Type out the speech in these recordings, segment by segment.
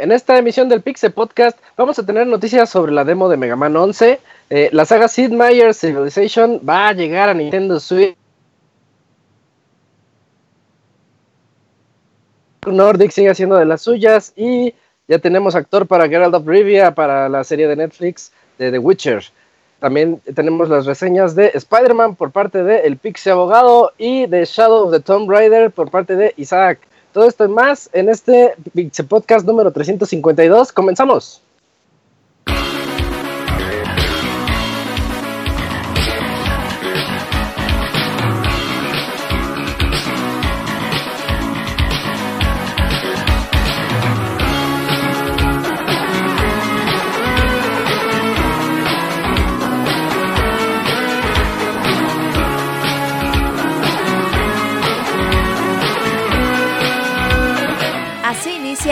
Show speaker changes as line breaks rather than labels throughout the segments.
En esta emisión del Pixel Podcast vamos a tener noticias sobre la demo de Mega Man 11. Eh, la saga Sid Meier's Civilization va a llegar a Nintendo Switch. Nordic sigue haciendo de las suyas y ya tenemos actor para Geralt of Rivia para la serie de Netflix de The Witcher. También tenemos las reseñas de Spider-Man por parte de El Pixie Abogado y de Shadow of the Tomb Raider por parte de Isaac. Todo esto y más en este Pixel Podcast número 352. Comenzamos.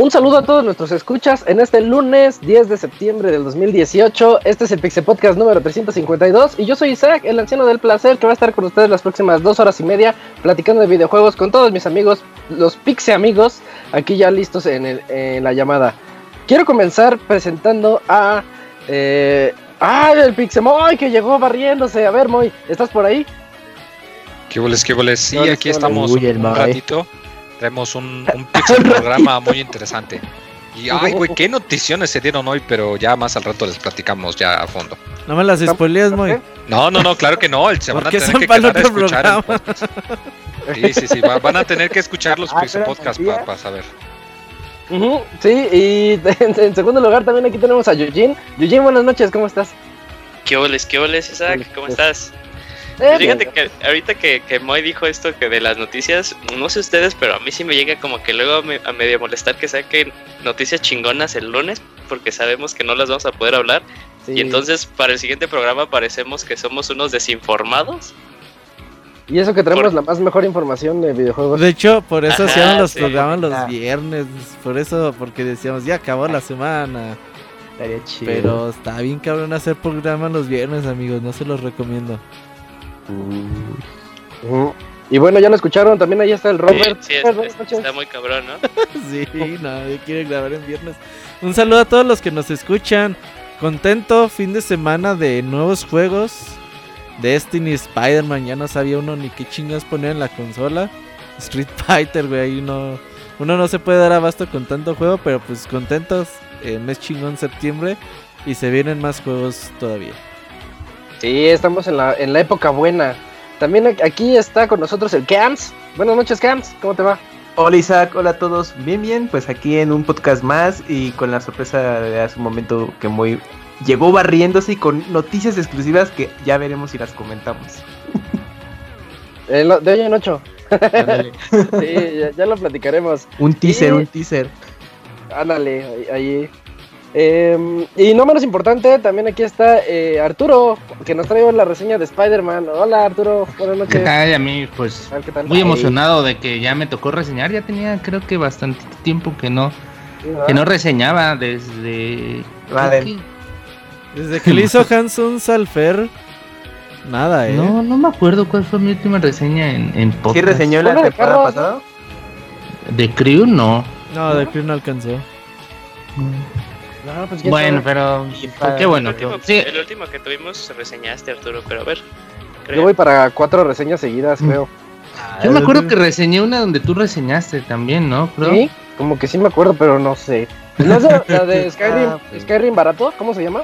Un saludo a todos nuestros escuchas en este lunes 10 de septiembre del 2018. Este es el Pixel Podcast número 352 y yo soy Isaac, el anciano del placer, que va a estar con ustedes las próximas dos horas y media platicando de videojuegos con todos mis amigos, los Pixel amigos, aquí ya listos en, el- en la llamada. Quiero comenzar presentando a... Eh, ¡Ah, el Pixemoy que llegó barriéndose! A ver, Moy, ¿estás por ahí?
¿Qué boles, qué boles? Sí,
¿Qué boles,
aquí estamos
Uy,
un,
el
un
Mae.
ratito. Traemos un, un pixel programa muy interesante. Y ay, güey, qué noticiones se dieron hoy, pero ya más al rato les platicamos ya a fondo.
No me las spoilees, muy.
No, no, no, claro que no. Se van a
Porque
tener que quedar a escuchar el. Sí, sí, sí. va- van a tener que escuchar los
Ah,
pixel podcast para saber.
Ujú, sí, y en, en segundo lugar también aquí tenemos a Yujin. Yujin, buenas noches, ¿cómo estás?
¿Qué oles, qué oles, Isaac? ¿Cómo estás?
Eh,
Fíjate que ahorita que, que Moy dijo esto que de las noticias, no sé ustedes, pero a mí sí me llega como que luego me- a medio molestar que saquen noticias chingonas el lunes, porque sabemos que no las vamos a poder hablar.
Sí.
Y entonces para el siguiente programa parecemos que somos unos desinformados.
Y eso que traemos
Por-
la más mejor información de videojuegos.
De hecho, por eso
Ajá,
hacíamos los
sí.
programas los
Ah.
viernes. Por eso, porque decíamos, ya acabó la semana.
Estaría chido.
Pero está bien cabrón hacer programas los viernes, amigos. No se los recomiendo.
Y bueno, ya lo escucharon, también ahí está el Robert.
Sí, sí, es-
Buenas
es-
noches.
está muy cabrón, ¿no?
sí, nadie quiere grabar en viernes. Un saludo a todos los que nos escuchan. Contento, fin de semana de nuevos juegos. Destiny, Spider-Man, ya no sabía uno ni qué chingas poner en la consola. Street Fighter, güey, ahí no. Uno no se puede dar abasto con tanto juego, pero pues contentos. El mes chingón septiembre. Y se vienen más juegos todavía.
Sí, estamos en la, en la época buena. También aquí está con nosotros el Cams. Buenas noches, Cams. ¿Cómo te va?
Hola Isaac, hola a todos, bien bien, pues aquí en un podcast más y con la sorpresa de hace un momento que muy llegó barriéndose y con noticias exclusivas que ya veremos si las comentamos.
Eh, lo- de hoy en ocho. Sí, ya, ya lo platicaremos.
un teaser,
Y-
un teaser.
Ándale, ahí. Em, y no menos importante, también aquí está eh, Arturo, que nos trae la reseña de Spider-Man. Hola Arturo, buenas
¿Qué
noches.
tal? A mí, pues,
¿qué tal?
muy
Ay,
emocionado de que ya me tocó reseñar. Ya tenía, creo que bastante tiempo que no,
sí,
que no reseñaba desde.
Vale.
Desde que le hizo Hanson Salfer, nada, eh.
No, no me acuerdo cuál fue mi última reseña en, en
¿Sí
podcast.
reseñó la temporada pasada?
De Crew, no.
No, de Crew no alcanzó.
No, pues, ¿quién
Bueno, pero pues,
para-
qué bueno.
el, último,
sí,
el último que tuvimos reseñaste, Arturo, pero a ver.
Yo voy para cuatro reseñas seguidas, creo.
yo me acuerdo que reseñé una donde tú reseñaste también, ¿no? Creo.
Sí, como que sí me acuerdo, pero no sé. ¿No es la- la de Skyrim,
Ah, pues.
Skyrim barato? ¿Cómo se llama?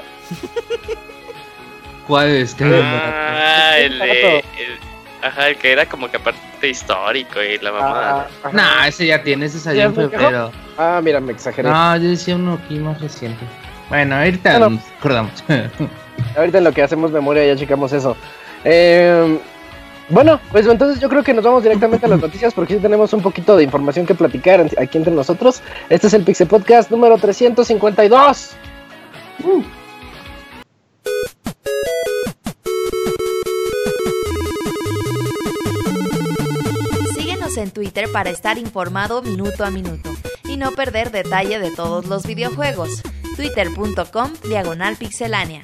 ¿Cuál es? ¿Qué?
Ah, el,
Exacto.
de- el- Ajá, el que era como que aparte histórico y la mamada.
Ah.
Nah, ese ya tiene, ese salió
¿Ya
en febrero.
Ah, mira, me exageré.
No, yo decía uno aquí más reciente. Bueno, ahorita
Bueno.
nos acordamos.
Ahorita en lo que hacemos memoria ya checamos eso. Eh, bueno, pues entonces yo creo que nos vamos directamente a las noticias porque sí tenemos un poquito de información que platicar aquí entre nosotros. Este es el Pixel Podcast número 352.
Síguenos en Twitter para estar informado minuto a minuto y no perder detalle de todos los videojuegos. Twitter.com Diagonal Pixelánea.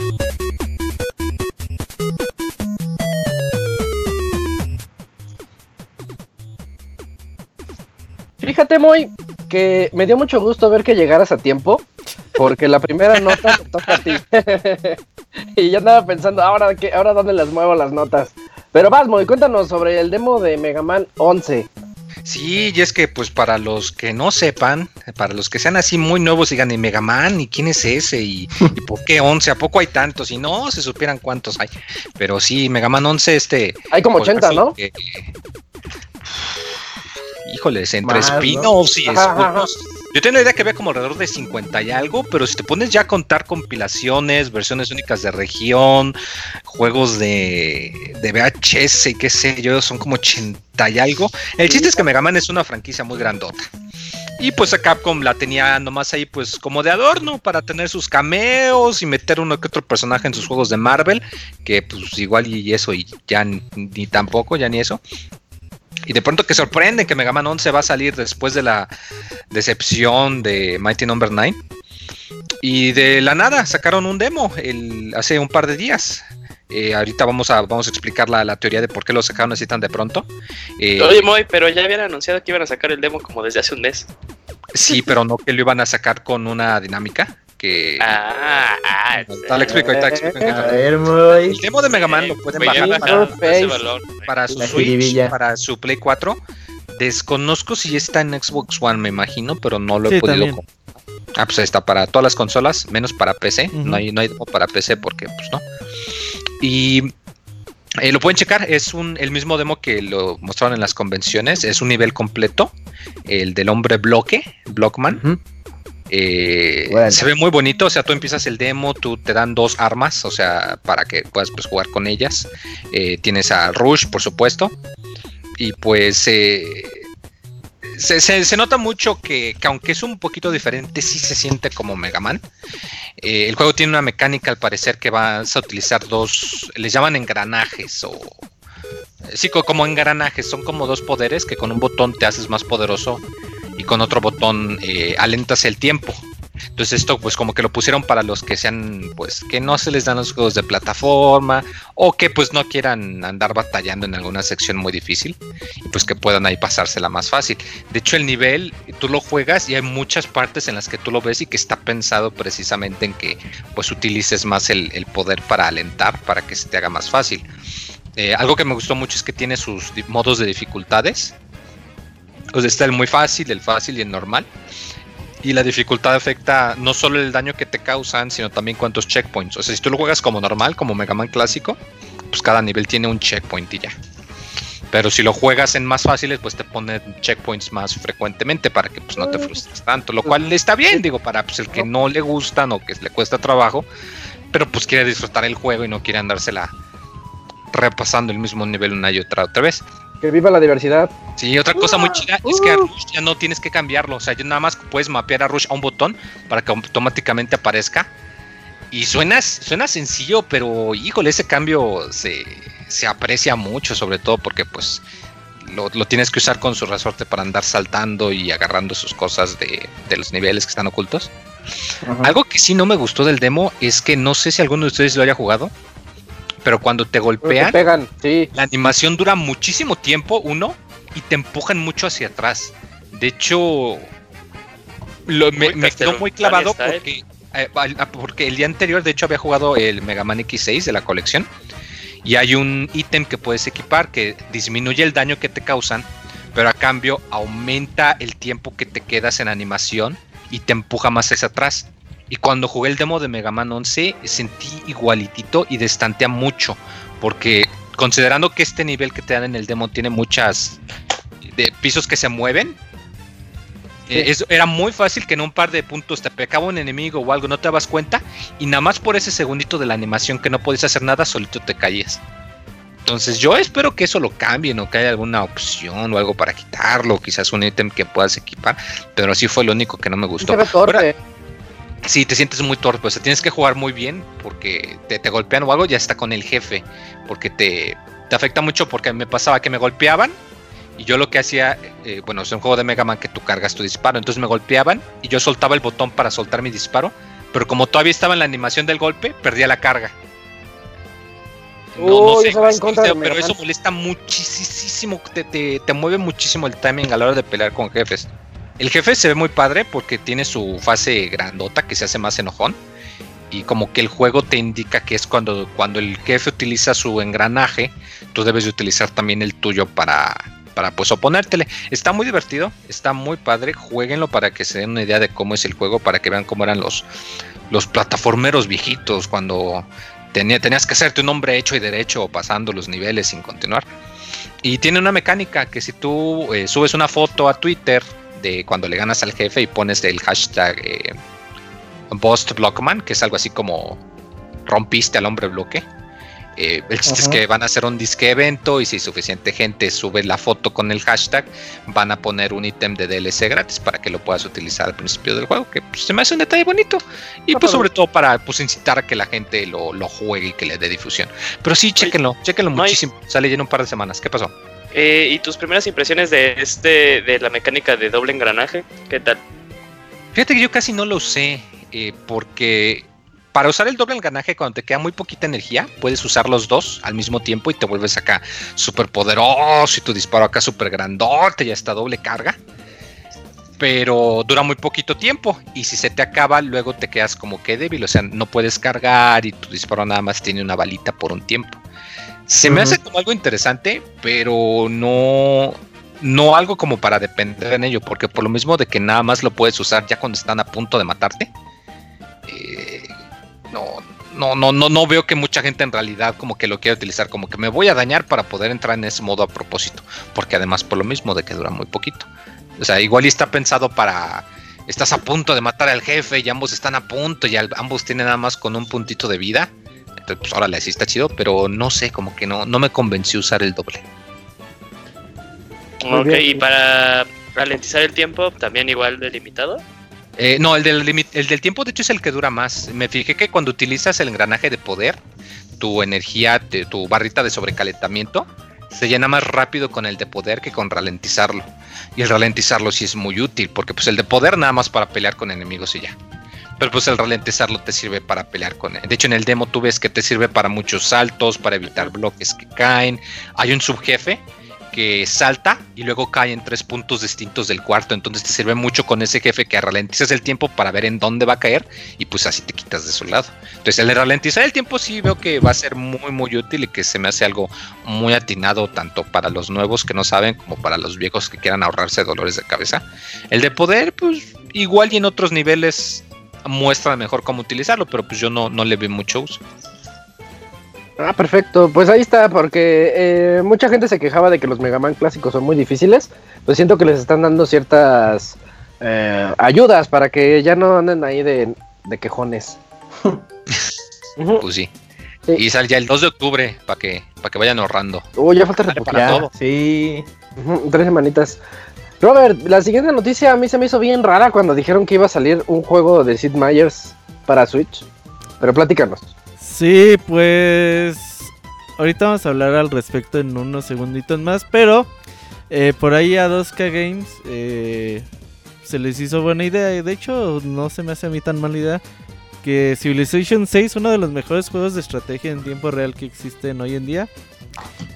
Fíjate, muy que me dio mucho gusto ver que llegaras a tiempo porque la primera nota toca a ti. y ya andaba pensando, ahora, qué, ahora dónde las muevo las notas. Pero vas, Moy, cuéntanos sobre el demo de Mega Man 11.
Sí, y es que pues para los que no sepan, para los que sean así muy nuevos, digan, ¿y Mega Man? ¿Y quién es ese? ¿Y, y por qué 11? ¿A poco hay tantos? Y no se supieran cuántos hay. Pero sí, Mega Man 11, este...
Hay como
pues,
80,
así
¿no?
que- híjoles, entre spin-offs y
Ajá,
Yo tengo la idea que había como alrededor de 50 y algo, pero si te pones ya a contar compilaciones, versiones únicas de región, juegos de, de VHS y qué sé yo, son como 80 y algo. El chiste es que Mega Man es una franquicia muy grandota. Y pues a Capcom la tenía nomás ahí pues como de adorno para tener sus cameos y meter uno que otro personaje en sus juegos de Marvel, que pues igual y eso y ya ni, ni tampoco, ya ni eso. Y de pronto que sorprende que Mega Man 11 va a salir después de la decepción de Mighty Number 9. Y de la nada sacaron un demo el, hace un par de días. Eh, ahorita vamos a, vamos a explicar la, la teoría de por qué lo sacaron así tan de pronto. Eh,
Oye, Moy, pero ya habían anunciado que iban a sacar el demo como desde hace un mes.
sí, pero no que lo iban a sacar con una dinámica. Que
Ah, ah.
Le explico,
A ver, muy.
El demo de Mega Man lo pueden bajar
para-
su Switch, para su Play 4. Desconozco si está en Xbox One, me imagino, pero no lo he
Sí,
podido. Ah, pues ahí está para todas las consolas, menos para PC. No hay, no hay demo para PC porque, pues no. Y eh, lo pueden checar, es un, el mismo demo que lo mostraron en las convenciones, es un nivel completo, el del hombre bloque, Blockman.
Ujú.
Eh,
Bueno.
Se ve muy bonito, o sea, tú empiezas el demo, tú te dan dos armas, o sea, para que puedas pues, jugar con ellas. Eh, tienes a Rush, por supuesto. Y pues eh, se, se- se nota mucho que, que aunque es un poquito diferente, sí se siente como Mega Man. El juego tiene una mecánica al parecer que vas a utilizar dos, les llaman engranajes o... Sí, co- como engranajes, son como dos poderes que con un botón te haces más poderoso y con otro botón eh, alentas el tiempo. Entonces esto pues como que lo pusieron para los que sean pues que no se les dan los juegos de plataforma o que pues no quieran andar batallando en alguna sección muy difícil y pues que puedan ahí pasársela más fácil. De hecho el nivel tú lo juegas y hay muchas partes en las que tú lo ves y que está pensado precisamente en que pues utilices más el poder para alentar para que se te haga más fácil. Eh, algo que me gustó mucho es que tiene sus modos de dificultades. O está el muy fácil, el fácil y el normal. Y la dificultad afecta no solo el daño que te causan, sino también cuántos checkpoints. O sea, si tú lo juegas como normal, como Mega Man clásico, pues cada nivel tiene un checkpoint y ya. Pero si lo juegas en más fáciles, pues te pone checkpoints más frecuentemente para que pues, no te frustres tanto. Lo cual está bien, digo, para pues, el que no le gustan o que le cuesta trabajo, pero pues quiere disfrutar el juego y no quiere andársela repasando el mismo nivel una y otra otra vez.
Que viva la diversidad.
Sí, otra cosa muy chida es que a Rush ya no tienes que cambiarlo. O sea, ya nada más puedes mapear a Rush a un botón para que automáticamente aparezca. Y suena, suena sencillo, pero híjole, ese cambio se, se aprecia mucho, sobre todo porque pues lo, lo tienes que usar con su resorte para andar saltando y agarrando sus cosas de, de los niveles que están ocultos. Algo que sí no me gustó del demo es que no sé si alguno de ustedes lo haya jugado, pero cuando te
Te
golpean,
pegan, sí.
la animación dura muchísimo tiempo, uno, y te empujan mucho hacia atrás. De hecho, lo- me, me quedó muy clavado porque, eh, ah, porque el día anterior, de hecho, había jugado el Mega Man X6 de la colección. Y hay un ítem que puedes equipar que disminuye el daño que te causan, pero a cambio aumenta el tiempo que te quedas en animación y te empuja más hacia atrás. Y cuando jugué el demo de Mega Man 11, sentí igualitito y destantea mucho. Porque considerando que este nivel que te dan en el demo tiene muchas de pisos que se mueven, eh, es- era muy fácil que en un par de puntos te pecaba un enemigo o algo, no te dabas cuenta. Y nada más por ese segundito de la animación que no podías hacer nada, solito te caías. Entonces yo espero que eso lo cambien o que haya alguna opción o algo para quitarlo, quizás un ítem que puedas equipar, pero sí fue lo único que no me gustó. Ahora, Sí, te sientes muy torpe, o sea, tienes que jugar muy bien porque te, te golpean o algo, ya está con el jefe, porque te, te afecta mucho porque me pasaba que me golpeaban y yo lo que hacía, eh, bueno, es un juego de Mega Man que tú cargas tu disparo, entonces me golpeaban y yo soltaba el botón para soltar mi disparo, pero como todavía estaba en la animación del golpe, perdía la carga.
Uy, eso va en
es-
contra del
pero eso molesta muchísimo, te, te, te mueve muchísimo el timing a la hora de pelear con jefes. El jefe se ve muy padre porque tiene su fase grandota que se hace más enojón. Y como que el juego te indica que es cuando, cuando el jefe utiliza su engranaje, tú debes de utilizar también el tuyo para, para pues oponértele. Está muy divertido, está muy padre. Jueguenlo para que se den una idea de cómo es el juego, para que vean cómo eran los, los plataformeros viejitos cuando tenía- tenías que hacerte un hombre hecho y derecho pasando los niveles sin continuar. Y tiene una mecánica que si tú eh, subes una foto a Twitter de cuando le ganas al jefe y pones el hashtag eh, Bust Blockman, que es algo así como rompiste al hombre bloque. eh, el chiste es que van a hacer un disque evento y si suficiente gente sube la foto con el hashtag, van a poner un ítem de DLC gratis para que lo puedas utilizar al principio del juego, que pues, se me hace un detalle bonito. Y pues sobre todo para pues incitar a que la gente lo, lo juegue y que le dé difusión. Pero sí,
no hay-
muchísimo. Sale ya en un par de semanas. ¿Qué pasó?
Eh, ¿Y tus primeras impresiones de este de la mecánica de doble engranaje? ¿Qué tal?
Fíjate que yo casi no lo usé, eh, porque para usar el doble engranaje cuando te queda muy poquita energía, puedes usar los dos al mismo tiempo y te vuelves acá súper poderoso y tu disparo acá súper grandote y hasta doble carga. Pero dura muy poquito tiempo y si se te acaba luego te quedas como que débil, o sea, no puedes cargar y tu disparo nada más tiene una balita por un tiempo. Se me hace como algo interesante, pero no, no algo como para depender en ello, porque por lo mismo de que nada más lo puedes usar ya cuando están a punto de matarte, eh, no, no, no, no, no veo que mucha gente en realidad como que lo quiera utilizar, como que me voy a dañar para poder entrar en ese modo a propósito, porque además por lo mismo de que dura muy poquito. O sea, igual está pensado para... Estás a punto de matar al jefe y ambos están a punto y al- ambos tienen nada más con un puntito de vida. Pues órale, sí está chido, pero no sé, como que no, no me convenció usar el doble.
Ok,
bien.
y para ralentizar el tiempo, también igual delimitado.
Eh, no, el del, el del tiempo de hecho es el que dura más. Me fijé que cuando utilizas el engranaje de poder, tu energía, de- tu barrita de sobrecalentamiento, se llena más rápido con el de poder que con ralentizarlo. Y el ralentizarlo sí es muy útil, porque pues el de poder nada más para pelear con enemigos y ya. Pero pues el ralentizarlo te sirve para pelear con... De hecho en el demo tú ves que te sirve para muchos saltos, para evitar bloques que caen. Hay un subjefe que salta y luego cae en tres puntos distintos del cuarto. Entonces te sirve mucho con ese jefe que ralentizas el tiempo para ver en dónde va a caer y pues así te quitas de su lado. Entonces el de ralentizar el tiempo sí veo que va a ser muy muy útil y que se me hace algo muy atinado tanto para los nuevos que no saben como para los viejos que quieran ahorrarse dolores de cabeza. El de poder pues igual y en otros niveles muestra mejor cómo utilizarlo, pero pues yo no, no le vi mucho uso.
Ah, perfecto. Pues ahí está, porque eh, mucha gente se quejaba de que los Mega Man clásicos son muy difíciles. Pues siento que les están dando ciertas eh, ayudas para que ya no anden ahí de, de quejones.
Pues sí.
Sí.
Y sale ya el 2 de octubre para que, para que vayan ahorrando.
Uy, ya falta re
Sale
poquito.
para
Ya,
todo.
sí.
Tres semanitas. Robert, la siguiente noticia a mí se me hizo bien rara cuando dijeron que iba a salir un juego de Sid Meier's para Switch. Pero platícanos.
Sí, pues. Ahorita vamos a hablar al respecto en unos segunditos más. Pero eh, por ahí a 2K Games eh, se les hizo buena idea. De hecho, no se me hace a mí tan mala idea. Que Civilization 6, uno de los mejores juegos de estrategia en tiempo real que existen hoy en día.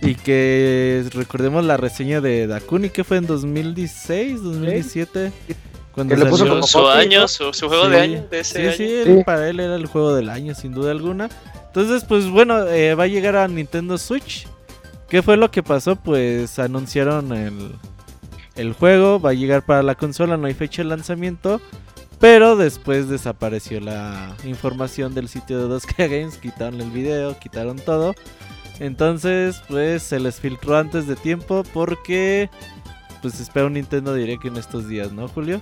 Y que recordemos la reseña de Dakuni que fue en 2016, 2017. Cuando
Que le puso como
Su año,
¿no?
su, su juego
Sí,
de año, de ese
sí,
año.
sí, él-
Sí.
para él era el juego del año, sin duda alguna. Entonces, pues bueno, eh, va a llegar a Nintendo Switch. ¿Qué fue lo que pasó? Pues anunciaron el, el juego, va a llegar para la consola, no hay fecha de lanzamiento. Pero después desapareció la información del sitio de 2K Games, quitaron el video, quitaron todo. Entonces, pues se les filtró antes de tiempo porque pues espera un Nintendo Direct en estos días, ¿no, Julio?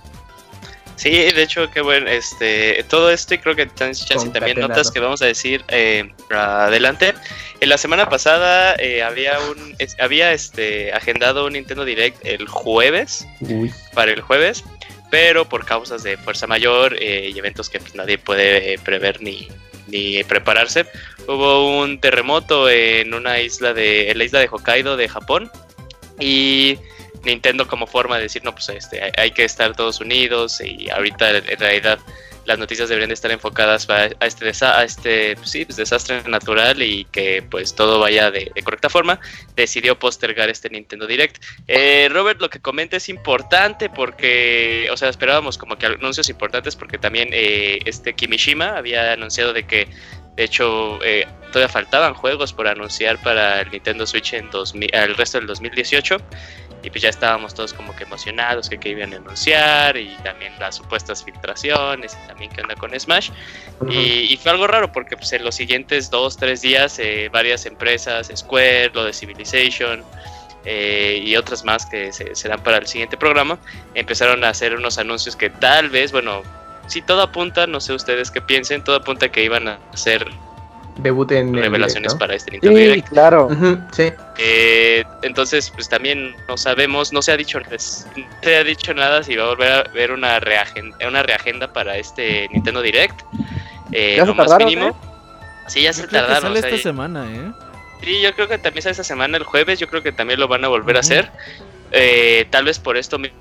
Sí, de hecho, qué bueno. Este, todo esto y creo que también notas que vamos a decir eh, adelante. En la semana pasada eh, había un, es- había este agendado un Nintendo Direct el jueves
Uy.
para el jueves, pero por causas de fuerza mayor eh, y eventos que pues, nadie puede prever ni, ni prepararse, hubo un terremoto en una isla de, en la isla de Hokkaido de Japón y Nintendo como forma de decir no pues este hay, que estar todos unidos y ahorita en realidad las noticias deberían de estar enfocadas a este desa- a este pues, sí, pues, desastre natural y que pues todo vaya de, de correcta forma decidió postergar este Nintendo Direct. Eh, Robert, lo que comenta es importante porque, o sea, esperábamos como que anuncios importantes porque también eh, este Kimishima había anunciado de que, de hecho, eh, todavía faltaban juegos por anunciar para el Nintendo Switch en 2000, el resto del 2018 y pues ya estábamos todos como que emocionados que, que iban a anunciar y también las supuestas filtraciones y también qué onda con Smash. Y, y fue algo raro porque pues, en los siguientes dos, tres días eh, varias empresas, Square, lo de Civilization eh, y otras más que se, serán para el siguiente programa, empezaron a hacer unos anuncios que tal vez, bueno, si todo apunta, no sé ustedes qué piensen, todo apunta que iban a hacer
Debut en el
revelaciones
direct, ¿no?
para este Nintendo
Sí,
Direct.
claro.
Sí.
Eh, entonces, pues también no sabemos, no se ha dicho, no se ha dicho nada si va a volver a ver una reagenda, una reagenda para este Nintendo Direct. Eh,
¿Ya se
lo más
tardaron,
mínimo. Sí, ya se
Yo
tardaron.
sale
o sea,
esta semana, ¿eh?
Sí, yo creo que también sale esta semana, el jueves, yo creo que también lo van a volver a hacer. Eh, tal vez por esto mi-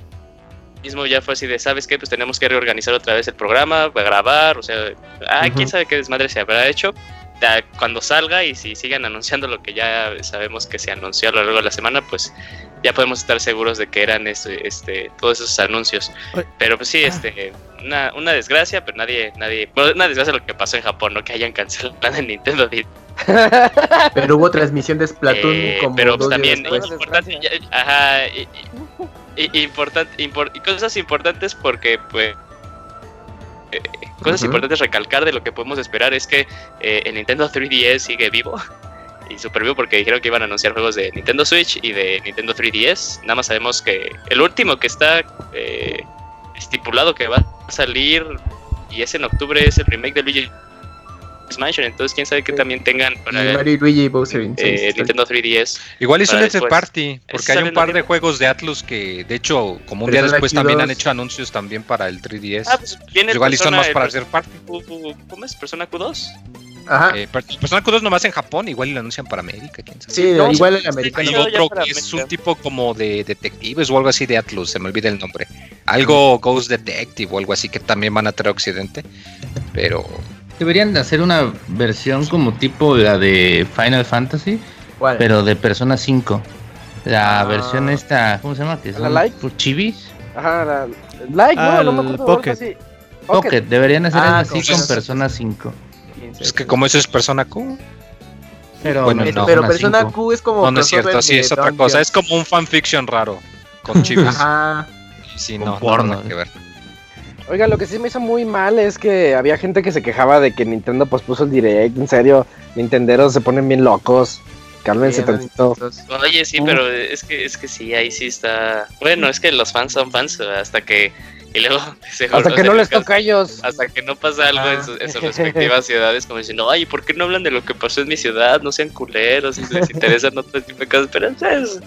mismo ya fue así de, ¿sabes qué? Pues tenemos que reorganizar otra vez el programa, grabar, o sea, ah, quién sabe qué desmadre se habrá hecho. Cuando salga y si sigan anunciando lo que ya sabemos que se anunció a lo largo de la semana, pues ya podemos estar seguros de que eran este, este, todos esos anuncios. Pero pues
Ah.
sí, este, una, una desgracia, pero nadie, nadie, bueno, una desgracia lo que pasó en Japón, no que hayan cancelado el Nintendo Direct.
Pero hubo transmisión de Splatoon
Eh,
como
pero pues, también
después.
importante, ya- ajá, y, y- y importante, cosas importantes porque pues eh, cosas importantes recalcar de lo que podemos esperar es que eh, el Nintendo 3DS sigue vivo y super vivo porque dijeron que iban a anunciar juegos de Nintendo Switch y de Nintendo 3DS. Nada más sabemos que el último que está eh, estipulado que va a salir y es en octubre es el remake de Luigi Mansion. Entonces quién sabe que
Sí.
también tengan para
Y Mario y Luigi y Bowser
eh. Nintendo 3DS.
Igual hizo un party, porque hay un par de juegos de Atlus que, de hecho, como un día después también
Q2.
han hecho anuncios también para el 3DS.
Ah, pues viene
Igual y son más para third party.
¿Cómo es? ¿Persona Q2?
Ajá.
Eh, per- Persona Q2 nomás en Japón, igual y lo anuncian para América, quién sabe.
Sí,
no,
igual.
Hay
Pero ya
otro que es
América.
un tipo como de detectives o algo así de Atlus, se me olvida el nombre. Algo Ghost Detective o algo así que también van a traer a Occidente. Pero
Deberían de hacer una versión como tipo la de Final Fantasy,
¿Cuál?
pero de Persona 5. La
Ah.
versión esta, ¿cómo se llama? Que
¿La
por chivis.
Ajá, la- like, no, no me
Al
acuerdo.
Pocket.
así.
Pocket, deberían hacer
Ah,
así
con
con
Persona
Persona 5.
Quién sabe
es que como eso es Persona Q.
Pero,
Bueno,
Es-
no,
pero
Persona
Persona
5.
Q es como
No, no es cierto, sí es otra cosa. Es como un fanfiction raro con chivis.
Ajá.
Sí,
Con
no, no,
porno.
nada que ver.
Oiga, lo que sí me hizo muy mal es que había gente que se quejaba de que Nintendo pospuso el direct. En serio, Nintenderos se ponen bien locos. Cálmense
Sí,
tantito.
Oye, sí, pero es que, es que sí, ahí sí está. Bueno, es que los fans son fans hasta que. Y luego.
Hasta que no les toca a ellos.
Hasta que no pasa algo en,
Ah.
sus- en sus respectivas ciudades, como diciendo, ay, ¿por qué no hablan de lo que pasó en mi ciudad? No sean culeros, si les interesan otro tipo de cosas. Pero, ¿sabes?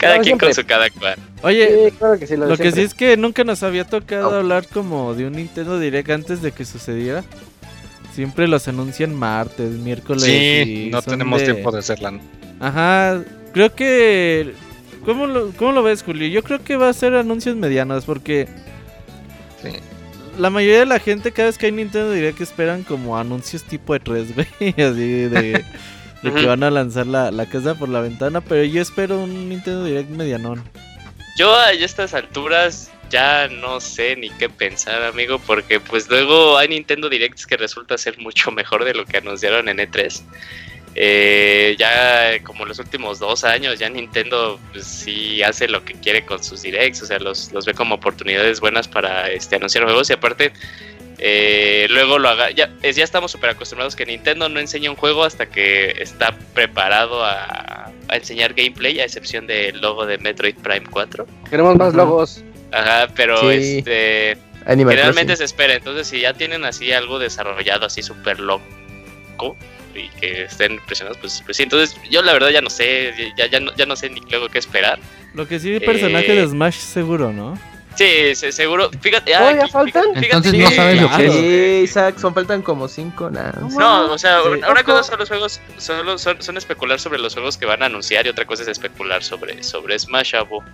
Cada
No,
quien con su cada cual.
Oye,
Sí, claro que sí, lo,
que sí es que nunca nos había tocado
Oh.
hablar como de un Nintendo Direct antes de que sucediera. Siempre los anuncian martes, miércoles.
Sí,
y
no tenemos
de-
tiempo de hacerla.
Ajá, creo que... ¿Cómo lo, ¿Cómo lo ves, Julio? Yo creo que va a ser anuncios medianos porque
Sí.
la mayoría de la gente cada vez que hay Nintendo Direct esperan como anuncios tipo de 3, güey. Así de, de que van a lanzar la, la casa por la ventana. Pero yo espero un Nintendo Direct medianón.
Yo a estas alturas ya no sé ni qué pensar, amigo, porque pues luego hay Nintendo Directs que resulta ser mucho mejor de lo que anunciaron en E3. Eh, ya como los últimos dos años, ya Nintendo pues, sí hace lo que quiere con sus directs, o sea, los, los ve como oportunidades buenas para este, anunciar juegos y aparte eh, luego lo haga. Ya, es- ya estamos súper acostumbrados que Nintendo no enseña un juego hasta que está preparado a, a enseñar gameplay, a excepción del logo de Metroid Prime 4.
Queremos más
Ajá.
logos.
Ajá, pero
Sí.
este.
Animal
Generalmente
Crossing.
se espera, entonces si ya tienen así algo desarrollado así súper loco y que estén impresionados, pues, pues sí, entonces yo la verdad ya no sé, ya, ya, no, ya no sé ni luego qué esperar.
Lo que sí, personaje
Eh,
de Smash seguro, ¿no?
Sí, se- seguro, fíjate, ah,
¿Todavía faltan?
fíjate-
Entonces
fíjate
no sabes lo que es.
Sí, Isaac, son faltan como cinco, nada.
No, o sea,
Sí.
una, cosa son los juegos, solo son, son especular sobre los juegos que van a anunciar y otra cosa es especular sobre, sobre Smash Abo.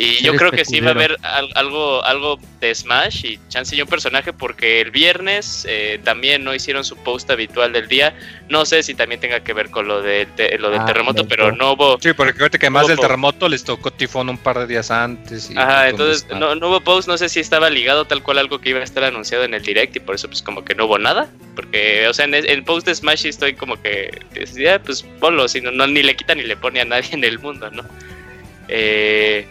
Y yo creo que sí va a haber algo, algo de Smash y chance y un personaje porque el viernes eh, también no hicieron su post habitual del día. No sé si también tenga que ver con lo, del te- lo del
Ah,
terremoto, pero no hubo...
Sí, porque fíjate que además del terremoto les tocó tifón un par de días antes. y
Ajá,
de
entonces no, no hubo post, no sé si estaba ligado tal cual a algo que iba a estar anunciado en el direct y por eso pues como que no hubo nada, porque o sea en el, post de Smash estoy como que decía pues ponlo, si no, no, ni le quita ni le pone a nadie en el mundo, ¿no? Eh,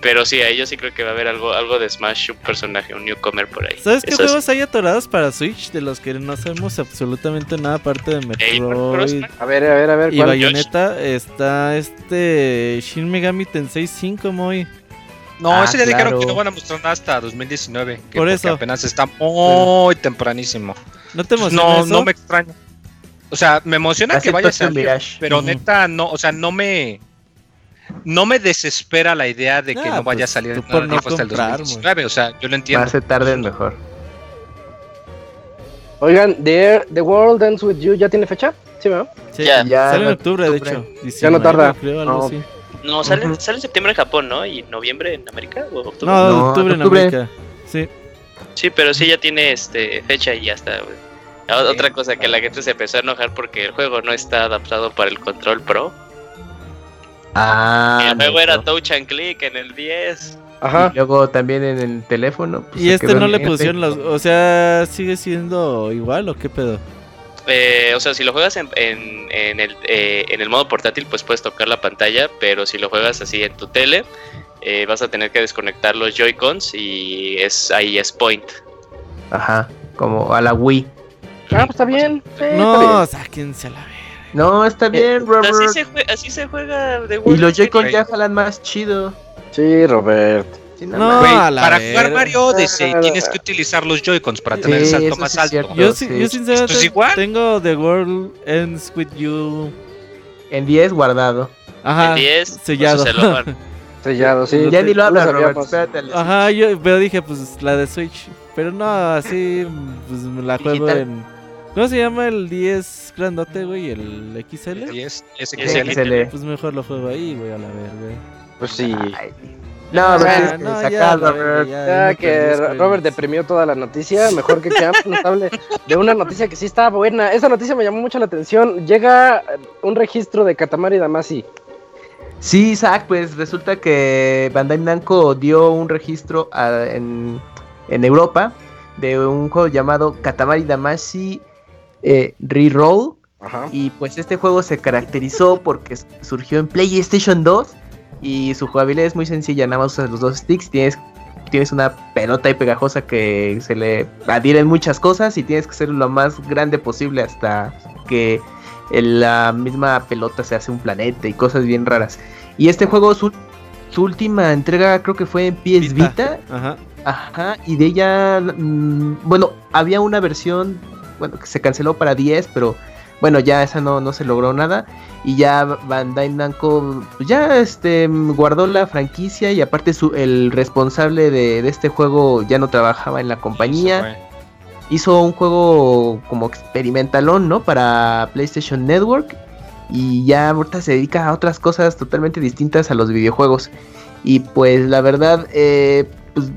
pero sí, ahí yo sí creo que va a haber algo, algo de Smash, un personaje, un newcomer por ahí.
¿Sabes qué
Eso
juegos hay atorados para Switch de los que no sabemos absolutamente nada aparte de Metroid
A ver, a ver, a ver.
y
¿cuál?
Bayonetta? Está este Shin Megami Tensei 5 muy.
No,
Ah,
ese ya dijeron que no van a mostrar nada hasta 2019. que
Por eso.
apenas está muy tempranísimo.
¿No te emociona
No,
eso?
no me extraña. O sea, me emociona que vaya a salir, pero neta, no, o sea, no me. No me desespera la idea de que
Ah,
no vaya
pues,
a salir
tú
nada
por no
hasta el
comprar,
2019. O sea, yo lo entiendo.
Más se tarden mejor.
Oigan, The, The World Ends With You, ¿ya tiene fecha? Sí, ¿verdad?
Sí,
Ya.
Ya,
sale en octubre, de hecho.
Ya no
19,
tarda.
Creo, algo
No.
así.
No, sale, sale en septiembre en Japón, ¿no? Y noviembre en América o octubre.
No,
No,
octubre en
octubre.
América. Sí.
Sí, pero sí ya tiene este fecha y ya está. Ah, Otra cosa que la gente se empezó a enojar porque el juego no está adaptado para el control pro.
Ah,
el juego
no.
era touch and click en el 10.
Ajá.
Y luego también en el teléfono. pues,
Y este no le pusieron los. O sea, sigue siendo igual o qué pedo.
Eh, o sea, si lo juegas en, en, en el, eh, en el modo portátil, pues puedes tocar la pantalla, pero si lo juegas así en tu tele, eh, vas a tener que desconectar los Joy-Cons y es ahí es point.
Ajá, como a la Wii.
Ah, pues está bien. Sí,
No, sáquense a la.
No, está bien, Robert.
Así se, jue- así se juega de
Y los Joy-Con ya jalan más chido.
Sí, Robert.
Sí, no
No,
mames.
Güey,
a la
para jugar Mario Odyssey
Ah,
tienes que utilizar los Joy-Cons para
Sí,
tener el salto más
sí
alto.
cierto.
Yo, yo sinceramente
¿Esto es igual?
tengo The World Ends With You.
En 10 guardado.
Ajá.
El 10
sellado.
pues, se lo van.
Sellado, sí.
ya ni lo hablas,
sabíamos.
Robert. Espérate.
Ajá, yo pero dije, pues la de Switch. Pero no, así pues me la juego
Digital.
en. ¿Cómo se llama el 10 grandote, güey? ¿El XL?
10,
Ese
SXL.
XL.
Pues mejor lo juego ahí, güey, a la verga.
Pues sí.
Ay. No,
Ah,
que
no, ya,
Robert.
Ya
me
que Robert deprimió toda la noticia, mejor que Camp nos hable de una noticia que sí está buena. Esa noticia me llamó mucho la atención. Llega un registro de Katamari Damacy.
Sí, Isaac, pues resulta que Bandai Namco dio un registro a- en, en Europa de un juego llamado Katamari Damacy eh, Reroll.
Ajá.
Y pues este juego se caracterizó porque surgió en PlayStation 2 y su jugabilidad es muy sencilla, nada más usas los dos sticks, tienes, tienes una pelota y pegajosa que se le adhieren muchas cosas y tienes que ser lo más grande posible hasta que la misma pelota se hace un planeta y cosas bien raras. Y este juego, su, su última entrega creo que fue en PS
Vita.
Vita
Ajá.
Ajá, y de ella, mm, bueno, había una versión, bueno, que se canceló para 10, pero bueno, ya esa no, no se logró nada. Y ya Bandai Namco, pues ya este, guardó la franquicia y aparte su, el responsable de, de este juego ya no trabajaba en la compañía. Hizo un juego como experimentalón, ¿no? Para PlayStation Network. Y ya ahorita se dedica a otras cosas totalmente distintas a los videojuegos. Y pues la verdad, eh, pues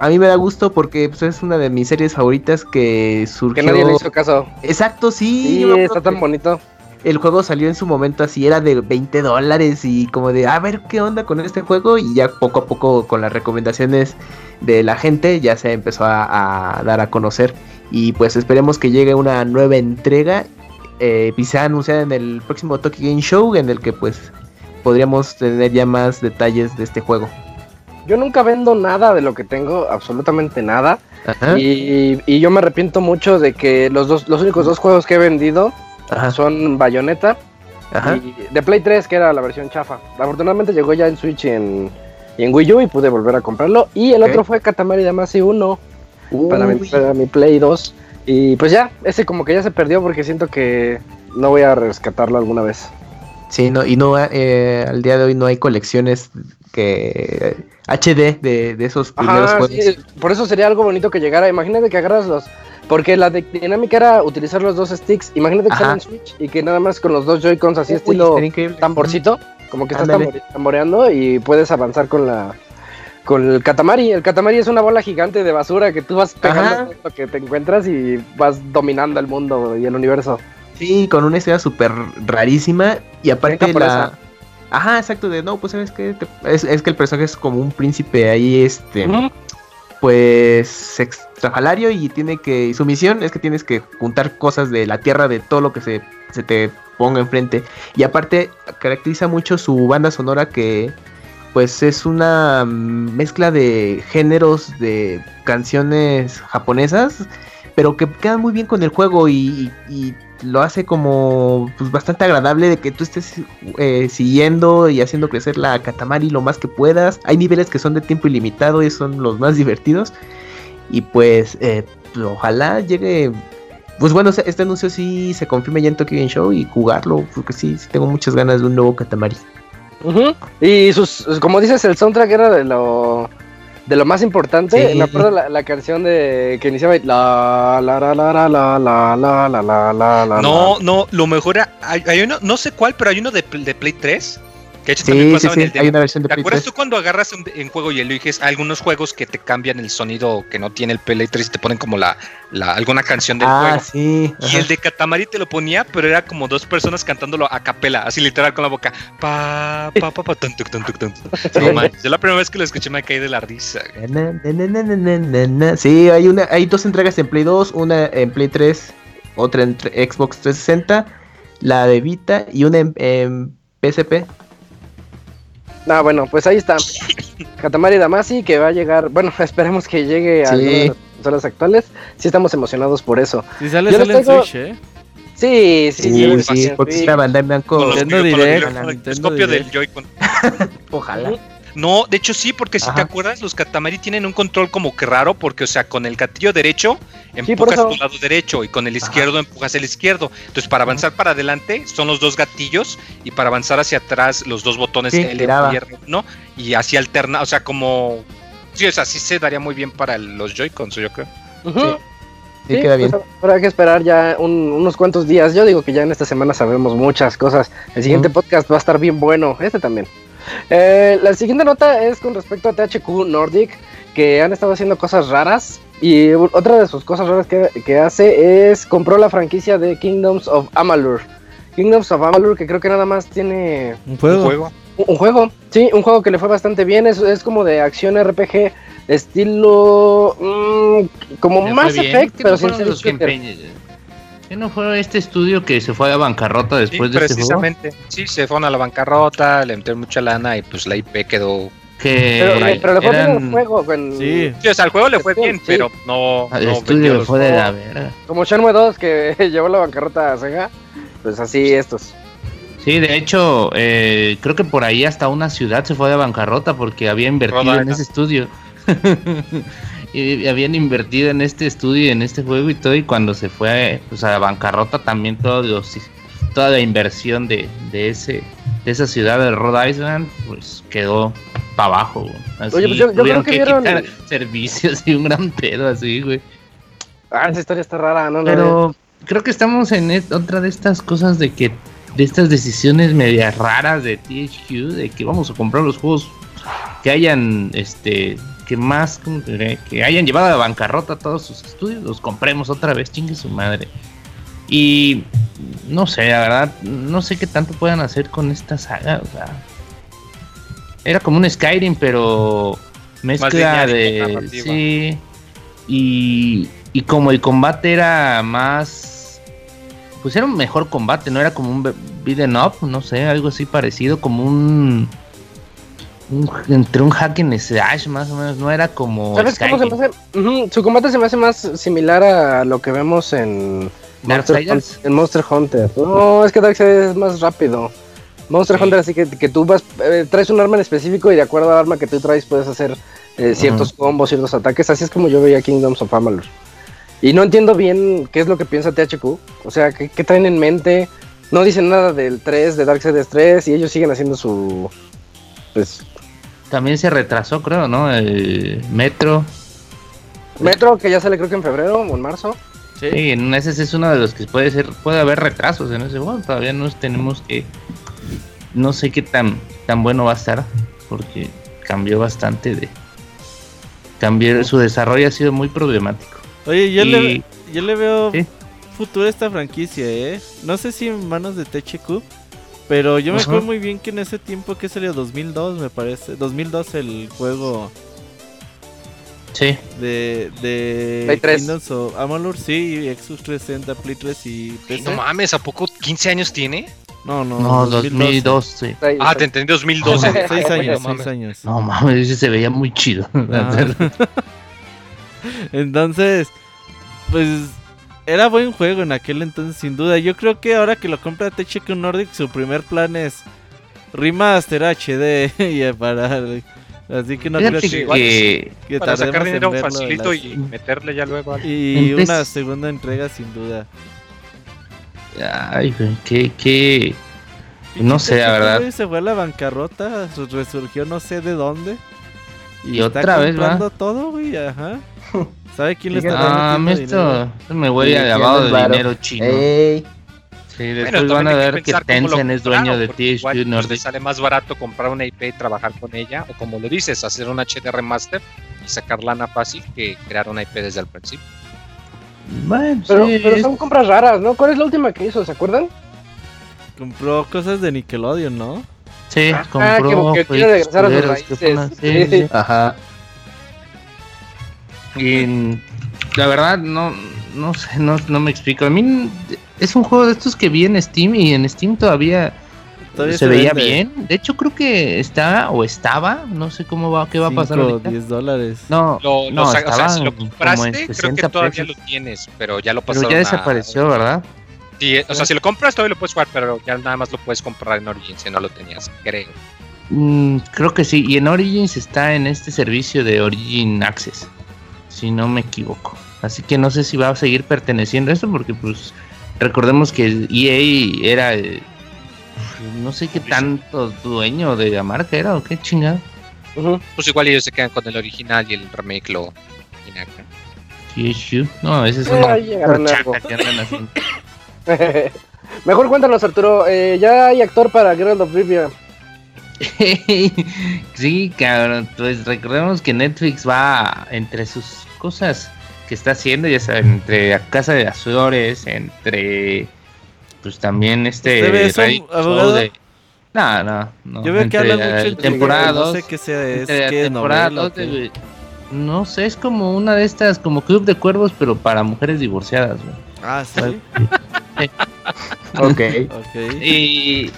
a mí me da gusto porque pues, es una de mis series favoritas que surgió.
Que nadie le hizo caso.
Exacto, sí.
Está tan bonito.
El juego salió en su momento así, era de 20 dólares y como de, a ver qué onda con este juego. Y ya poco a poco con las recomendaciones de la gente ya se empezó a, a dar a conocer. Y pues esperemos que llegue una nueva entrega eh, y se va a anunciar en el próximo Tokyo Game Show, en el que pues podríamos tener ya más detalles de este juego.
Yo nunca vendo nada de lo que tengo, absolutamente nada.
Ajá.
Y, y yo me arrepiento mucho de que los dos, los únicos dos juegos que he vendido
Ajá.
son Bayonetta
Ajá.
y de Play 3, que era la versión chafa. Afortunadamente llegó ya en Switch y en, y en Wii U y pude volver a comprarlo. Y el otro fue Katamari Damacy 1 para mi, para mi Play 2. Y pues ya, ese como que ya se perdió porque siento que no voy a rescatarlo alguna vez.
Sí, no, y no eh, al día de hoy no hay colecciones que HD de, de esos primeros
Ajá,
juegos.
sí, por eso sería algo bonito que llegara. Imagínate que agarras los. Porque la de- dinámica era utilizar los dos sticks. Imagínate que sale en Switch y que nada más con los dos Joy-Cons así
Uy,
estilo tamborcito. Como que estás tambore- tamboreando y puedes avanzar con la. Con el Katamari. El Katamari es una bola gigante de basura que tú vas pegando lo que te encuentras y vas dominando el mundo y el universo.
Sí, con una historia súper rarísima y aparte la... Ajá, exacto, de no, pues sabes que es, es que el personaje es como un príncipe ahí, este, pues extrafalario y tiene que, y su misión es que tienes que juntar cosas de la tierra, de todo lo que se, se te ponga enfrente. Y aparte caracteriza mucho su banda sonora que pues es una mezcla de géneros de canciones japonesas, pero que quedan muy bien con el juego y, y- y lo hace como pues bastante agradable de que tú estés eh, siguiendo y haciendo crecer la Katamari lo más que puedas. Hay niveles que son de tiempo ilimitado y son los más divertidos. Y pues eh, pues, ojalá llegue... Pues bueno, este anuncio sí se confirme ya en Tokyo Game Show y jugarlo, porque sí, sí tengo muchas ganas de un nuevo Katamari.
Y sus, como dices, el soundtrack era de lo de lo más importante.
Sí.
Me acuerdo la, la canción de que iniciaba la la la la la la la la la la la
No, no, lo mejor era- hay, hay uno, no sé cuál, pero hay uno de, de Play 3. Que de hecho también
sí,
pasaba en el demo.
hay una versión de
¿Te
Play
acuerdas
3.
tú cuando agarras un- en juego y eliges algunos juegos que te cambian el sonido que no tiene el Play 3 y te ponen como la, la alguna canción del
Ah,
juego?
sí.
Y
ajá.
el de Katamari te lo ponía, pero era como dos personas cantándolo a capela, así literal con la boca. Pa, pa, pa, pa, tun, tuc, tun. No manches, yo la primera vez que lo escuché me caí de la risa.
Sí, hay una, hay dos entregas en Play 2, una en Play 3, otra en Xbox 360, la de Vita y una en, en PSP.
Ah, bueno, pues ahí está. Katamari Damacy que va a llegar, bueno, esperemos que llegue a
Sí.
alguna de las consolas actuales. Sí estamos emocionados por eso.
Si sale,
Yo
sale en
tengo-
Switch, ¿eh?
Sí, sí, sí.
Sí,
sí,
porque
sí.
está Bandai Namco.
Con los
Nintendo Direct,
es copia del. Joy-Con.
Ojalá.
No, de hecho sí, porque si te acuerdas, los Katamari tienen un control como que raro, porque, o sea, con el gatillo derecho empujas
eso.
tu lado derecho y con el izquierdo empujas el izquierdo. Entonces, para avanzar para adelante son los dos gatillos y para avanzar hacia atrás los dos botones
Sí,
L y R1 y así alterna, o sea, como... Sí, o sea, sí se daría muy bien para los Joy-Cons, yo creo.
Sí. Sí, queda bien.
pues, habrá que esperar ya un- unos cuantos días. Yo digo que ya en esta semana sabremos muchas cosas. El siguiente podcast va a estar bien bueno. Este también. Eh, la siguiente nota es con respecto a THQ Nordic, que han estado haciendo cosas raras. Y otra de sus cosas raras que, que hace es compró la franquicia de Kingdoms of Amalur. Kingdoms of Amalur, que creo que nada más tiene
Un juego.
Un juego.
un un juego, sí, un juego que le fue bastante bien. Es, es como de acción RPG, estilo. mm, como Mass. Effect,
¿Qué
pero
no
sin ser
¿Qué no fue este estudio que se fue a bancarrota
Sí,
después de este juego?
precisamente. Sí, se fueron a la bancarrota, le metieron mucha lana y pues la IP quedó...
Que
Pero, pero le fue bien el juego. con-
Sí.
Sí, o sea, al juego le fue
Sí,
bien,
sí.
pero no...
el
no vendió
estudio
los
fue de la verga.
Como Shenmue 2, que llevó la bancarrota a Sega. Pues así estos.
Sí, de hecho, eh, creo que por ahí hasta una ciudad se fue de bancarrota porque había invertido en ese estudio. y habían invertido en este estudio, y en este juego y todo, y cuando se fue pues, a la bancarrota también todo los- toda la inversión de, de ese de esa ciudad de Rhode Island pues quedó para abajo. Así,
Oye, pues yo- creo que vieron-
quitar servicios y un gran pedo así, güey.
Ah, esa historia está rara, ¿no?
Pero creo que estamos en et- otra de estas cosas de que de estas decisiones medias raras de THQ de que vamos a comprar los juegos que hayan este que más que hayan llevado a la bancarrota todos sus estudios, los compremos otra vez, chingue su madre. Y no sé, la verdad, no sé qué tanto puedan hacer con esta saga, o sea, era como un Skyrim, pero mezcla de sí y, y como el combate era más pues era un mejor combate, no era como un be- beat'em up, no sé, algo así parecido, como un, un- entre un hack and slash más o menos, no era como
¿Sabes cómo se me hace? Su combate se me hace más similar a lo que vemos en Monster,
Darksiders.
Hun- en Monster Hunter. No, es que Darkseid es más rápido. Monster
Sí.
Hunter así que, que tú vas, eh, traes un arma en específico y de acuerdo al arma que tú traes puedes hacer eh, ciertos combos, ciertos ataques. Así es como yo veía Kingdoms of Amalur. Y no entiendo bien qué es lo que piensa THQ. O sea, qué, qué traen en mente. No dicen nada del 3, de Darkseid 3 y ellos siguen haciendo su... Pues...
También se retrasó, creo, ¿no? El Metro.
Metro, que ya sale creo que en febrero o en marzo.
Sí.
En ese es uno de los que puede ser, puede haber retrasos en ese juego. Todavía no tenemos que, no sé qué tan, tan bueno va a estar, porque cambió bastante de, cambió, su desarrollo ha sido muy problemático.
Oye, yo,
Y-
le, yo le veo
Sí.
futuro a esta franquicia, ¿eh? No sé si en manos de THQ, pero yo me acuerdo muy bien que en ese tiempo que salió 2002, me parece. 2002 el juego
Sí,
de, de
Play 3.
Kingdoms of Amalur, sí, Xbox 360, Play 3 y PC.
No mames, ¿a poco 15 años tiene?
No, no,
no,
2012.
2002, sí.
Ah, te entendí 2012.
Seis
Seis
Ay,
años,
no mames.
seis años.
No mames, ese se veía muy chido.
Ah. Entonces, pues era buen juego en aquel entonces, sin duda. Yo creo que ahora que lo compra THQ Nordic, su primer plan es remaster HD y para así que no creo que,
que,
que
Para sacar dinero facilito
las-
y meterle ya luego al...
y
Entonces-
una segunda entrega sin duda.
ay, que, que, No sé, la verdad.
Se fue a la bancarrota, su- resurgió no sé de dónde.
Y
está
otra vez, ¿va?
comprando todo, güey, ajá. ¿Sabe quién le está
ah,
metiendo
esto, me huele a lavado de
varo.
dinero chino.
Ey,
Sí, después
Bueno,
van a ver que
lo
Tencent es dueño de THQ
pues,
Nordic.
sale más barato comprar una IP y trabajar con ella, o como lo dices, hacer un HD remaster y sacar lana fácil que crear una IP desde el principio.
Bueno,
Pero,
sí,
pero son compras raras, ¿no? ¿Cuál es la última que hizo? ¿Se acuerdan?
Compró cosas de Nickelodeon, ¿no?
sí,
Ah,
compró
como que quiere
jueguitos
regresar a sus
que
raíces.
sí, sí.
ajá.
Y la verdad, no, no sé, no, no me explico. A mí es un juego de estos que vi en Steam y en Steam todavía,
Todavía
se, veía
vende.
bien. De hecho, creo que está o estaba, no sé cómo va, qué va a pasar ahorita.
10 dólares.
No,
Lo, lo
no,
o sea, si lo compraste, creo que
60
todavía
pesos.
lo tienes, pero ya lo
Pero
pasaron
ya
a-
desapareció, ¿verdad?
Sí, o sea, si lo compras todavía lo puedes jugar, pero ya nada más lo puedes comprar en Origin si no lo tenías, creo.
Mm, creo que sí. Y en Origins está en este servicio de Origin Access, si no me equivoco. Así que no sé si va a seguir perteneciendo a esto, porque pues recordemos que EA era el- no sé qué tanto dueño de la marca era o qué chingado.
Pues igual ellos se quedan con el original y el remake lo inactan.
No, ese es
Eh,
una que andan haciendo.
Mejor cuéntanos, Arturo. eh, ya hay actor para Geralt of Rivia.
sí, cabrón. Pues recordemos que Netflix va entre sus cosas que está haciendo, ya saben, entre la Casa de las Flores, entre pues también este No, no, no.
Yo veo que
entre
hablan
la
mucho entre
temporada
No sé qué sea, es que
temporada
novela.
de- no sé, es como una de estas, como Club de Cuervos, pero para mujeres divorciadas, güey.
Ah, sí.
Ok.
Ok.
Y,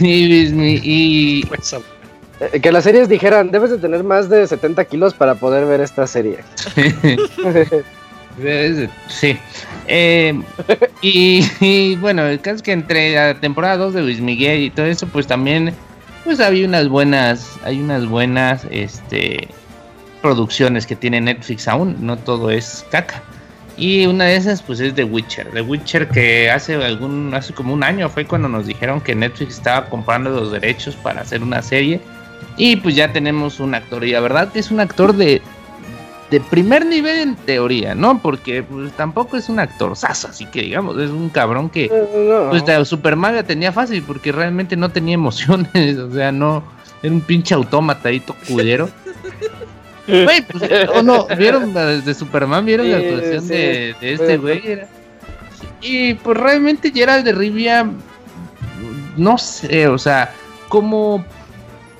y, y-
Eh, que las series dijeran, debes de tener más de 70 kilos para poder ver esta serie.
Sí. Eh, y, y, bueno, el caso es que entre la temporada 2 de Luis Miguel y todo eso, pues también, pues había unas buenas, hay unas buenas, este, producciones que tiene Netflix aún, no todo es caca. Y una de esas, pues es The Witcher. The Witcher que hace algún, hace como un año fue cuando nos dijeron que Netflix estaba comprando los derechos para hacer una serie. Y pues ya tenemos un actor. Y la verdad que es un actor de, de primer nivel en teoría, ¿no? Porque pues, tampoco es un actor saso, así que digamos, es un cabrón que
Eh, no.
pues la Superman la tenía fácil porque realmente no tenía emociones, o sea, no era un pinche autómata ahí culero. Güey, pues, ¿o no? ¿Vieron la de Superman? ¿Vieron la actuación
sí.
de, de este güey? Y pues realmente Gerald de Rivia, no sé, o sea, como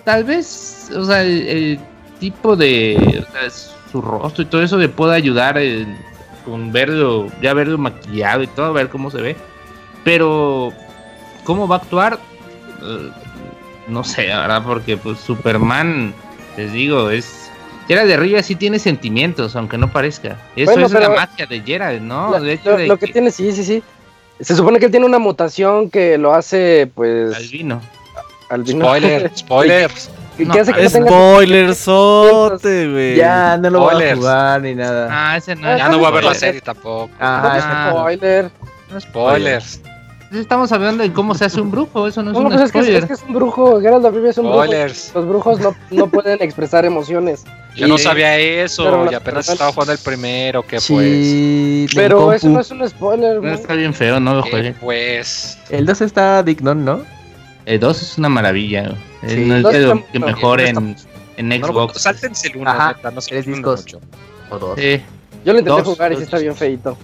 tal vez, o sea, el, el tipo de, o sea, su rostro y todo eso le puede ayudar en- con verlo, ya verlo maquillado y todo, a ver cómo se ve. Pero, ¿cómo va a actuar? Eh, no sé, la verdad, porque pues Superman, les digo, es... Geralt de Rivia sí tiene sentimientos, aunque no parezca. Eso
Bueno,
es la magia de Geralt, ¿no?
La-
de hecho,
lo,
de
lo que tiene, sí, sí, sí. Se supone que él tiene una mutación que lo hace, pues,
albino.
albino.
Spoiler, spoilers.
No,
hace que no tenga
Spoiler sote, güey.
Ya no lo voy a
Spoilers.
jugar ni nada.
Ah, ese no.
Ah,
Ya no voy a ver la
spoiler.
serie tampoco.
No,
ese-
Ah.
spoiler.
Spoilers.
Estamos hablando de cómo se hace un brujo, eso no es
No, no,
un
pues es que, es,
spoiler.
es que es un brujo. Geralt of Rivia es un brujo. Los brujos no, no pueden expresar emociones.
Yo no sabía eso
pero
y apenas
personas-
estaba jugando el primero, que pues.
Sí, en
Pero
compu.
eso no es un spoiler,
No,
güey.
está bien feo, no lo
pues.
El 2 está digno, ¿no?
El 2 es una maravilla.
Sí.
no es de que mejor en, en
No,
Xbox.
sáltense el uno,
Ajá,
neta, no se
tres
confundan
discos.
mucho.
O dos.
Sí,
Yo lo intenté
Dos,
jugar y sí está bien feito.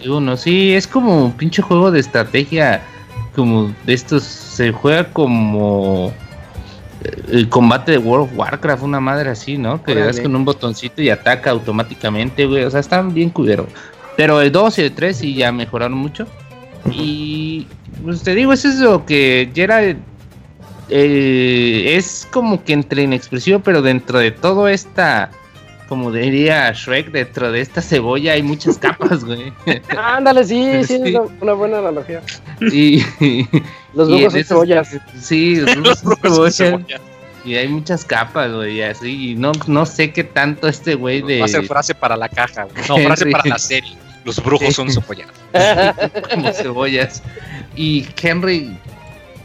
El uno. Sí, es como un pinche juego de estrategia. Como de estos. Se juega como. eh, El combate de World of Warcraft, una madre así, ¿no? Que le das con un botoncito y ataca automáticamente, güey. O sea, están bien culeros. Pero el 2 y el 3 sí ya mejoraron mucho. Y pues te digo, eso es lo que Gerald eh, es como que entre inexpresivo, pero dentro de todo esta, como diría Shrek, dentro de esta cebolla hay muchas capas, güey.
Ándale, sí, sí,
Sí.
es una, buena analogía.
y,
Los
y en
son cebollas.
Sí, los brujos
Los
son
brujos son
cebollas. Y hay muchas capas, güey, y así. Y no, no sé qué tanto este güey de.
Va a ser frase para la caja, güey. No, frase para la serie. Los brujos
Sí.
son cebollas.
como cebollas. Y Henry,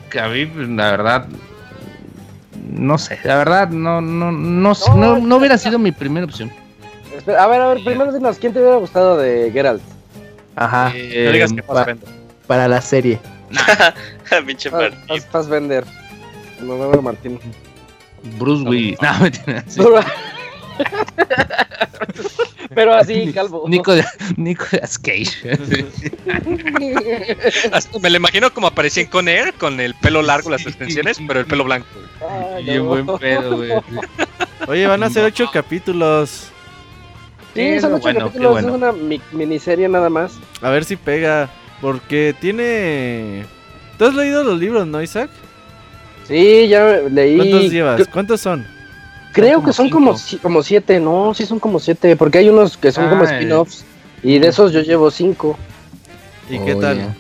que a mí, pues, la verdad, no sé, la verdad, no, no, no, sé, no, no hubiera sido mi primera opción.
Espera, a ver, a ver, primero dinos, ¿quién te hubiera gustado de Geralt?
Ajá,
Eh,
no digas que
pa-
Fassbender.
para la serie.
Pinche
Ah,
Martín.
Fassbender. No, no, no, Martín.
Bruce Willis. No, mentira.
Pero así, calvo.
Nicolas, Nicolas Cage.
Me lo imagino como aparecía en Conair con el pelo largo, las extensiones, pero el pelo blanco.
Ay, no.
buen pedo, güey.
Oye, van a ser ocho capítulos.
Sí, son ocho
Bueno,
capítulos,
bueno.
es una mi- miniserie nada más.
A ver si pega. Porque tiene. ¿Tú has leído los libros, no, Isaac?
Sí, ya leí.
¿Cuántos llevas? ¿Cuántos son?
Creo
como
que son como,
cinco.
como siete, no, sí son como siete, porque hay unos que son como
Ah,
spin-offs. Y de esos yo llevo cinco.
¿Y qué
Oh,
tal?
ya.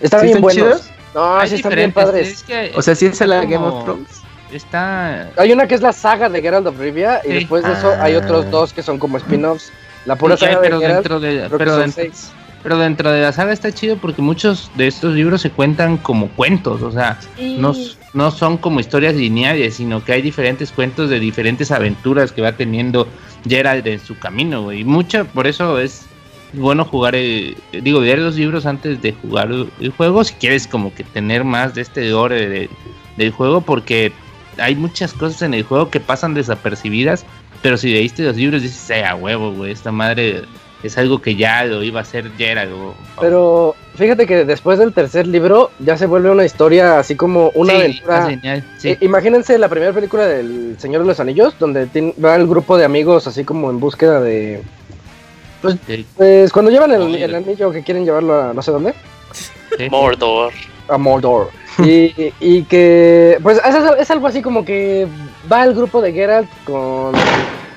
Están
¿Sí
bien
están
buenos.
chidos?
No,
Hay
sí están bien padres.
es que
O sea, sí es la
como-
Game of Thrones.
Está.
Hay una que es la saga de Geralt of Rivia y después de eso hay
Ah.
otros dos que son como spin-offs. La pura
Sí,
saga
pero
de Geralt,
dentro de, pero dentro,
seis.
pero dentro de la saga está chido porque muchos de estos libros se cuentan como cuentos, o sea, no, no son como historias lineales, sino que hay diferentes cuentos de diferentes aventuras que va teniendo Gerald en su camino, güey. Y mucho, por eso es bueno jugar, digo, leer los libros antes de jugar el juego, si quieres como que tener más de este lore de- del juego, porque hay muchas cosas en el juego que pasan desapercibidas, pero si leíste los libros dices, eh, a huevo, güey, esta madre es algo que ya lo iba a hacer Gerald. o-
Pero fíjate que después del tercer libro ya se vuelve una historia así como una
Sí,
aventura.
genial, sí.
Eh, imagínense la primera película del Señor de los Anillos, donde va el grupo de amigos así como en búsqueda de...
Sí,
Pues cuando llevan el, anillo que quieren llevarlo a no sé dónde,
sí.
Mordor.
a Mordor. y, y que, pues es, es algo así como que va el grupo de Geralt con...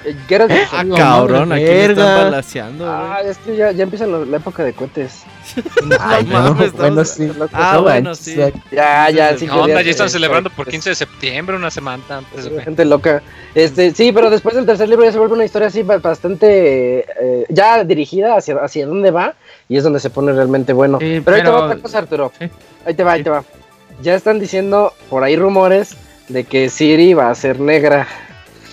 eh, Geralt
Ah, cabrón, aquí me están balaseando.
Ah, es que ya, ya empieza la, la época de cohetes.
Ay,
No
no, bueno, sí.
Ah,
No
bueno, sí.
Ya, ya, sí.
¿Qué onda? Ya están
eh,
celebrando por
pues,
15 de septiembre, una semana antes.
Gente loca. Este, sí, pero después del tercer libro ya se vuelve una historia así ba- bastante eh, ya dirigida hacia, hacia dónde va y es donde se pone realmente bueno.
Sí,
pero ahí te va
pero-
otra cosa, Arturo.
Sí.
Ahí te va, ahí te va. Ya están diciendo por ahí rumores de que Siri va a ser negra.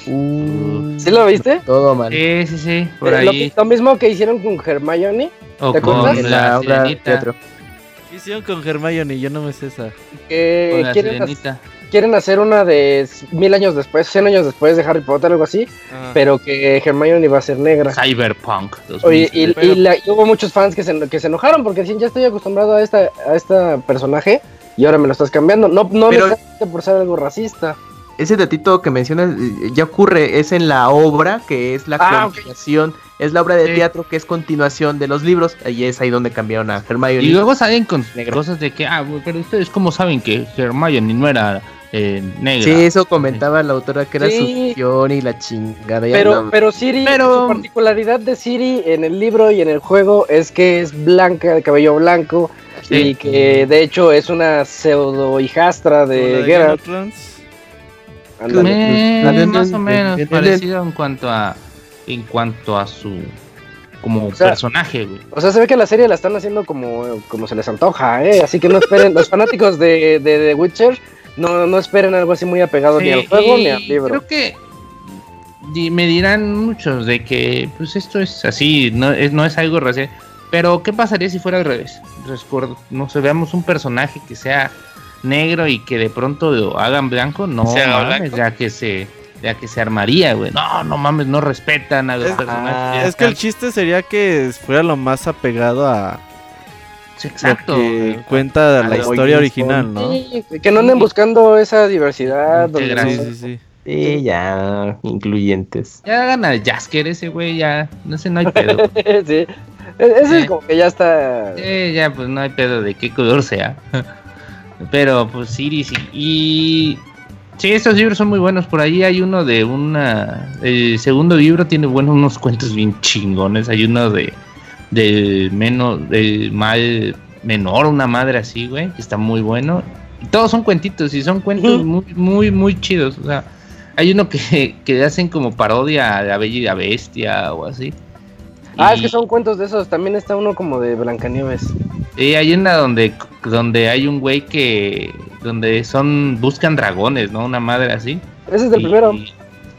Uh,
¿Sí lo viste?
Todo mal.
Sí, sí, sí, por
Eh, lo,
ahí.
lo mismo que hicieron con Hermione,
O
¿te
con
acuerdas?
La,
la obra de
sirenita.
teatro.
¿Qué hicieron con Hermione? Yo no me sé esa.
Con la
quieren, ha- quieren hacer una de mil años después, cien años después de Harry Potter, algo así,
Ah.
pero que Hermione va a ser negra.
Cyberpunk.
Oye, y,
2007.
y la- y hubo muchos fans que se, que se enojaron porque decían, ya estoy acostumbrado a esta, a esta personaje y ahora me lo estás cambiando. No, no
Pero-
necesariamente por ser algo racista.
Ese datito que mencionas eh, ya ocurre, es en la obra, que es la
Ah,
continuación es la obra de
Sí.
teatro que es continuación de los libros. Ahí es ahí donde cambiaron a Hermione.
Y luego salen con
Negro.
cosas de que, ah, pero ustedes cómo saben que Hermione no era eh, negra.
Sí, eso comentaba la autora que era
Sí.
su ficción y la chingada.
Pero,
no-
pero Siri,
Pero-
su particularidad de Siri en el libro y en el juego es que es blanca, de cabello blanco,
Sí.
y que de hecho es una pseudo hijastra de
de Game
Geralt.
Eh,
Ándale.
más o menos parecido en cuanto a en cuanto a su como
sea,
personaje, güey.
O sea, se ve que la serie la están haciendo como, como se les antoja, ¿eh? Así que no esperen, los fanáticos de, de The Witcher, no, no esperen algo así muy apegado ni al juego ni al libro.
Creo que me dirán muchos de que pues esto es así, no es, no es algo recién. Pero ¿qué pasaría si fuera al revés? Recuerdo, no sé, veamos un personaje que sea negro y que de pronto lo hagan blanco, no
Se haga
mames,
blanco.
ya que se ya que se armaría, güey. No, no mames, no respetan a los
Es-
personajes.
Ah,
Es que el chiste sería que fuera lo más apegado a
Sí, exacto.
lo que cuenta
A
la historia original, ¿no?
Sí, que no anden buscando esa diversidad. donde.
Sí, sí, sí.
Sí, ya, incluyentes.
Ya hagan al Jasker ese güey, ya, no sé, no hay pedo.
sí. E- Ese es
Sí.
como que ya está.
Eh, ya, pues no hay pedo de qué color sea. Pero, pues sí, sí. Y. Sí, estos libros son muy buenos. Por ahí hay uno de una. El segundo libro tiene buenos unos cuentos bien chingones. Hay uno de. Del menos. Del mal menor, una madre así, güey. Que está muy bueno. Y todos son cuentitos y son cuentos muy, muy, muy chidos. O sea, hay uno que, que hacen como parodia a la Bella y la Bestia o así.
Ah,
Y-
es que son cuentos de esos. También está uno como de Blancanieves.
Sí, hay una donde, donde hay un güey que. donde son. buscan dragones, ¿no? Una madre así.
Ese es del
Y-
primero.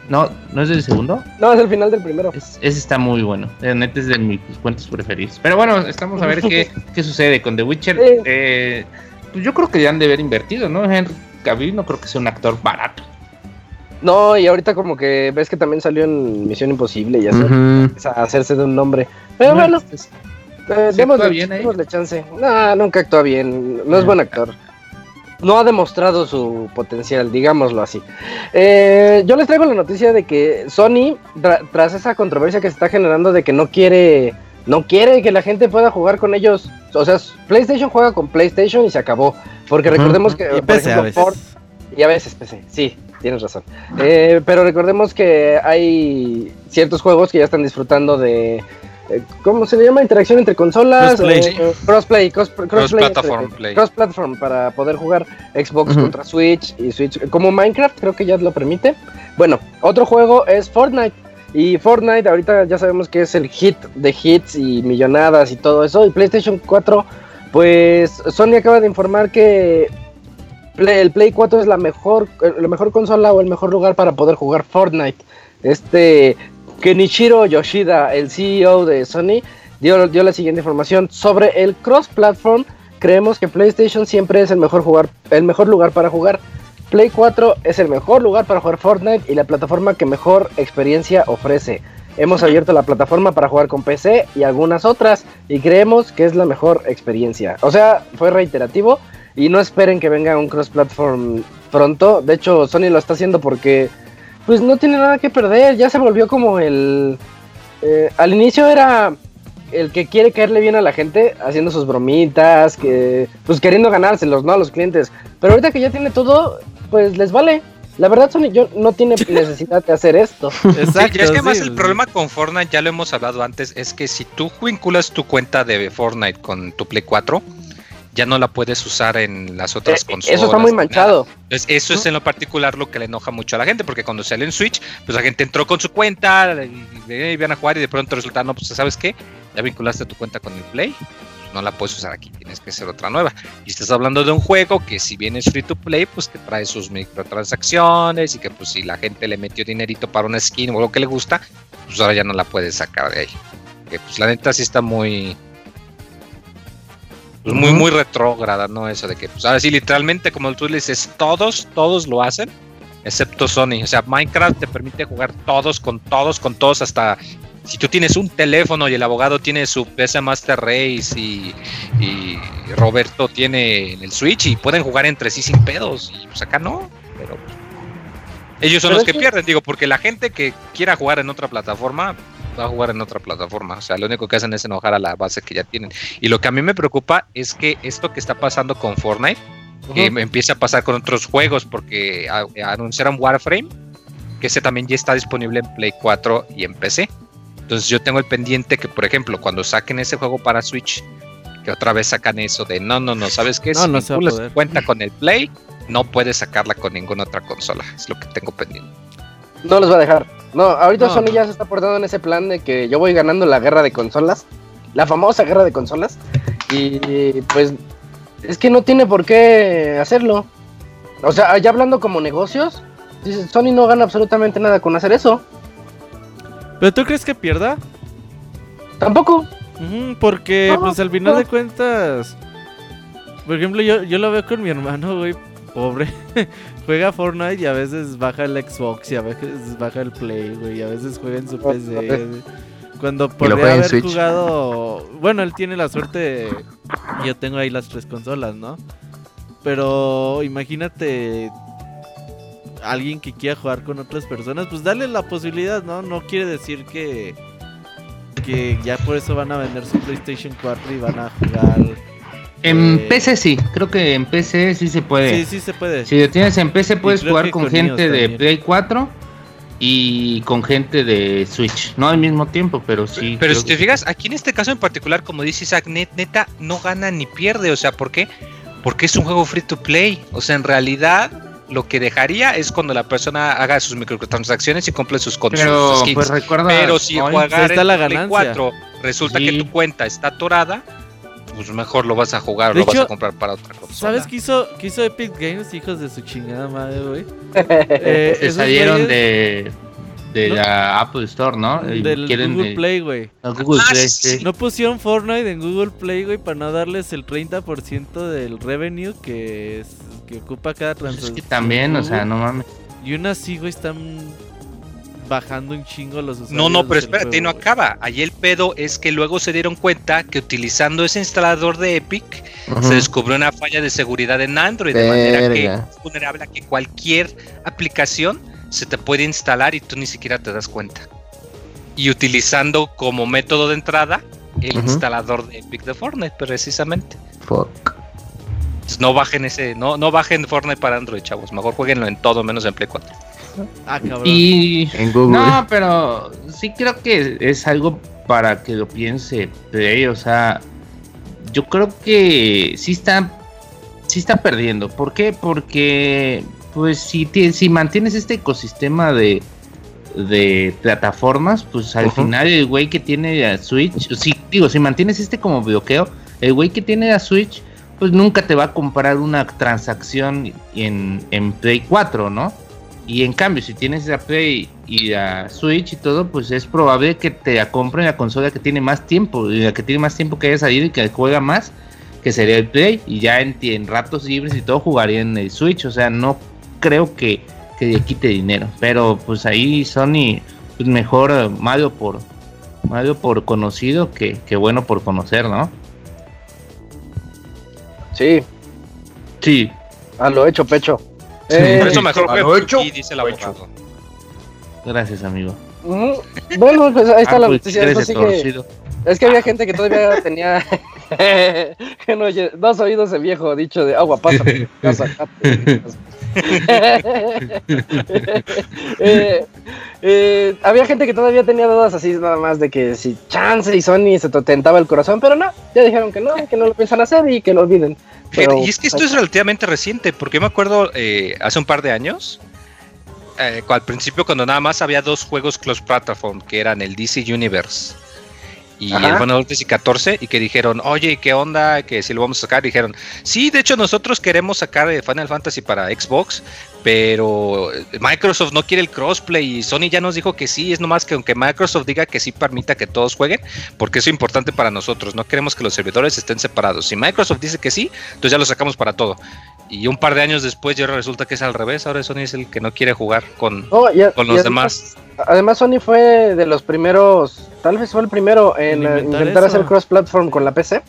No, ¿no es del segundo?
No, es el final del primero.
Es- ese está muy bueno. La neta es de mis cuentos preferidos. Pero bueno, estamos a ver qué, qué sucede con The Witcher.
Sí.
Eh, pues yo creo que ya han de haber invertido, ¿no? Henry Cavill no creo que sea un actor barato.
No, y ahorita como que ves que también salió en Misión Imposible y ya sabes,
Ujú.
empieza a hacerse de un nombre. Pero
No,
bueno,
es-
eh,
¿sí
démosle,
actúa bien ahí?
démosle chance. No, nunca actúa bien. No es
Ah.
buen actor. No ha demostrado su potencial, digámoslo así. Eh, yo les traigo la noticia de que Sony, tra- tras esa controversia que se está generando de que no quiere, no quiere que la gente pueda jugar con ellos. O sea, PlayStation juega con PlayStation y se acabó. Porque recordemos que,
Y
por
PC a
ejemplo,
veces.
Ford- y a veces PC, sí, tienes razón. Eh, pero recordemos que hay ciertos juegos que ya están disfrutando de. Eh, ¿Cómo se le llama? Interacción entre consolas.
Crossplay.
eh, crossplay, cross- crossplay
Cross-platform
entre-
play.
Cross-platform para poder jugar Xbox contra Switch y Switch. Como Minecraft, creo que ya lo permite. Bueno, otro juego es Fortnite. Y Fortnite ahorita ya sabemos que es el hit de hits y millonadas y todo eso. Y PlayStation 4, pues Sony acaba de informar que Play- el Play 4 es la mejor, eh, la mejor consola o el mejor lugar para poder jugar Fortnite. Este Kenichiro Yoshida, el CEO de Sony, dio, dio la siguiente información sobre el cross-platform. Creemos que PlayStation siempre es el mejor, jugar, el mejor lugar para jugar. Play 4 es el mejor lugar para jugar Fortnite y la plataforma que mejor experiencia ofrece. Hemos abierto la plataforma para jugar con PC y algunas otras y creemos que es la mejor experiencia. O sea, fue reiterativo y no esperen que venga un cross-platform pronto. De hecho, Sony lo está haciendo porque pues no tiene nada que perder. Ya se volvió como el... eh, al inicio era el que quiere caerle bien a la gente haciendo sus bromitas, que pues queriendo ganárselos, ¿no? A los clientes. Pero ahorita que ya tiene todo, pues les vale. La verdad, Sony yo no tiene necesidad de hacer esto.
Exacto.
Sí, y es que más
sí,
el
sí.
problema con Fortnite, ya lo hemos hablado antes, es que si tú vinculas tu cuenta de Fortnite con tu Play 4, ya no la puedes usar en las otras
Eh,
consolas.
Eso está muy manchado.
Entonces, eso es en lo particular lo que le enoja mucho a la gente, porque cuando salió en Switch, pues la gente entró con su cuenta y, iban a jugar y de pronto resulta, no, pues sabes qué, ya vinculaste tu cuenta con el Play, pues, no la puedes usar aquí, tienes que hacer otra nueva. Y estás hablando de un juego que si bien es free to play, pues que trae sus microtransacciones y que pues si la gente le metió dinerito para una skin o algo que le gusta, pues ahora ya no la puedes sacar de ahí. Que pues la neta sí está muy... Pues muy, muy retrógrada, ¿no? Eso de que, pues ahora sí, literalmente, como tú le dices, todos, todos lo hacen, excepto Sony. O sea, Minecraft te permite jugar todos con todos, con todos, hasta si tú tienes un teléfono y el abogado tiene su PC Master Race y, y Roberto tiene el Switch y pueden jugar entre sí sin pedos. Y pues acá no, pero pues, ellos son
Pero
los que
que-
pierden, digo, porque la gente que quiera jugar en otra plataforma, va a jugar en otra plataforma. O sea, lo único que hacen es enojar a la base que ya tienen. Y lo que a mí me preocupa es que esto que está pasando con Fortnite, que
Ujú.
empiece a pasar con otros juegos, porque a- anunciaron Warframe, que ese también ya está disponible en Play 4 y en PC. Entonces yo tengo el pendiente que, por ejemplo, cuando saquen ese juego para Switch, que otra vez sacan eso de no, no, no, ¿sabes qué?
No,
si
no se va a
cuenta con el Play, no puedes sacarla con ninguna otra consola. Es lo que tengo pendiente.
No los va a dejar. No, ahorita
No,
Sony
no.
ya se está portando en ese plan de que yo voy ganando la guerra de consolas. La famosa guerra de consolas. Y pues es que no tiene por qué hacerlo. O sea, ya hablando como negocios, Sony no gana absolutamente nada con hacer eso.
¿Pero tú crees que pierda?
Tampoco.
Porque,
No,
pues al final de cuentas, por ejemplo, yo, yo lo veo con mi hermano, güey, pobre. juega Fortnite y a veces baja el Xbox y a veces baja el Play, güey, y a veces juega en su PC. Cuando podría haber
Switch.
jugado. Bueno, él tiene la suerte. Yo tengo ahí las tres consolas, ¿no? Pero imagínate. Alguien que quiera jugar con otras personas, pues dale la posibilidad, ¿no? No quiere decir que. Que ya por eso van a vender su PlayStation 4 y van a jugar.
En
Eh,
PC sí, creo que en PC sí se puede.
Sí, sí se puede.
Si lo tienes en PC puedes jugar con,
con
gente de
también.
Play 4 y con gente de Switch. No al mismo tiempo, pero sí.
Pero si te fijas, aquí en este caso en particular, como dice Isaac, net- neta, no gana ni pierde. O sea, ¿por qué? Porque es un juego free to play. O sea, en realidad, lo que dejaría es cuando la persona haga sus microtransacciones y compre sus, con sus
Pero pues recuerda.
Pero si jugar
está
en
la
Play
ganancia.
4 resulta que tu cuenta está atorada, pues mejor lo vas a jugar o lo vas a comprar para otra cosa.
¿Sabes qué hizo, qué hizo Epic Games, hijos de su chingada madre, güey? Eh,
se salieron
güeyes
de, de
No.
la Apple Store, ¿no? Y
Del
quieren
Google
de-
Play, güey.
Google
Ah,
Play,
sí.
No pusieron Fortnite en Google Play, güey, para no darles el 30% del revenue que, es- que ocupa cada
Pues
transacción.
es que también, o sea, no mames.
Y aún así, güey, están bajando un chingo los usuarios.
No, no, pero espérate,
juego,
no acaba. Ahí el pedo es que luego se dieron cuenta que utilizando ese instalador de Epic se descubrió una falla de seguridad en Android, de manera que es vulnerable a que cualquier aplicación se te puede instalar y tú ni siquiera te das cuenta. Y utilizando como método de entrada el instalador de Epic de Fortnite, precisamente.
Fuck.
Entonces, no bajen ese, no, no bajen Fortnite para Android, chavos. Mejor jueguenlo en todo menos en Play 4.
Ah, cabrón.
Y.
En Google.
No, pero sí creo que es algo para que lo piense Play, o sea, yo creo que sí está, sí está perdiendo. ¿Por qué? Porque, pues, si, si mantienes este ecosistema de, de plataformas, pues al final el güey que tiene a Switch, si, digo, si mantienes este como bloqueo, el güey que tiene a Switch, pues nunca te va a comprar una transacción en, en Play 4, ¿no? Y en cambio, si tienes la Play y la Switch y todo, pues es probable que te la compren la consola que tiene más tiempo, y la que tiene más tiempo que haya salido y que juega más, que sería el Play. Y ya en, en ratos libres y todo jugaría en el Switch. O sea, no creo que, que le quite dinero. Pero pues ahí Sony, pues mejor eh, malo por, malo por conocido que, que bueno por conocer, ¿no?
Sí,
Sí,
a lo hecho pecho. Eh,
Por eso mejor jueguen
hecho,
y dice el abogado.
gracias, amigo.
ujú. Bueno, pues ahí está
Ah,
la
pues,
noticia. sí que- es que había gente que todavía tenía que no oye, dos oídos de viejo dicho de agua pasa. mi casa, gato". Eh, eh, había gente que todavía tenía dudas así nada más de que si Chance y Sony se te tentaba el corazón, pero no, ya dijeron que no, que no lo piensan hacer y que lo olviden.
Fíjate,
Pero-
y es que esto es relativamente reciente, porque yo me acuerdo eh, hace un par de años, al principio cuando nada más había dos juegos cross platform, que eran el DC Universe y
Ajá.
el Final Fantasy 14, y que dijeron, oye, ¿qué onda? Que si lo vamos a sacar, dijeron, sí, de hecho nosotros queremos sacar eh, Final Fantasy para Xbox, pero eh, Microsoft no quiere el crossplay y Sony ya nos dijo que sí, es nomás que aunque Microsoft diga que sí permita que todos jueguen, porque eso es importante para nosotros, no queremos que los servidores estén separados. Si Microsoft dice que sí, entonces ya lo sacamos para todo. Y un par de años después ya resulta que es al revés, ahora Sony es el que no quiere jugar con,
No, y a-
con
y
los
además-
demás.
Además, Sony fue de los primeros, tal vez fue el primero en,
En
eh,
inventar
intentar
eso.
hacer cross-platform con la PC.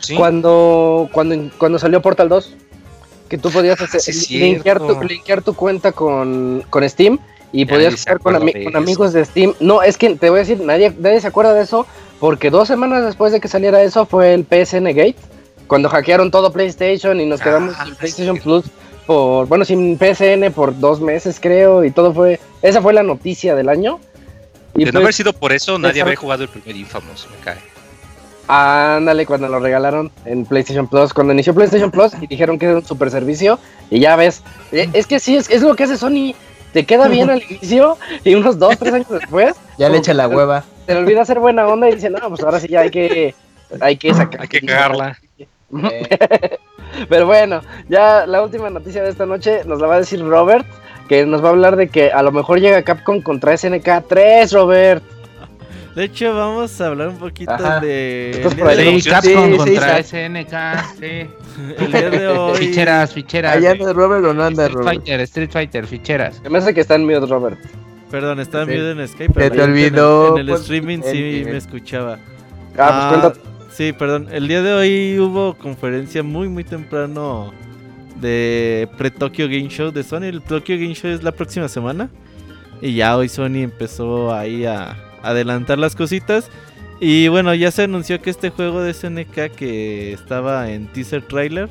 ¿sí?
Cuando, cuando, cuando salió Portal 2, que tú podías hacer,
sí es
linkear, tu,
cierto.
linkear tu cuenta con, con Steam y podías jugar con, ami- amigos de Steam. No, es que te voy a decir, nadie, nadie se acuerda de eso porque dos semanas después de que saliera eso fue el PSN Gate, cuando hackearon todo PlayStation y nos quedamos
Ah,
sin
sí.
PlayStation Plus por, bueno, sin PSN por dos meses creo y todo fue, esa fue la noticia del año. Y
De no haber sido por eso, nadie habría jugado el primer Infamous, me cae.
Ándale, cuando lo regalaron en PlayStation Plus, cuando inició PlayStation Plus y dijeron que era un super servicio, y ya ves, eh, es que sí, es, es lo que hace Sony, te queda bien al inicio y unos dos, tres años después,
Ya le echa la hueva.
Se le olvida hacer buena onda y dice, no, pues ahora sí ya hay que, hay que sacar.
Hay que cagarla.
Eh,
Pero bueno, ya la última noticia de esta noche nos la va a decir Robert, que nos va a hablar de que a lo mejor llega Capcom contra SNK 3, Robert.
De hecho, vamos a hablar un poquito
Ajá.
de.
Sí, Capcom
sí,
contra
sí.
SNK, sí.
el día de hoy.
Ficheras, ficheras.
¿Allá anda Robert o no anda
Street
Robert?
Fighter, Street Fighter, ficheras.
Me hace que está en mute, Robert.
Perdón, estaba
Sí.
mute en Skype. pero
Se
la
te
gente en el-
olvidó,
En el,
pues,
streaming
el-
sí
el-
me escuchaba.
Ah, pues cuenta.
Sí, perdón. El día de hoy hubo conferencia muy, muy temprano de pre-Tokyo Game Show de Sony. El Tokyo Game Show es la próxima semana. Y ya hoy Sony empezó ahí a adelantar las cositas. Y bueno, ya se anunció que este juego de SNK que estaba en teaser trailer,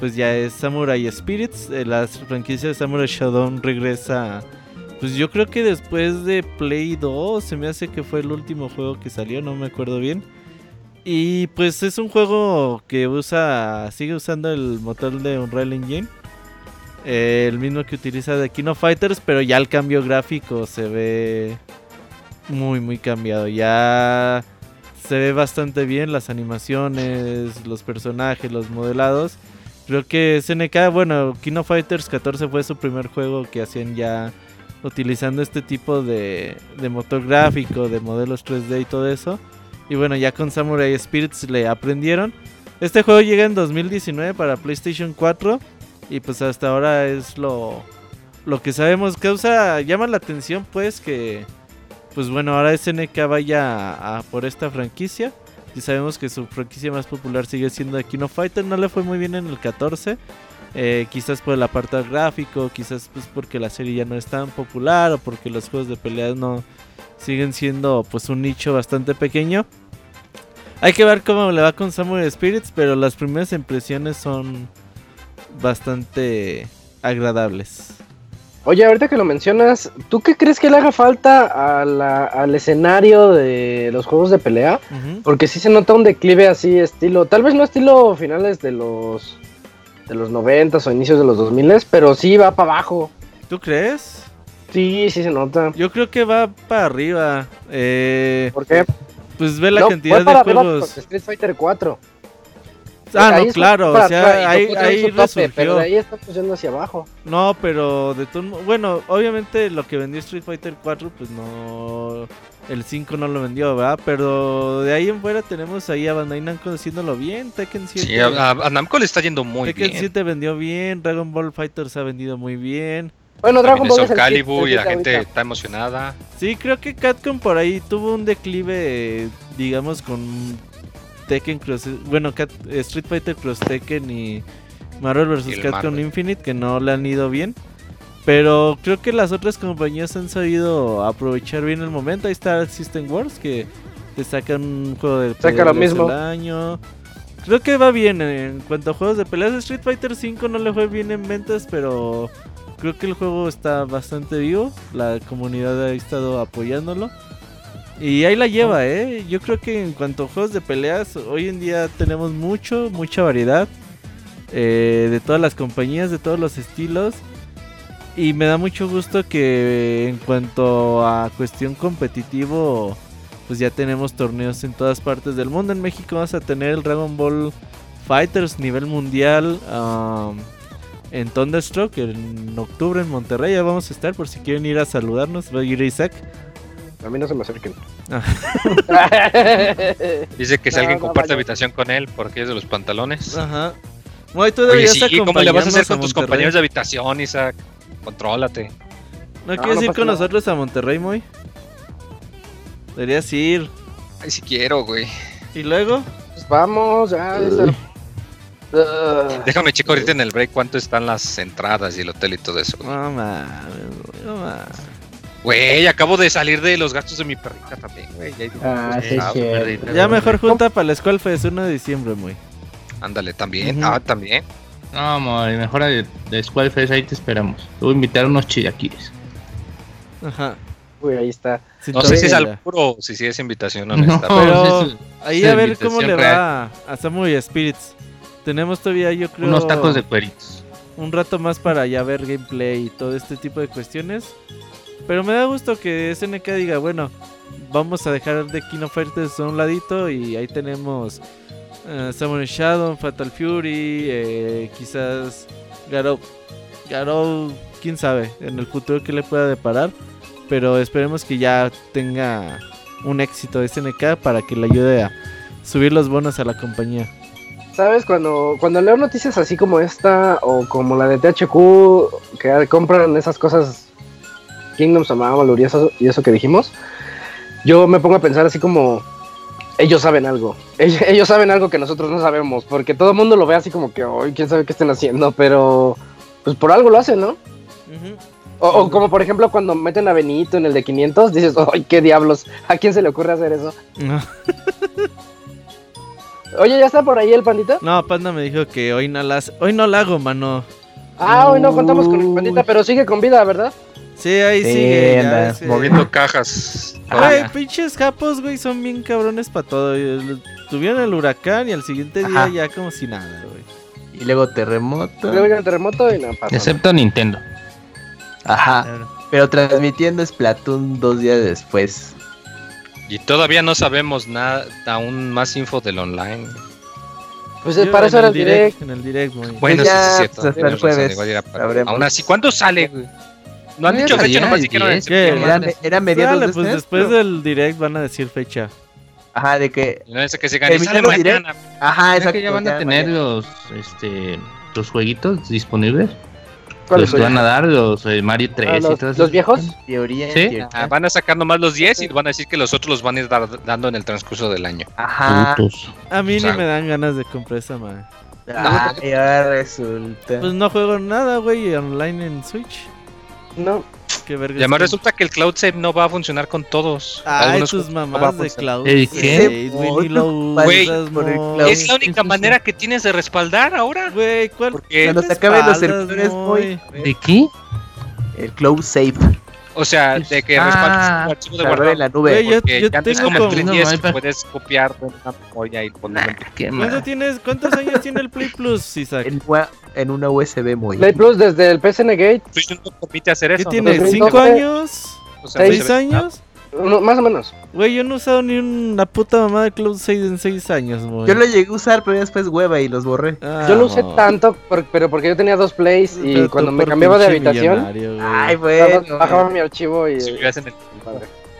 pues ya es Samurai Spirits. Eh, La franquicia de Samurai Shodown regresa. Pues yo creo que después de Play 2, se me hace que fue el último juego que salió, no me acuerdo bien. Y pues es un juego que usa, sigue usando el motor de Unreal Engine. eh, el mismo que utiliza de Kino Fighters, pero ya el cambio gráfico se ve muy, muy cambiado. Ya se ve bastante bien las animaciones, los personajes, los modelados. Creo que SNK, bueno, Kino Fighters 14 fue su primer juego que hacían ya utilizando este tipo de, de motor gráfico, de modelos 3D y todo eso. Y bueno, ya con Samurai Spirits le aprendieron. Este juego llega en 2019 para PlayStation 4. Y pues hasta ahora es lo, lo que sabemos. Causa, llama la atención pues que... Pues bueno, ahora SNK vaya a, a por esta franquicia. Y sabemos que su franquicia más popular sigue siendo de Kino Fighter. No le fue muy bien en el 14. Eh, quizás por el apartado gráfico, quizás pues porque la serie ya no es tan popular o porque los juegos de peleas no siguen siendo pues un nicho bastante pequeño. Hay que ver cómo le va con Samurai Spirits, pero las primeras impresiones son bastante agradables.
Oye, ahorita que lo mencionas, ¿tú qué crees que le haga falta a la- al escenario de los juegos de pelea? Porque sí se nota un declive así, estilo, tal vez no estilo finales de los de los 90 o inicios de los 2000, pero sí va para abajo.
¿Tú crees?
Sí, sí se nota.
Yo creo que va para arriba. Eh,
¿Por qué?
pues ve la
No,
cantidad de juegos.
Street Fighter 4.
Ah,
Ahí
no, claro,
para
o sea, ahí, ahí
Pero
resurgió.
de ahí estamos yendo hacia abajo.
No, pero de todo, bueno, obviamente lo que vendió Street Fighter 4, pues no, el 5 no lo vendió, ¿verdad? Pero de ahí en fuera tenemos ahí a Bandai Namco haciéndolo bien, Tekken 7.
Sí, a, Namco le está yendo muy
Tekken
bien.
7 vendió bien, Dragon Ball Fighters ha vendido muy bien.
Bueno, Dragon Ball
es Calibur y la gente
ahorita.
está emocionada.
Sí, creo que Capcom por ahí tuvo un declive, digamos, con Tekken Cross, bueno, Cat- Street Fighter Cross Tekken y Marvel vs. Capcom. Infinite, que no le han ido bien. Pero creo que las otras compañías han sabido aprovechar bien el momento. Ahí está System Wars, que te sacan un juego de
Saca lo
peleas
mismo.
al año. Creo que va bien en cuanto a juegos de peleas. Street Fighter 5 no le fue bien en ventas, pero creo que el juego está bastante vivo. La comunidad ha estado apoyándolo. Y ahí la lleva, ¿eh? Yo creo que en cuanto a juegos de peleas, hoy en día tenemos mucho, mucha variedad. eh, de todas las compañías, de todos los estilos. Y me da mucho gusto que en cuanto a cuestión competitivo, pues ya tenemos torneos en todas partes del mundo. En México vamos a tener el Dragon Ball Fighters nivel mundial um, en Thunderstruck en octubre en Monterrey. Ya vamos a estar por si quieren ir a saludarnos. Va a ir Isaac.
A mí no se me acerquen.
Ah.
Dice que si
No,
alguien
no,
comparte
vaya.
habitación con él porque es de los pantalones.
Ajá. Bueno, tú
Oye,
deberías
sí, ¿cómo le vas a hacer con tus compañeros de habitación, Isaac? Contrólate.
¿No
No,
quieres
no
ir con
nada.
nosotros a Monterrey, Moy? Deberías ir.
Ay, si quiero, güey.
¿Y luego?
Pues vamos, ya.
Déjame checo ahorita en el break cuánto están las entradas y el hotel y todo eso. güey.
No mames, no mames.
Güey, acabo de salir de los gastos de mi perrita también, güey. Ya-
Ah, sí,
Ah,
sí.
perrita,
Ya
güey.
mejor junta para la Skull Fest 1 de diciembre, muy.
Ándale, también.
Ujú.
Ah, también.
No, Moy, mejor de, de Squad Fest, ahí te esperamos. Te voy a invitar unos chilaquiles.
Ajá.
Uy, ahí está.
Sin
No sé si es al puro o si sí es invitación honesta.
No,
Pero ahí
es
a ver cómo le
real.
va a Samurai Spirits. Tenemos todavía, yo creo,
Unos tacos de cueritos.
un rato más para ya ver gameplay y todo este tipo de cuestiones. Pero me da gusto que SNK diga, bueno, vamos a dejar de King of Fighters a un ladito y ahí tenemos eh, Samurai Shadow, Fatal Fury, eh, quizás Garou. Garou, quién sabe, en el futuro que le pueda deparar. Pero esperemos que ya tenga un éxito de SNK para que le ayude a subir los bonos a la compañía.
¿Sabes? Cuando, cuando leo noticias así como esta o como la de THQ, que compran esas cosas, Kingdoms of Amalur y eso, que dijimos, yo me pongo a pensar así como, ellos saben algo, ellos, saben algo que nosotros no sabemos, porque todo el mundo lo ve así como que, hoy quién sabe qué estén haciendo, pero pues por algo lo hacen, ¿no? O, o como por ejemplo cuando meten a Benito en el de 500, dices, ¡ay, qué diablos! ¿A quién se le ocurre hacer eso? Oye, ¿ya está por ahí el pandita?
No, Panda me dijo que hoy no las, hoy no la hago, mano.
Ah, hoy no contamos con el pandita, pero sigue con vida, ¿verdad?
Sí, ahí
Sí,
sigue. ya,
anda,
sí.
Moviendo cajas.
Güey, pinches japos, güey, son bien cabrones para todo. Tuvieron el huracán y al siguiente día
Ajá.
ya como si nada, güey.
Y luego terremoto.
Luego el terremoto y no pasa.
Excepto Nintendo.
Ajá. Pero transmitiendo Splatoon dos días después.
Y todavía no sabemos nada, aún más info del online.
Pues eh,
Yo
para eso
en
era
el
direct.
En el direct, güey.
Bueno,
ya,
sí, sí, es cierto.
pues, hasta el
razón,
jueves
igual era para-
sabremos.
Aún así, ¿cuándo sale? güey? No han dicho fecha, nomás
el
dijeron en
10,
septiembre.
Era, me- era mediados
Dale,
de
pues
este
después
pero-
del direct van a decir fecha.
Ajá, de que.
Y no es que se gane, sale
Terminando direct.
mañana.
Ajá,
¿Será
exacto.
que ya van a tener
mañana.
los, este, los jueguitos disponibles?
¿Cuáles
Los van a dar, los eh, Mario 3
Ah,
y
los,
todo
los
eso.
viejos?
Teoría, en
¿Sí?
teoría.
Ah, van a sacar nomás los 10 y van a decir que los otros los van a ir dar- dando en el transcurso del año.
Ajá.
Putos.
A mí
O sea,
ni me dan ganas de comprar esa madre.
Ah, y ahora resulta.
Pues no juego nada, güey, online en Switch.
No.
Qué verga.
Y además resulta que el Cloud Save no va a funcionar con todos.
Ay,
Algunos
tus
juegos no
mamás de. Cloud.
¿Eh,
Save,
qué?
lo
el
mo.
Cloud.
Es la única
¿Qué es
manera que tienes de respaldar ahora.
Güey, ¿cuál?
Porque,
Cuando
¿qué
se acaben los servidores, voy.
¿De qué?
El Cloud Save.
o sea, de que
Ah,
respaldas tu archivo de
Guardar en
guardado.
la nube.
Yo-
Porque
yo
ya antes como el
como-
3DS
No,
que
iPad.
puedes copiar de una memoria y ponerlo en tu-
Qué
¿Cuánto
mal.
tienes, ¿Cuántos años tiene el Play Plus, Isaac?
Ua- en una USB muy.
Play Plus desde el PSN Gate,
Switch no te permite hacer
¿Qué
eso.
tiene?
2012.
¿Cinco años?
O sea,
Seis
se
¿Seis
ve-
años?
uno- más o menos.
Güey, yo no he usado ni una puta mamá de Cloud 6 en seis años, güey.
Yo lo llegué a usar, pero después hueva y los borré.
Ah,
Yo lo usé
mo.
tanto, por- pero porque yo tenía dos plays y
Pero
cuando me cambiaba de habitación,
güey.
Ay,
bajaba,
bueno.
bajaba mi archivo y...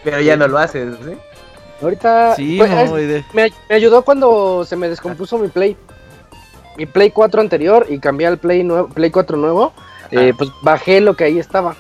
Pero ya no lo haces, ¿sí?
Ahorita...
Sí,
pues,
mo,
es- me, me ayudó cuando se me descompuso mi Play. Mi Play 4 anterior y cambié al Play, nuevo, Play 4 nuevo. eh, pues bajé lo que ahí estaba.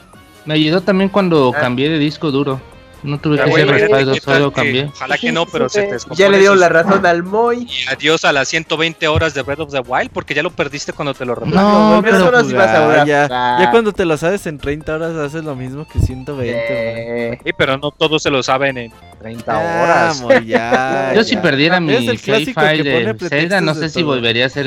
Me ayudó también cuando
Ah.
cambié de disco duro. No tuve
Ah,
que hacer respaldo, solo cambié.
Ojalá que no, pero se te
Ya le
eso.
la razón al Moy.
Y adiós a las 120 horas de Breath of the Wild porque ya lo perdiste cuando te lo
No,
repasaron.
No,
pero
pero
solo si vas a volver a
ya,
jugar.
ya cuando te lo sabes en 30 horas haces lo mismo que 120, güey.
Eh,
Sí, pero no todos se lo saben en 30
Ah,
horas.
mo, ya,
Yo si
ya.
perdiera
Es
mi
el
Play
clásico que
File
pone
de
pretextos
Zelda, no sé si
todo.
volvería a hacer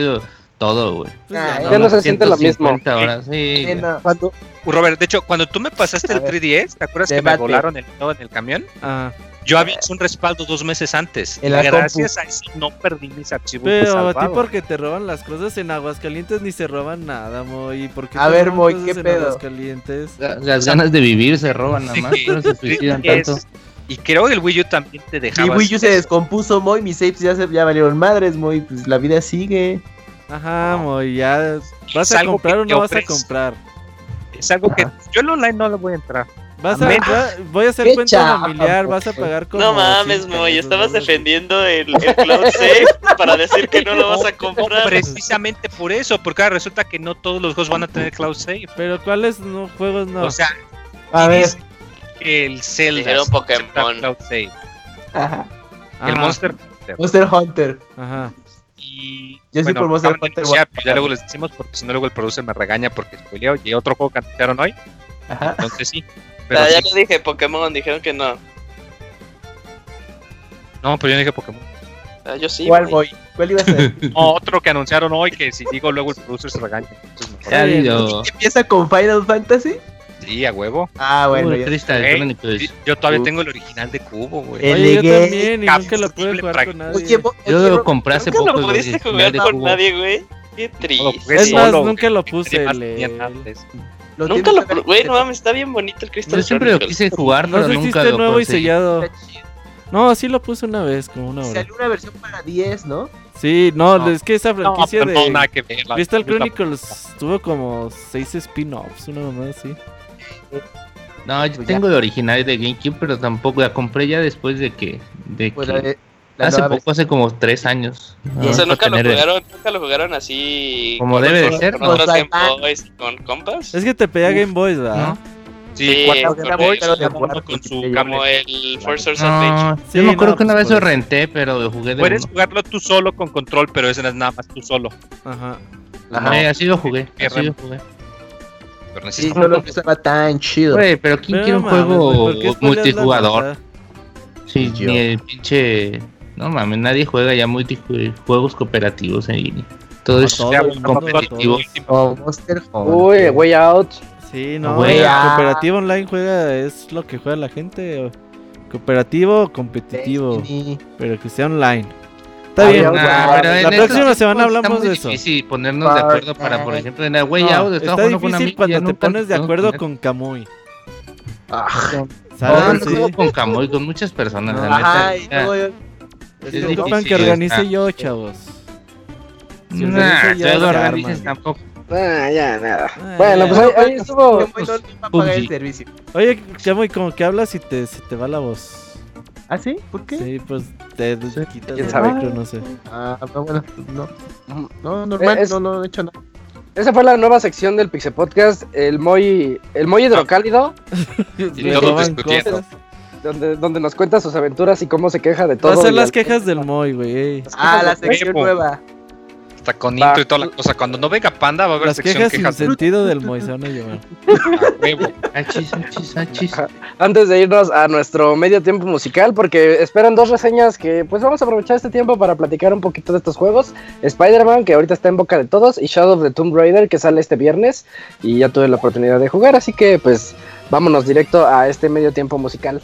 todo, güey.
Pues
Ah,
ya,
ya no se siente lo mismo.
150 horas, sí.
no.
Cuando, Robert, de hecho, cuando tú me pasaste el
ver.
3DS, ¿te acuerdas que me volaron el todo en el camión?
Ah,
Yo había hecho un respaldo dos meses antes.
En
y
la
gracias a eso no perdí mis archivos.
pero a ti
salvado.
porque te roban las cosas en Aguascalientes ni se roban nada, Moy. ¿Por qué
A ver, Moy, ¿qué
en
pedo?
Aguascalientes?
La- Las ganas de vivir se roban nada
Sí,
más, pero se suicidan
es-
tanto.
Y creo que el Wii U también te
Mi
dejaba.
Wii U se descompuso, Moy. Mis saves ya, se, ya valieron madres, Moy. Pues la vida sigue.
Ajá, Moy, ya. ¿Vas
Es
a comprar o no vas a comprar?
Es algo que yo en online no le voy a entrar.
Vas a, va- voy a hacer cuenta
chafa,
familiar, vas a pagar como
No mames,
100
Moy, estabas defendiendo el, el Cloud Save para decir que no lo vas a
No,
comprar.
precisamente por eso, porque ahora resulta que no todos los juegos van a tener Cloud Save.
Pero ¿cuáles no, juegos no?
O sea,
A ver.
el Zelda.
Pokémon.
Cloud Save.
Ajá.
Ajá,
El Monster Hunter.
Monster Hunter.
Ajá.
Y
Yo sí por Monster
acaban de
Hunter
anunciar,
voy a
pero ya luego les decimos porque si no luego el producer me regaña porque spoileo y otro juego que anunciaron hoy.
Ajá.
Entonces sí. Pero
Ah, ya
sí-
lo dije, Pokémon, dijeron que no.
No, pero yo no dije Pokémon.
Ah, yo sí.
¿Cuál voy? ¿Cuál iba a ser?
No, otro que anunciaron hoy que si digo luego el producer se regaña. Entonces mejor-
Ya.
¿Empieza con Final Fantasy?
Sí, a huevo.
Ah, bueno.
Uy, Crystal
sí, yo todavía tengo el original de Cubo, güey.
Oye, yo también y nunca lo pude jugar con nadie.
Oye,
Yo lo compré hace
Nunca
poco.
lo
el
pudiste
original
jugar
de
con
Cubo.
nadie, güey. Qué
No,
triste.
pues,
Es más, nunca lo puse.
Lo
Nunca lo. Güey, no mames, está bien bonito el Crystal
Yo siempre lo
Chronicles.
quise jugar,
No
pero nunca lo
nuevo y sellado. No, sí lo puse una vez, como una hora.
Salió una versión para 10, ¿no?
Sí, no,
No.
es que esa franquicia
pero no,
de
nada que ver. la-
Crystal
la-
Chronicles tuvo como seis spin-offs, una mamá así.
No, yo
Pues
tengo el original de GameCube, pero tampoco la compré ya después de que. De
Pues
que
la de- la
hace poco, hace como tres años.
Y
O sea,
Ah,
nunca lo jugaron, nunca lo jugaron así.
Como debe de
otros-
ser,
Con
¿no?
otras Game
Pues,
Boys con compas.
Es que te pedía Game Boys, ¿verdad?
¿no?
Sí,
con
Game con su
como
el Nature.
No,
Sí,
yo me acuerdo
no,
que una
pues
vez lo renté, pero lo jugué de
Puedes
uno.
jugarlo tú solo con control, pero ese no es nada más tú solo.
Ajá.
Ajá.
Eh, así lo jugué, así lo jugué.
Pero
Sí, solo que estaba tan chido.
Güey, pero ¿quién
Pero
quiere
no
un
mames,
juego
güey, ¿por qué spoileas la
multijugador? Sí,
Yo.
ni el pinche... No mames, nadie juega ya multijuegos cooperativos en línea. Todo es competitivo.
O Monster Hunter.
Uy, Way Out.
Sí, no,
ah.
cooperativo online juega, es lo que juega la gente. Cooperativo o competitivo,
Destiny.
pero que sea online. Está
Ah,
bien.
Nah, pero en
La
eso,
próxima semana
pues, está
hablamos de eso.
difícil ponernos de acuerdo para, por ejemplo, en la Way
No, está difícil cuando te pones de acuerdo con Kamui.
Ah.
¿Sabes?
No, no
Sí.
con Camoy, con muchas personas, la
Ajá,
neta,
y
ya.
luego yo-
Es
Se
difícil,
ocupan que
está.
organice yo, chavos. Si
Nah,
arman.
tampoco.
Ah, ya, nada.
Ah,
Bueno,
ya.
pues ahí, estuvo.
No servicio.
Oye, Kamui, como que hablas y te, se te va la voz.
¿Ah, sí? ¿Por qué?
Sí, pues te quitas
¿Quién
el
sabe?
micro, no sé.
Ah, no, bueno, no. No, normal,
es-
no, no he hecho nada.
Esa fue la nueva sección del Pixel Podcast, el Moy, el Moy hidrocálido,
Y
roban
discutiendo.
donde, donde nos cuenta sus aventuras y cómo se queja de todo.
Va a ser
y
las
al-
quejas del Moy, güey. ey.
Ah, la sección nueva.
Hasta con intro y toda la cosa. Cuando no venga Panda va a haber
Las
sección
quejas sin
quejas de
sentido del Moy se van a llevar.
a huevo.
Achis, achis, achis.
Antes de irnos a nuestro medio tiempo musical, porque esperan dos reseñas que pues vamos a aprovechar este tiempo para platicar un poquito de estos juegos. Spider-Man, que ahorita está en boca de todos, y Shadow of the Tomb Raider, que sale este viernes, y ya tuve la oportunidad de jugar, así que pues vámonos directo a este medio tiempo musical.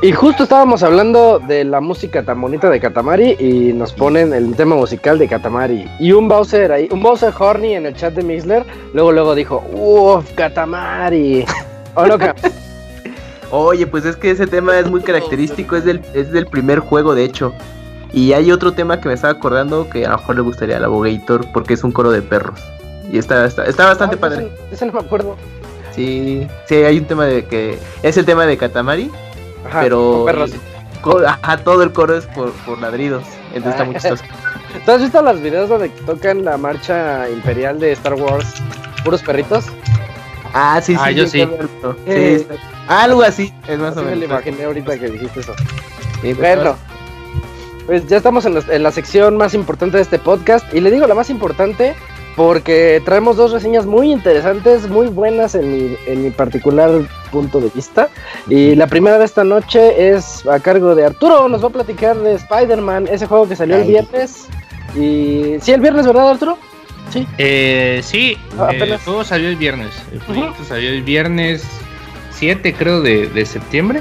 Y justo estábamos hablando de la música tan bonita de Katamari y nos ponen el tema musical de Katamari. Y un Bowser ahí, un Bowser Horny en el chat de Mixler, luego luego dijo, uff, Katamari. ¿O no?
Oye, pues es que ese tema es muy característico, es del, es del primer juego, de hecho. Y hay otro tema que me estaba acordando que a lo mejor le gustaría al Abogator porque es un coro de perros. Y está, está, está bastante
Ay,
padre.
Ese, ese no me acuerdo.
Sí, sí, hay un tema de que es el tema de Katamari,
Ajá,
pero
con perros.
ajá, todo el coro es por, por ladridos. Entonces está muy chistoso.
¿Tú has visto los videos donde tocan la marcha imperial de Star Wars? Puros perritos.
Ah, sí, sí,
Ah, yo
sí,
Eh,
algo así, es más
Así
o
me lo
menos.
imaginé ahorita que dijiste eso.
Sí, pues,
Bueno, pues ya estamos en la, en la sección más importante de este podcast. Y le digo la más importante porque traemos dos reseñas muy interesantes, muy buenas en mi, en mi particular punto de vista. Y la primera de esta noche es a cargo de Arturo. Nos va a platicar de Spider-Man, ese juego que salió el viernes. Y sí, el viernes, ¿verdad, Arturo? Sí.
Eh, sí,
Ah,
eh, el juego salió el viernes. El proyecto salió el viernes 7, creo, de, de septiembre.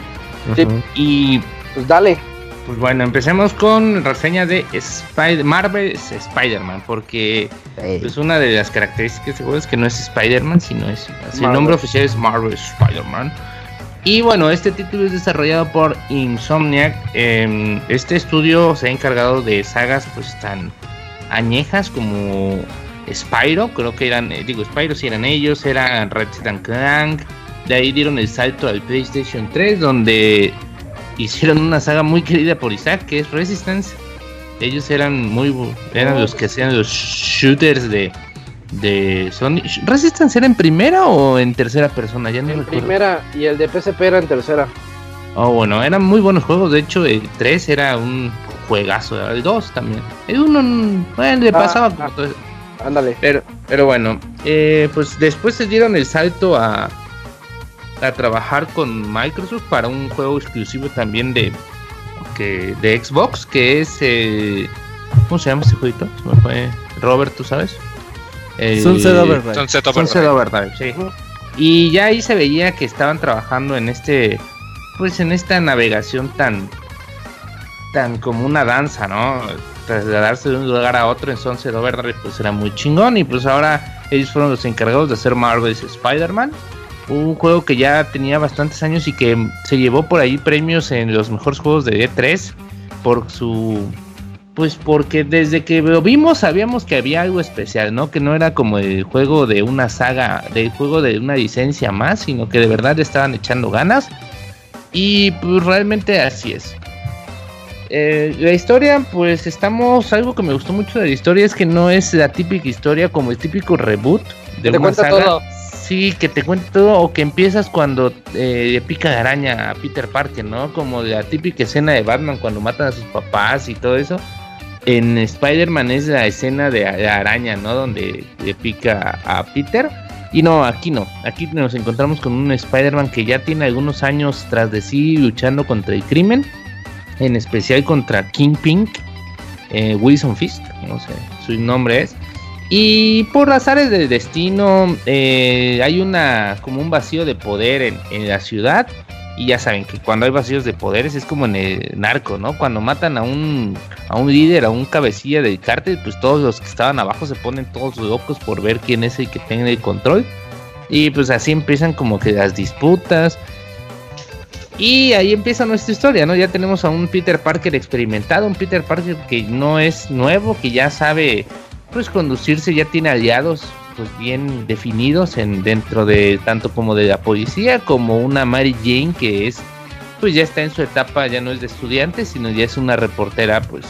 Y
Pues dale.
Pues bueno, empecemos con reseña de Spider Marvel's Spider-Man, porque
Ey.
pues una de las características de juego es que no es Spider-Man, sino es así, el
Marvel.
nombre oficial es Marvel's Spider-Man. Y bueno, este título es desarrollado por Insomniac. Em, este estudio se ha encargado de sagas pues tan añejas como Spyro, creo que eran, eh, digo, Spyro si eran ellos, eran Ratchet and Clank. De ahí dieron el salto al PlayStation 3, donde hicieron una saga muy querida por Isaac, que es Resistance. Ellos eran muy eran los que hacían los shooters de de Sony. ¿Resistance era en primera o en tercera persona? Ya no
En
recuerdo.
primera y el de PSP era en tercera.
Oh, bueno, eran muy buenos juegos. De hecho, el 3 era un juegazo. El 2 también. El 1, bueno, le
Ah,
pasaba
ah. Ándale.
Pero, pero bueno, eh, pues después se dieron el salto a, a trabajar con Microsoft para un juego exclusivo también de, que, de Xbox, que es... eh, ¿Cómo se llama ese jueguito? Se me fue. Robert, ¿tú sabes? El-
Sunset Overdrive.
Sunset
Sunset
Overdrive.
Sí. Y ya ahí se veía que estaban trabajando en este, pues en esta navegación tan, tan como una danza, ¿no? Trasladarse de un lugar a otro en Sunset Overdrive, pues era muy chingón. Y pues ahora ellos fueron los encargados de hacer Marvel's Spider-Man. Un juego que ya tenía bastantes años y que se llevó por ahí premios en los mejores juegos de E3 por su pues porque desde que lo vimos sabíamos que había algo especial, ¿no? Que no era como el juego de una saga, del juego de una licencia más, sino que de verdad le estaban echando ganas. Y pues realmente así es. Eh, la historia, pues estamos. Algo que me gustó mucho de la historia es que no es la típica historia como el típico reboot de
Te
una saga.
todo.
Sí, que te cuente todo o que empiezas cuando eh, le pica la araña a Peter Parker, ¿no? Como la típica escena de Batman cuando matan a sus papás y todo eso. En Spider-Man es la escena de araña, ¿no? Donde le pica a Peter. Y no, aquí no. Aquí nos encontramos con un Spider-Man que ya tiene algunos años tras de sí luchando contra el crimen. En especial contra Kingpin, eh, Wilson Fist, no sé, su nombre es. Y por azares del destino, eh, hay una como un vacío de poder en, en la ciudad. Y ya saben que cuando hay vacíos de poderes es como en el narco, ¿no? Cuando matan a un, a un líder, a un cabecilla del cártel, pues todos los que estaban abajo se ponen todos locos por ver quién es el que tiene el control. Y pues así empiezan como que las disputas. Y ahí empieza nuestra historia, ¿no? Ya tenemos a un Peter Parker experimentado, un Peter Parker que no es nuevo, que ya sabe pues conducirse, ya tiene aliados pues bien definidos en dentro de tanto como de la policía como una Mary Jane que es pues ya está en su etapa, ya no es de estudiante, sino ya es una reportera pues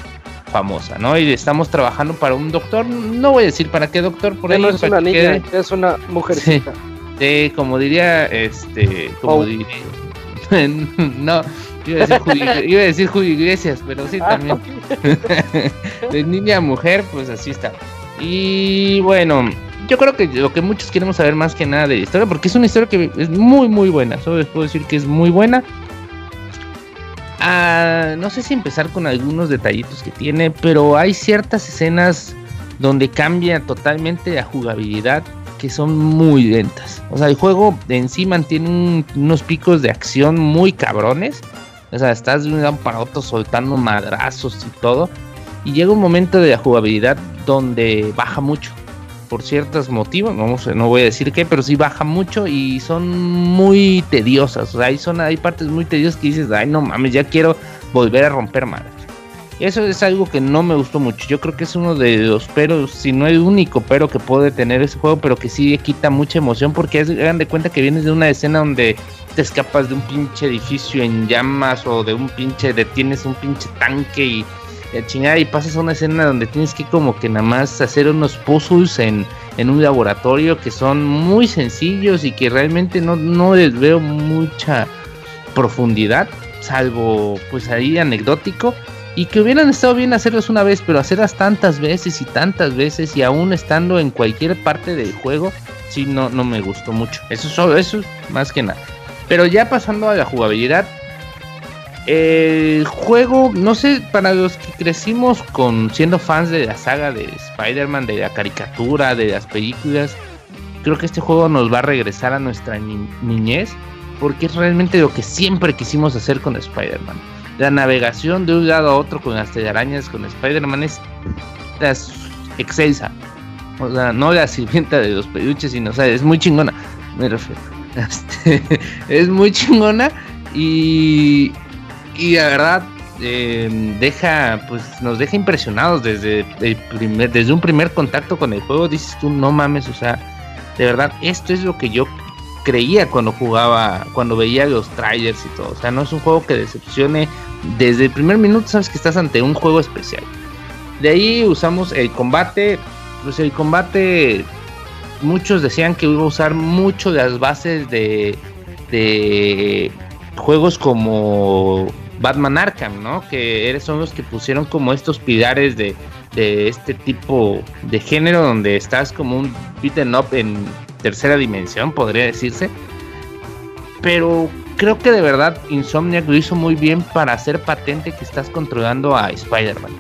famosa, ¿no? Y estamos trabajando para un doctor, no voy a decir para qué doctor, por ahí
no es una niña,
quede-
es una mujercita.
de, como diría, este, como
Oh.
diría, no, Iba a decir Julio, iba a decir Julio Iglesias, pero sí
Ah,
también. de niña a mujer, pues así está. Y bueno, yo creo que lo que muchos queremos saber más que nada de la historia, porque es una historia que es muy, muy buena. Solo les puedo decir que es muy buena. Ah, no sé si empezar con algunos detallitos que tiene, pero hay ciertas escenas donde cambia totalmente la jugabilidad que son muy lentas. O sea, el juego en sí mantiene un- unos picos de acción muy cabrones. O sea, estás de un lado para otro soltando madrazos y todo. Y llega un momento de la jugabilidad donde baja mucho. Por ciertos motivos, vamos, no voy a decir qué, pero sí baja mucho y son muy tediosas. O sea, hay, son, hay partes muy tediosas que dices, ay, no mames, ya quiero volver a romper madres. Eso es algo que no me gustó mucho. Yo creo que es uno de los peros, si no el único pero que puede tener ese juego, pero que sí quita mucha emoción porque es, hagan de cuenta que vienes de una escena donde te escapas de un pinche edificio en llamas o de un pinche, detienes un pinche tanque y la chingada y pasas a una escena donde tienes que como que nada más hacer unos puzzles en, en un laboratorio que son muy sencillos y que realmente no, no les veo mucha profundidad, salvo pues ahí anecdótico y que hubieran estado bien hacerlos una vez, pero hacerlas tantas veces y tantas veces y aún estando en cualquier parte del juego, sí no, no me gustó mucho. Eso eso es más que nada. Pero ya pasando a la jugabilidad, el juego, no sé, para los que crecimos con siendo fans de la saga de Spider-Man, de la caricatura, de las películas, creo que este juego nos va a regresar a nuestra ni- niñez, porque es realmente lo que siempre quisimos hacer con Spider-Man. La navegación de un lado a otro con las telarañas con Spider-Man es, es excelsa. O sea, no la sirvienta de los peluches, sino, o sea, es muy chingona. Me refiero. Este, es muy chingona y, y la verdad eh, deja, pues nos deja impresionados desde, el primer, desde un primer contacto con el juego. Dices tú, no mames, o sea, de verdad, esto es lo que yo creía cuando jugaba, cuando veía los trailers y todo. O sea, no es un juego que decepcione. Desde el primer minuto sabes que estás ante un juego especial. De ahí usamos el combate. Pues el combate, muchos decían que iba a usar mucho las bases de, de juegos como Batman Arkham, ¿no? Que son los que pusieron como estos pilares de, de este tipo de género donde estás como un beaten up en tercera dimensión, podría decirse. Pero creo que de verdad Insomniac lo hizo muy bien para hacer patente que estás controlando a Spider-Man.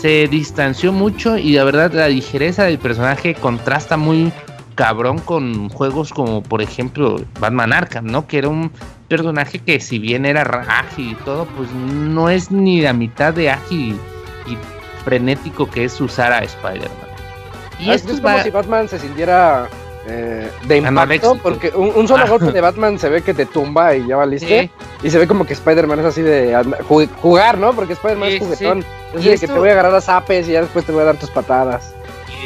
Se distanció mucho y la verdad la ligereza del personaje contrasta muy cabrón con juegos como por ejemplo Batman Arkham, ¿no? Que era un personaje que si bien era ra- ágil y todo, pues no es ni la mitad de ágil y frenético que es usar a Spider-Man. Y
Ah, es,
esto
es como
va-
si Batman se sintiera eh, de impacto, porque un, un solo
Ah.
golpe de Batman se ve que te tumba y ya valiste.
Sí.
Y se ve como que Spider-Man es así de jugar, ¿no? Porque Spider-Man
Sí,
es juguetón.
sí.
Es de que te voy a agarrar a zapes y ya después te voy a dar tus patadas.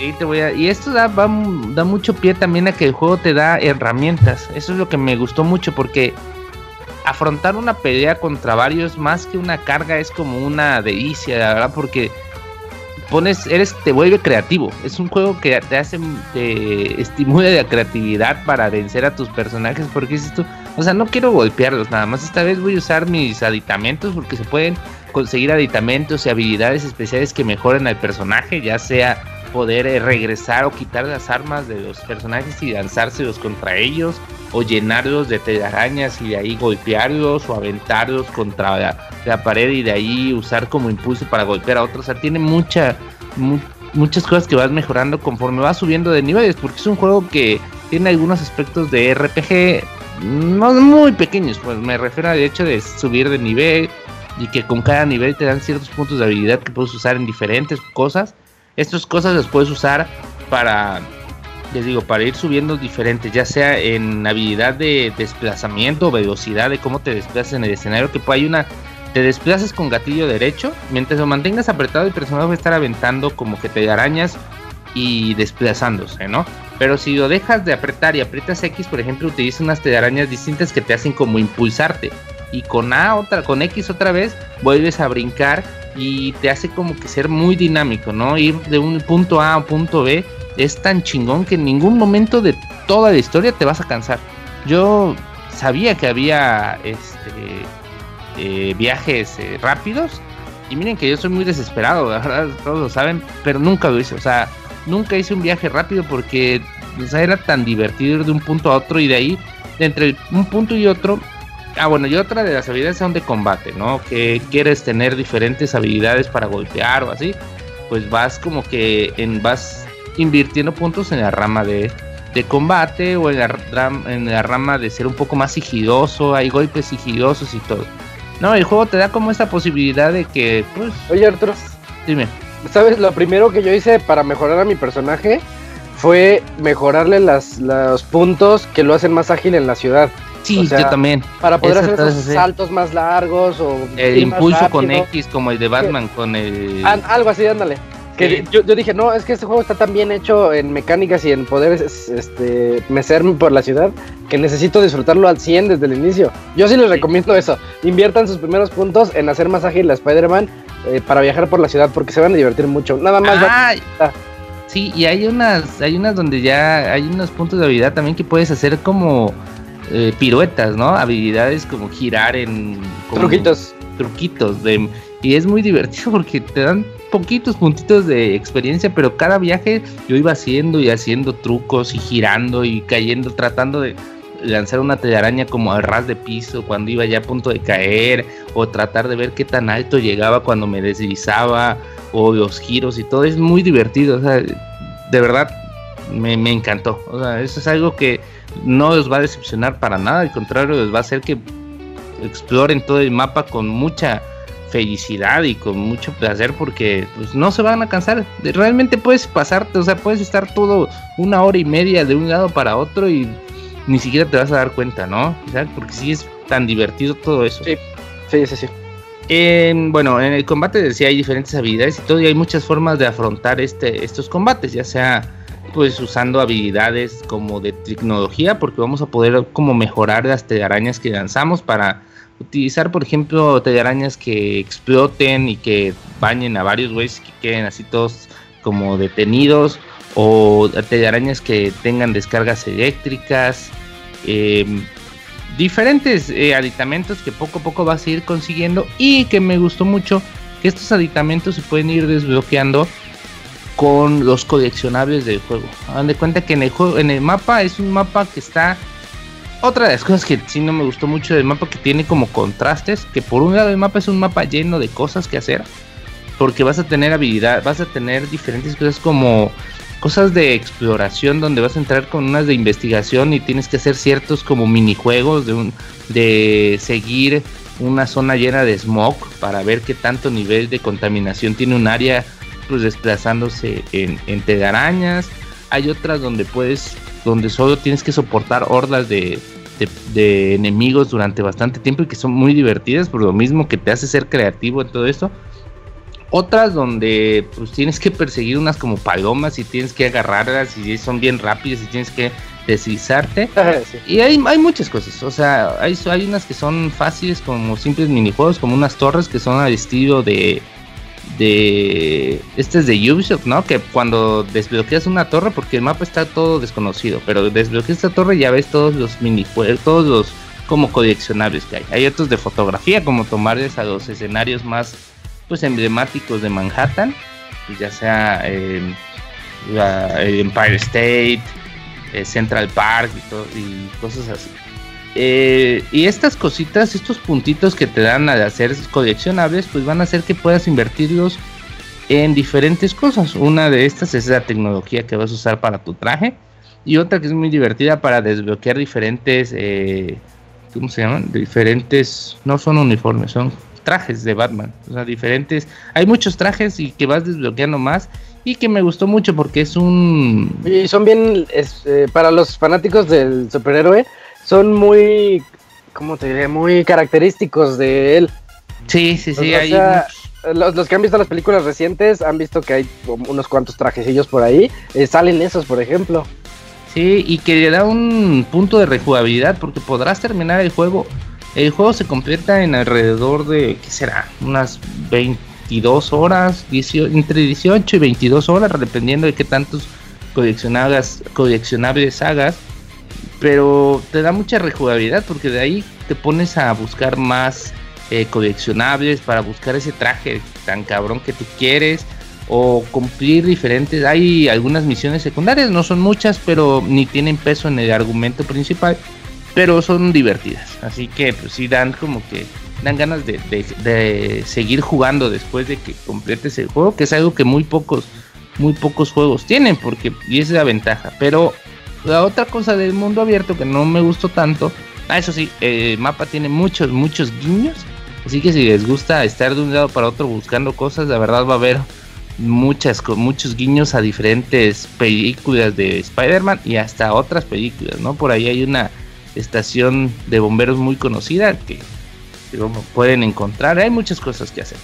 Y, esto da, da mucho pie también a que el juego te da herramientas. Eso es lo que me gustó mucho porque afrontar una pelea contra varios más que una carga es como una delicia, la verdad, porque pones, eres, te vuelve creativo. Es un juego que te hace, te estimula la creatividad para vencer a tus personajes. Porque dices tú, o sea, no quiero golpearlos, nada más esta vez voy a usar mis aditamentos porque se pueden conseguir aditamentos y habilidades especiales que mejoren al personaje, ya sea poder eh, regresar o quitar las armas de los personajes y lanzárselos contra ellos, o llenarlos de telarañas y de ahí golpearlos o aventarlos contra la, pared y de ahí usar como impulso para golpear a otros. O sea, tiene mucha, mu- muchas cosas que vas mejorando conforme vas subiendo de niveles, porque es un juego que tiene algunos aspectos de RPG no muy pequeños, pues me refiero al hecho de subir de nivel y que con cada nivel te dan ciertos puntos de habilidad que puedes usar en diferentes cosas. Estas cosas las puedes usar para, les digo, para ir subiendo diferentes, ya sea en habilidad de desplazamiento, velocidad de cómo te desplazas en el escenario, que hay una, te desplazas con gatillo derecho, mientras lo mantengas apretado el personaje va a estar aventando como que te arañas y desplazándose, ¿no? Pero si lo dejas de apretar y aprietas X, por ejemplo, utiliza unas telarañas distintas que te hacen como impulsarte. Y con A otra, con X otra vez, vuelves a brincar y te hace como que ser muy dinámico, ¿no? Ir de un punto A a un punto B es tan chingón que en ningún momento de toda la historia te vas a cansar. Yo sabía que había este eh, viajes eh, rápidos. Y miren que yo soy muy desesperado, todos lo saben, pero nunca lo hice. O sea, nunca hice un viaje rápido porque era tan divertido ir de un punto a otro y de ahí, entre un punto y otro. Ah, bueno, y otra de las habilidades son de combate, ¿no? Que quieres tener diferentes habilidades para golpear o así. Pues vas como que en, vas invirtiendo puntos en la rama de, de combate o en la, en la rama de ser un poco más sigiloso. Hay golpes sigilosos y todo. No, el juego te da como esta posibilidad de que, pues,
Oye, Arturo,
dime.
¿sabes? Lo primero que yo hice para mejorar a mi personaje fue mejorarle las, los puntos que lo hacen más ágil en la ciudad.
Sí,
O sea,
yo también.
Para poder hacer esos
sí.
saltos más largos o
El impulso con. X como el de Batman con el...
Algo así, ándale. Que yo, yo dije, no, es que este juego está tan bien hecho en mecánicas y en poder es- este, mecerme por la ciudad que necesito disfrutarlo al 100 desde el inicio. Yo sí les recomiendo eso. Inviertan sus primeros puntos en hacer más ágil a Spider-Man eh, para viajar por la ciudad porque se van a divertir mucho. Nada más.
Ah,
Ah.
sí, y hay unas, hay unas donde ya hay unos puntos de habilidad también que puedes hacer como eh, piruetas, ¿no? Habilidades como girar en como
Truquitos.
truquitos de y es muy divertido porque te dan poquitos puntitos de experiencia, pero cada viaje yo iba haciendo y haciendo trucos y girando y cayendo, tratando de lanzar una telaraña como al ras de piso cuando iba ya a punto de caer o tratar de ver qué tan alto llegaba cuando me deslizaba o los giros y todo es muy divertido, o sea, de verdad me, me encantó, o sea, eso es algo que no os va a decepcionar para nada, al contrario, les va a hacer que exploren todo el mapa con mucha felicidad y con mucho placer porque pues no se van a cansar. Realmente puedes pasarte, o sea, puedes estar todo una hora y media de un lado para otro y ni siquiera te vas a dar cuenta, ¿no? Sea, porque sí es tan divertido todo eso.
Sí. Sí, sí, sí.
En- bueno, en el combate decía hay diferentes habilidades y todo y hay muchas formas de afrontar este, estos combates, ya sea pues usando habilidades como de tecnología porque vamos a poder como mejorar las telarañas que lanzamos para utilizar por ejemplo telarañas que exploten y que bañen a varios güeyes que queden así todos como detenidos o telarañas que tengan descargas eléctricas em, diferentes eh, aditamentos que poco a poco vas a ir consiguiendo y que me gustó mucho que estos aditamentos se pueden ir desbloqueando con los coleccionables del juego. Hagan de cuenta que en el juego, en el mapa es un mapa que está otra de las cosas que sí no me gustó mucho del mapa que tiene como contrastes, que por un lado el mapa es un mapa lleno de cosas que hacer, porque vas a tener habilidad, vas a tener diferentes cosas como cosas de exploración donde vas a entrar con unas de investigación y tienes que hacer ciertos como minijuegos de un de seguir una zona llena de smog para ver qué tanto nivel de contaminación tiene un área pues desplazándose en, en telarañas hay otras donde puedes donde solo tienes que soportar hordas de, de, de enemigos durante bastante tiempo y que son muy divertidas por lo mismo que te hace ser creativo en todo esto otras donde pues tienes que perseguir unas como palomas y tienes que agarrarlas y son bien rápidas y tienes que deslizarte.
Sí.
Y hay, hay muchas cosas, o sea, hay, hay unas que son fáciles como simples minijuegos, como unas torres que son al estilo de... de este es de Ubisoft, ¿no? Que cuando desbloqueas una torre, porque el mapa está todo desconocido, pero desbloqueas esta torre y ya ves todos los minijuegos, todos los como coleccionables que hay. Hay otros de fotografía, como tomarles a los escenarios más pues emblemáticos de Manhattan, pues, ya sea eh, Empire State, eh, Central Park y cosas así. Eh, y estas cositas, estos puntitos que te dan al hacer coleccionables, pues van a hacer que puedas invertirlos en diferentes cosas. Una de estas es la tecnología que vas a usar para tu traje. Y otra que es muy divertida para desbloquear diferentes, eh, ¿cómo se llaman? Diferentes, no son uniformes, son trajes de Batman. O sea, diferentes. Hay muchos trajes y que vas desbloqueando más. Y que me gustó mucho porque es un...
Y son bien, eh, para los fanáticos del superhéroe, son muy, ¿cómo te diré? Muy característicos de él.
Sí, sí, sí.
O sea, Los, los que han visto las películas recientes han visto que hay unos cuantos trajecillos por ahí. Eh, salen esos, por ejemplo.
Sí, y que le da un punto de rejugabilidad porque podrás terminar el juego. El juego se completa en alrededor de, ¿qué será? Unas 22 horas, 18 entre 18 y 22 horas, dependiendo de qué tantos coleccionables, coleccionables hagas. Pero te da mucha rejugabilidad porque de ahí te pones a buscar más eh, coleccionables para buscar ese traje tan cabrón que tú quieres o cumplir diferentes. Hay algunas misiones secundarias, no son muchas, pero ni tienen peso en el argumento principal, pero son divertidas. Así que pues sí dan como que dan ganas de, de- de seguir jugando después de que completes el juego, que es algo que muy pocos muy pocos juegos tienen, porque y esa es la ventaja. Pero la otra cosa del mundo abierto que no me gustó tanto, ah, eso sí, el mapa tiene muchos, muchos guiños. Así que si les gusta estar de un lado para otro buscando cosas, la verdad va a haber muchas, muchos guiños a diferentes películas de Spider-Man y hasta otras películas, ¿no? Por ahí hay una estación de bomberos muy conocida que, pueden encontrar. Hay muchas cosas que hacer.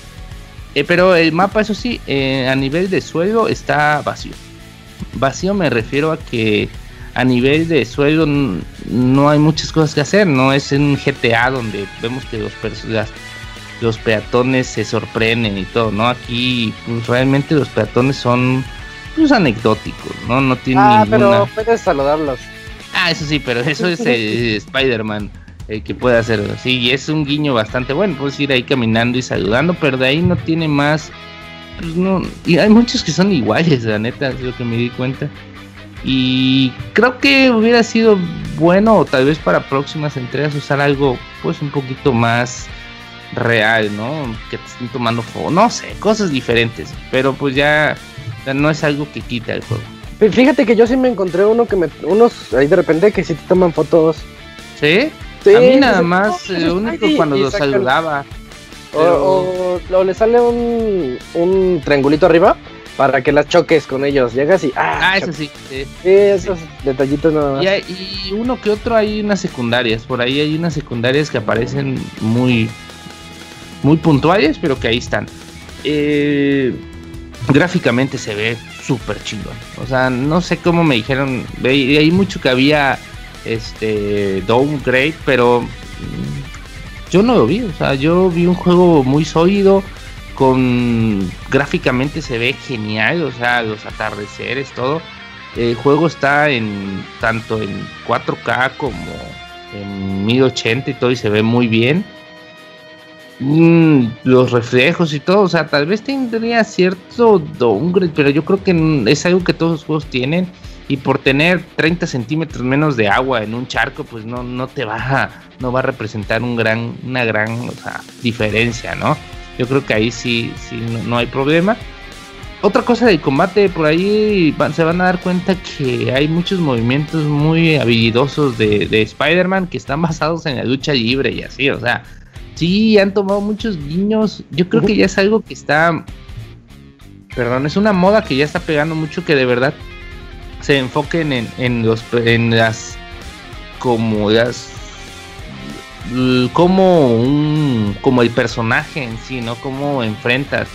Eh, pero el mapa, eso sí, eh, a nivel de suelo está vacío. Vacío me refiero a que a nivel de suelo n- no hay muchas cosas que hacer. No es un GTA donde vemos que los, las- los peatones se sorprenden y todo, ¿no? Aquí pues, realmente los peatones son pues, anecdóticos, ¿no? No tienen
Ah,
ninguna...
pero puedes saludarlos.
Ah, eso sí, pero eso es el Spider-Man el que puede hacerlo. Sí, y es un guiño bastante bueno. Puedes ir ahí caminando y saludando, pero de ahí no tiene más. Pues no, y hay muchos que son iguales, la neta, es lo que me di cuenta. Y creo que hubiera sido bueno, tal vez para próximas entregas, usar algo pues un poquito más real, ¿no? Que te estén tomando fuego, no sé, cosas diferentes. Pero pues ya, ya no es algo que quita el juego.
Fí- Fíjate que yo sí me encontré uno que me. Unos ahí de repente que sí te toman fotos.
¿Sí?
Sí,
a mí nada más,
"No,
eh, único
Spidey",
cuando
y
lo
sacan-
saludaba.
O- o le sale un, un triangulito arriba para que las choques con ellos. Llegas y. Ah,
Ah, eso sí. sí.
Sí, esos detallitos nada más.
Y, hay- y uno que otro hay unas secundarias. Por ahí hay unas secundarias que aparecen muy, muy puntuales, pero que ahí están. Eh, gráficamente se ve súper chingón. O sea, no sé cómo me dijeron. Hay, hay mucho que había este downgrade, pero mm, yo no lo vi. O sea, yo vi un juego muy sólido. Con gráficamente se ve genial, o sea, los atardeceres, todo. El juego está en tanto en 4K como en 1080 y todo y se ve muy bien. Mm, los reflejos y todo, o sea, tal vez tendría cierto downgrade, pero yo creo que es algo que todos los juegos tienen. Y por tener 30 centímetros menos de agua en un charco, pues no, no te va a, no va a representar un gran, una gran diferencia, ¿no? Yo creo que ahí sí, sí no, no hay problema. Otra cosa del combate, por ahí van- se van a dar cuenta que hay muchos movimientos muy habilidosos de, de Spider-Man que están basados en la lucha libre y así, o sea, sí han tomado muchos guiños. Yo creo que ya es algo que está, perdón, es una moda que ya está pegando mucho que de verdad se enfoquen en, en los en las como las como un como el personaje en sí, ¿no? Cómo enfrentas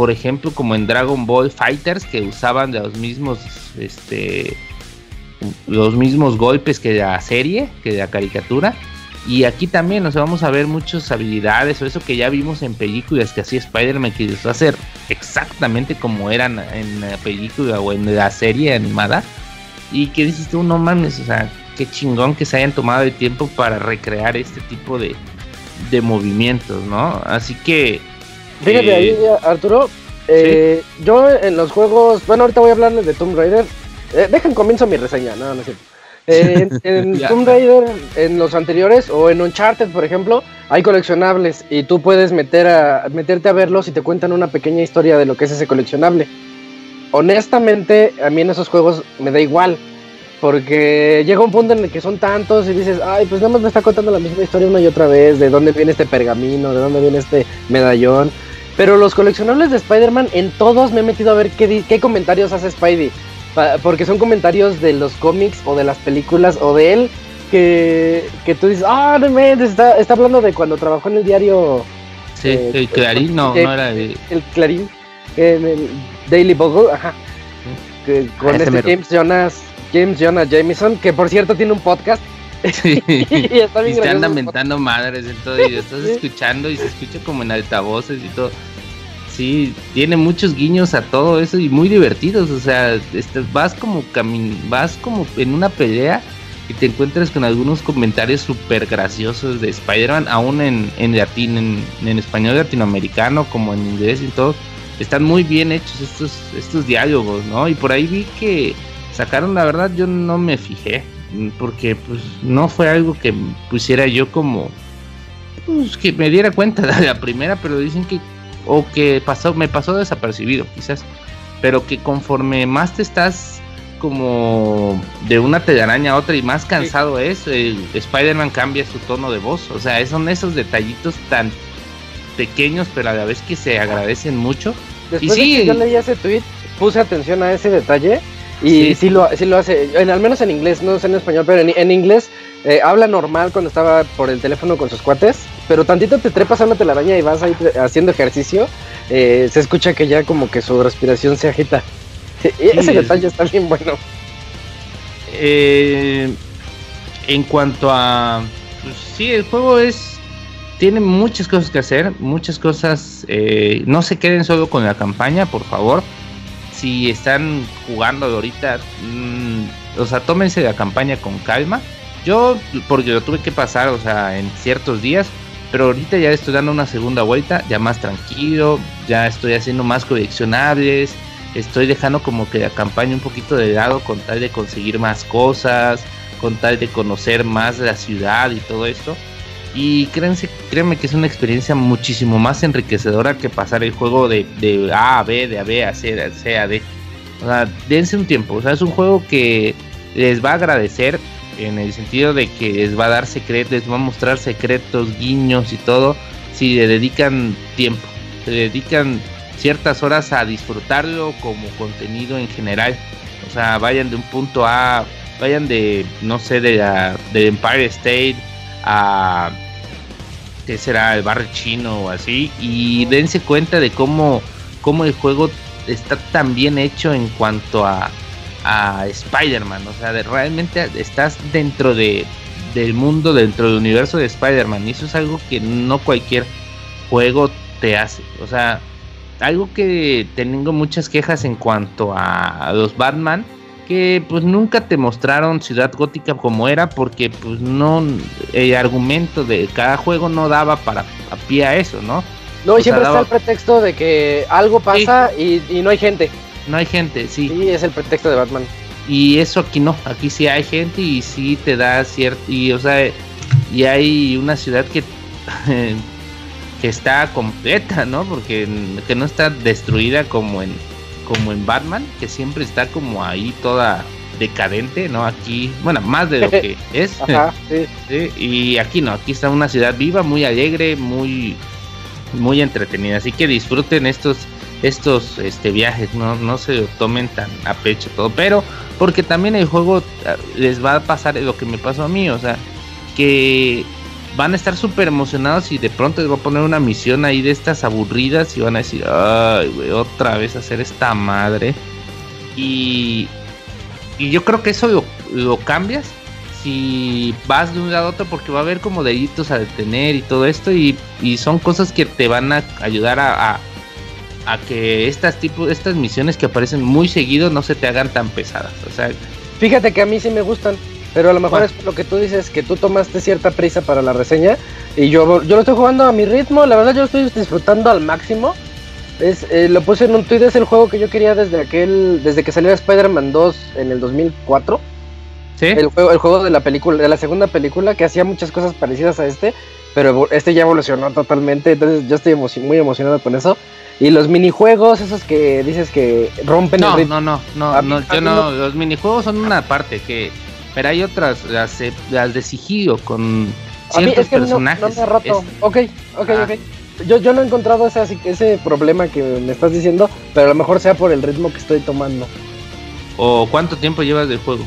por ejemplo, como en Dragon Ball Fighters, que usaban los mismos, este, los mismos golpes que la serie, que la caricatura. Y aquí también, o sea, vamos a ver muchas habilidades o eso que ya vimos en películas que hacía Spider-Man, que les hacer exactamente como eran en la película o en la serie animada. Y que dices tú, no mames, o sea, qué chingón que se hayan tomado el tiempo para recrear este tipo de, de movimientos, ¿no? Así que
Fíjate
Eh,
ahí, Arturo. eh, Yo en los juegos. Bueno, ahorita voy a hablarles de Tomb Raider. Eh, dejen comienzo mi reseña, no, no es cierto. Eh, en. Tomb Raider, en los anteriores, o en Uncharted, por ejemplo, hay coleccionables y tú puedes meter a, meterte a verlos y te cuentan una pequeña historia de lo que es ese coleccionable. Honestamente, a mí en esos juegos me da igual. Porque llega un punto en el que son tantos y dices, ay, pues nada más me está contando la misma historia una y otra vez, de dónde viene este pergamino, de dónde viene este medallón. Pero los coleccionables de Spider-Man, en todos me he metido a ver qué, qué comentarios hace Spidey. Porque son comentarios de los cómics o de las películas o de él que, que tú dices, ah, no inventes, está, está hablando de cuando trabajó en el diario
sí,
eh,
el Clarín no,
eh,
no era de...
El Clarín, en el Daily Bugle, ajá. Que- con
Ah, ese
este. James Jonas, James Jonas Jameson, que por cierto tiene un podcast.
Sí.
y está
Y
bien
te
gracioso
andan
su
mentando madres en todo y lo estás escuchando y se escucha como en altavoces y todo. Sí, tiene muchos guiños a todo eso y muy divertidos, o sea, este, vas como camin vas como en una pelea y te encuentras con algunos comentarios súper graciosos de Spider-Man, aún en, en, latín, en, en, español latinoamericano, como en inglés y todo. Están muy bien hechos estos, estos diálogos, ¿no? Y por ahí vi que sacaron, la verdad, yo no me fijé, porque pues no fue algo que pusiera yo como, pues que me diera cuenta de la primera, pero dicen que, o que pasó, me pasó desapercibido, quizás, pero que conforme más te estás como de una telaraña a otra y más cansado es, Spider-Man cambia su tono de voz. O sea, son esos detallitos tan pequeños, pero a la vez que se agradecen mucho.
Después y sí, de que yo leí ese tweet, puse atención a ese detalle y sí, lo, sí lo hace, en, al menos en inglés, no sé en español, pero en, inglés eh, habla normal cuando estaba por el teléfono con sus cuates, pero tantito te trepas a una telaraña y vas ahí haciendo ejercicio, eh, se escucha que ya como que su respiración se agita. ese detalle está bien bueno.
Eh, en cuanto a. Pues, sí, el juego es. Tiene muchas cosas que hacer, muchas cosas. Eh, no se queden solo con la campaña, por favor. Si están jugando ahorita, mm, o sea, tómense la campaña con calma. Yo, porque lo tuve que pasar, o sea, en ciertos días, pero ahorita ya estoy dando una segunda vuelta, ya más tranquilo, ya estoy haciendo más coleccionables estoy dejando como que la campaña un poquito de lado con tal de conseguir más cosas, con tal de conocer más la ciudad y todo esto. Y créanse, créanme que es una experiencia muchísimo más enriquecedora que pasar el juego de, de A a B, de A B a C, de C a D. O sea, dense un tiempo. O sea, es un juego que les va a agradecer en el sentido de que les va a dar secretos, les va a mostrar secretos, guiños y todo, si le dedican tiempo, se dedican ciertas horas a disfrutarlo como contenido en general. O sea, vayan de un punto A, vayan de, no sé, de, la, de Empire State a, ¿qué será? El barrio chino o así. Y dense cuenta de cómo, cómo el juego está tan bien hecho en cuanto a, a Spider-Man. O sea, de, realmente estás dentro de, del mundo, dentro del universo de Spider-Man. Y eso es algo que no cualquier juego te hace. O sea, algo que tengo muchas quejas en cuanto a los Batman que pues nunca te mostraron Ciudad Gótica como era porque pues no el argumento de cada juego no daba para a pie a eso, ¿no?
No, y siempre está el pretexto de que algo pasa y, no hay gente.
No hay gente, sí.
Sí, es el pretexto de Batman.
Y eso aquí no, aquí sí hay gente y sí te da cierto y o sea, y hay una ciudad que que está completa, ¿no? Porque que no está destruida como en como en Batman, que siempre está como ahí toda decadente, ¿no? Aquí, bueno, más de lo que es. Ajá, sí. Y aquí no, aquí está una ciudad viva, muy alegre, muy muy entretenida, así que disfruten estos estos este viajes, no no se lo tomen tan a pecho todo, pero porque también el juego ah, les va a pasar lo que me pasó a mí, o sea, que van a estar súper emocionados y de pronto les va a poner una misión ahí de estas aburridas y van a decir, ay, otra vez hacer esta madre. Y, y yo creo que eso lo, cambias si vas de un lado a otro porque va a haber como deditos a detener y todo esto y, y son cosas que te van a ayudar a, a, que estas, tipo, estas misiones que aparecen muy seguido no se te hagan tan pesadas. O sea,
Fíjate que a mí sí me gustan. Pero a lo mejor es lo que tú dices, que tú tomaste cierta prisa para la reseña. Y yo, yo lo estoy jugando a mi ritmo. La verdad, yo lo estoy disfrutando al máximo. Es, eh, lo puse en un tweet, es el juego que yo quería desde aquel, desde que salió Spider-Man 2 en el 2004. ¿Sí? El juego, el juego de la película, de la segunda película, que hacía muchas cosas parecidas a este, pero este ya evolucionó totalmente, entonces yo estoy muy emocionado con eso. Y los minijuegos, esos que dices que rompen
el ritmo. No, no, no, no, yo no, los minijuegos son una parte que pero hay otras, las, las de sigilo con ciertos personajes. No, me ha roto.
Ok, ok, ok. Yo, yo no he encontrado ese, ese problema que me estás diciendo, pero a lo mejor sea por el ritmo que estoy tomando.
¿O cuánto tiempo llevas del juego?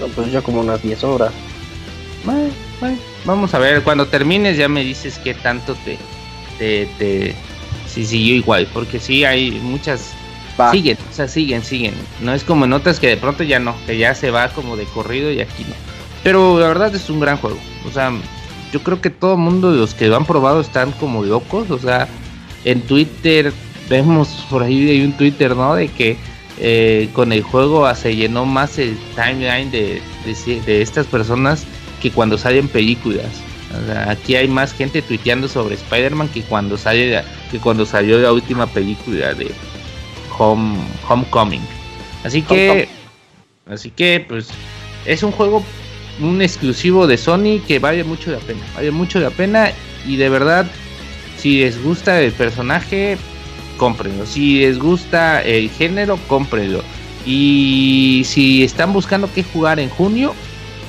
No, pues ya como unas 10 horas.
Bueno, bueno, vamos a ver, cuando termines ya me dices qué tanto te, te, te si siguió igual, porque sí hay muchas Siguen, o sea, siguen, siguen. No es como en otras que de pronto ya no, que ya se va como de corrido y aquí no. Pero la verdad es un gran juego. O sea, yo creo que todo mundo de los que lo han probado están como locos. O sea, en Twitter vemos por ahí hay un Twitter, ¿no? De que eh, con el juego se llenó más el timeline de, de, de estas personas que cuando salen películas. O sea, aquí hay más gente tuiteando sobre Spider-Man que cuando sale que cuando salió la última película de Home Homecoming. Así que así que pues es un juego un exclusivo de Sony que vale mucho la pena, vale mucho la pena y de verdad si les gusta el personaje cómprenlo, si les gusta el género cómprenlo y si están buscando qué jugar en junio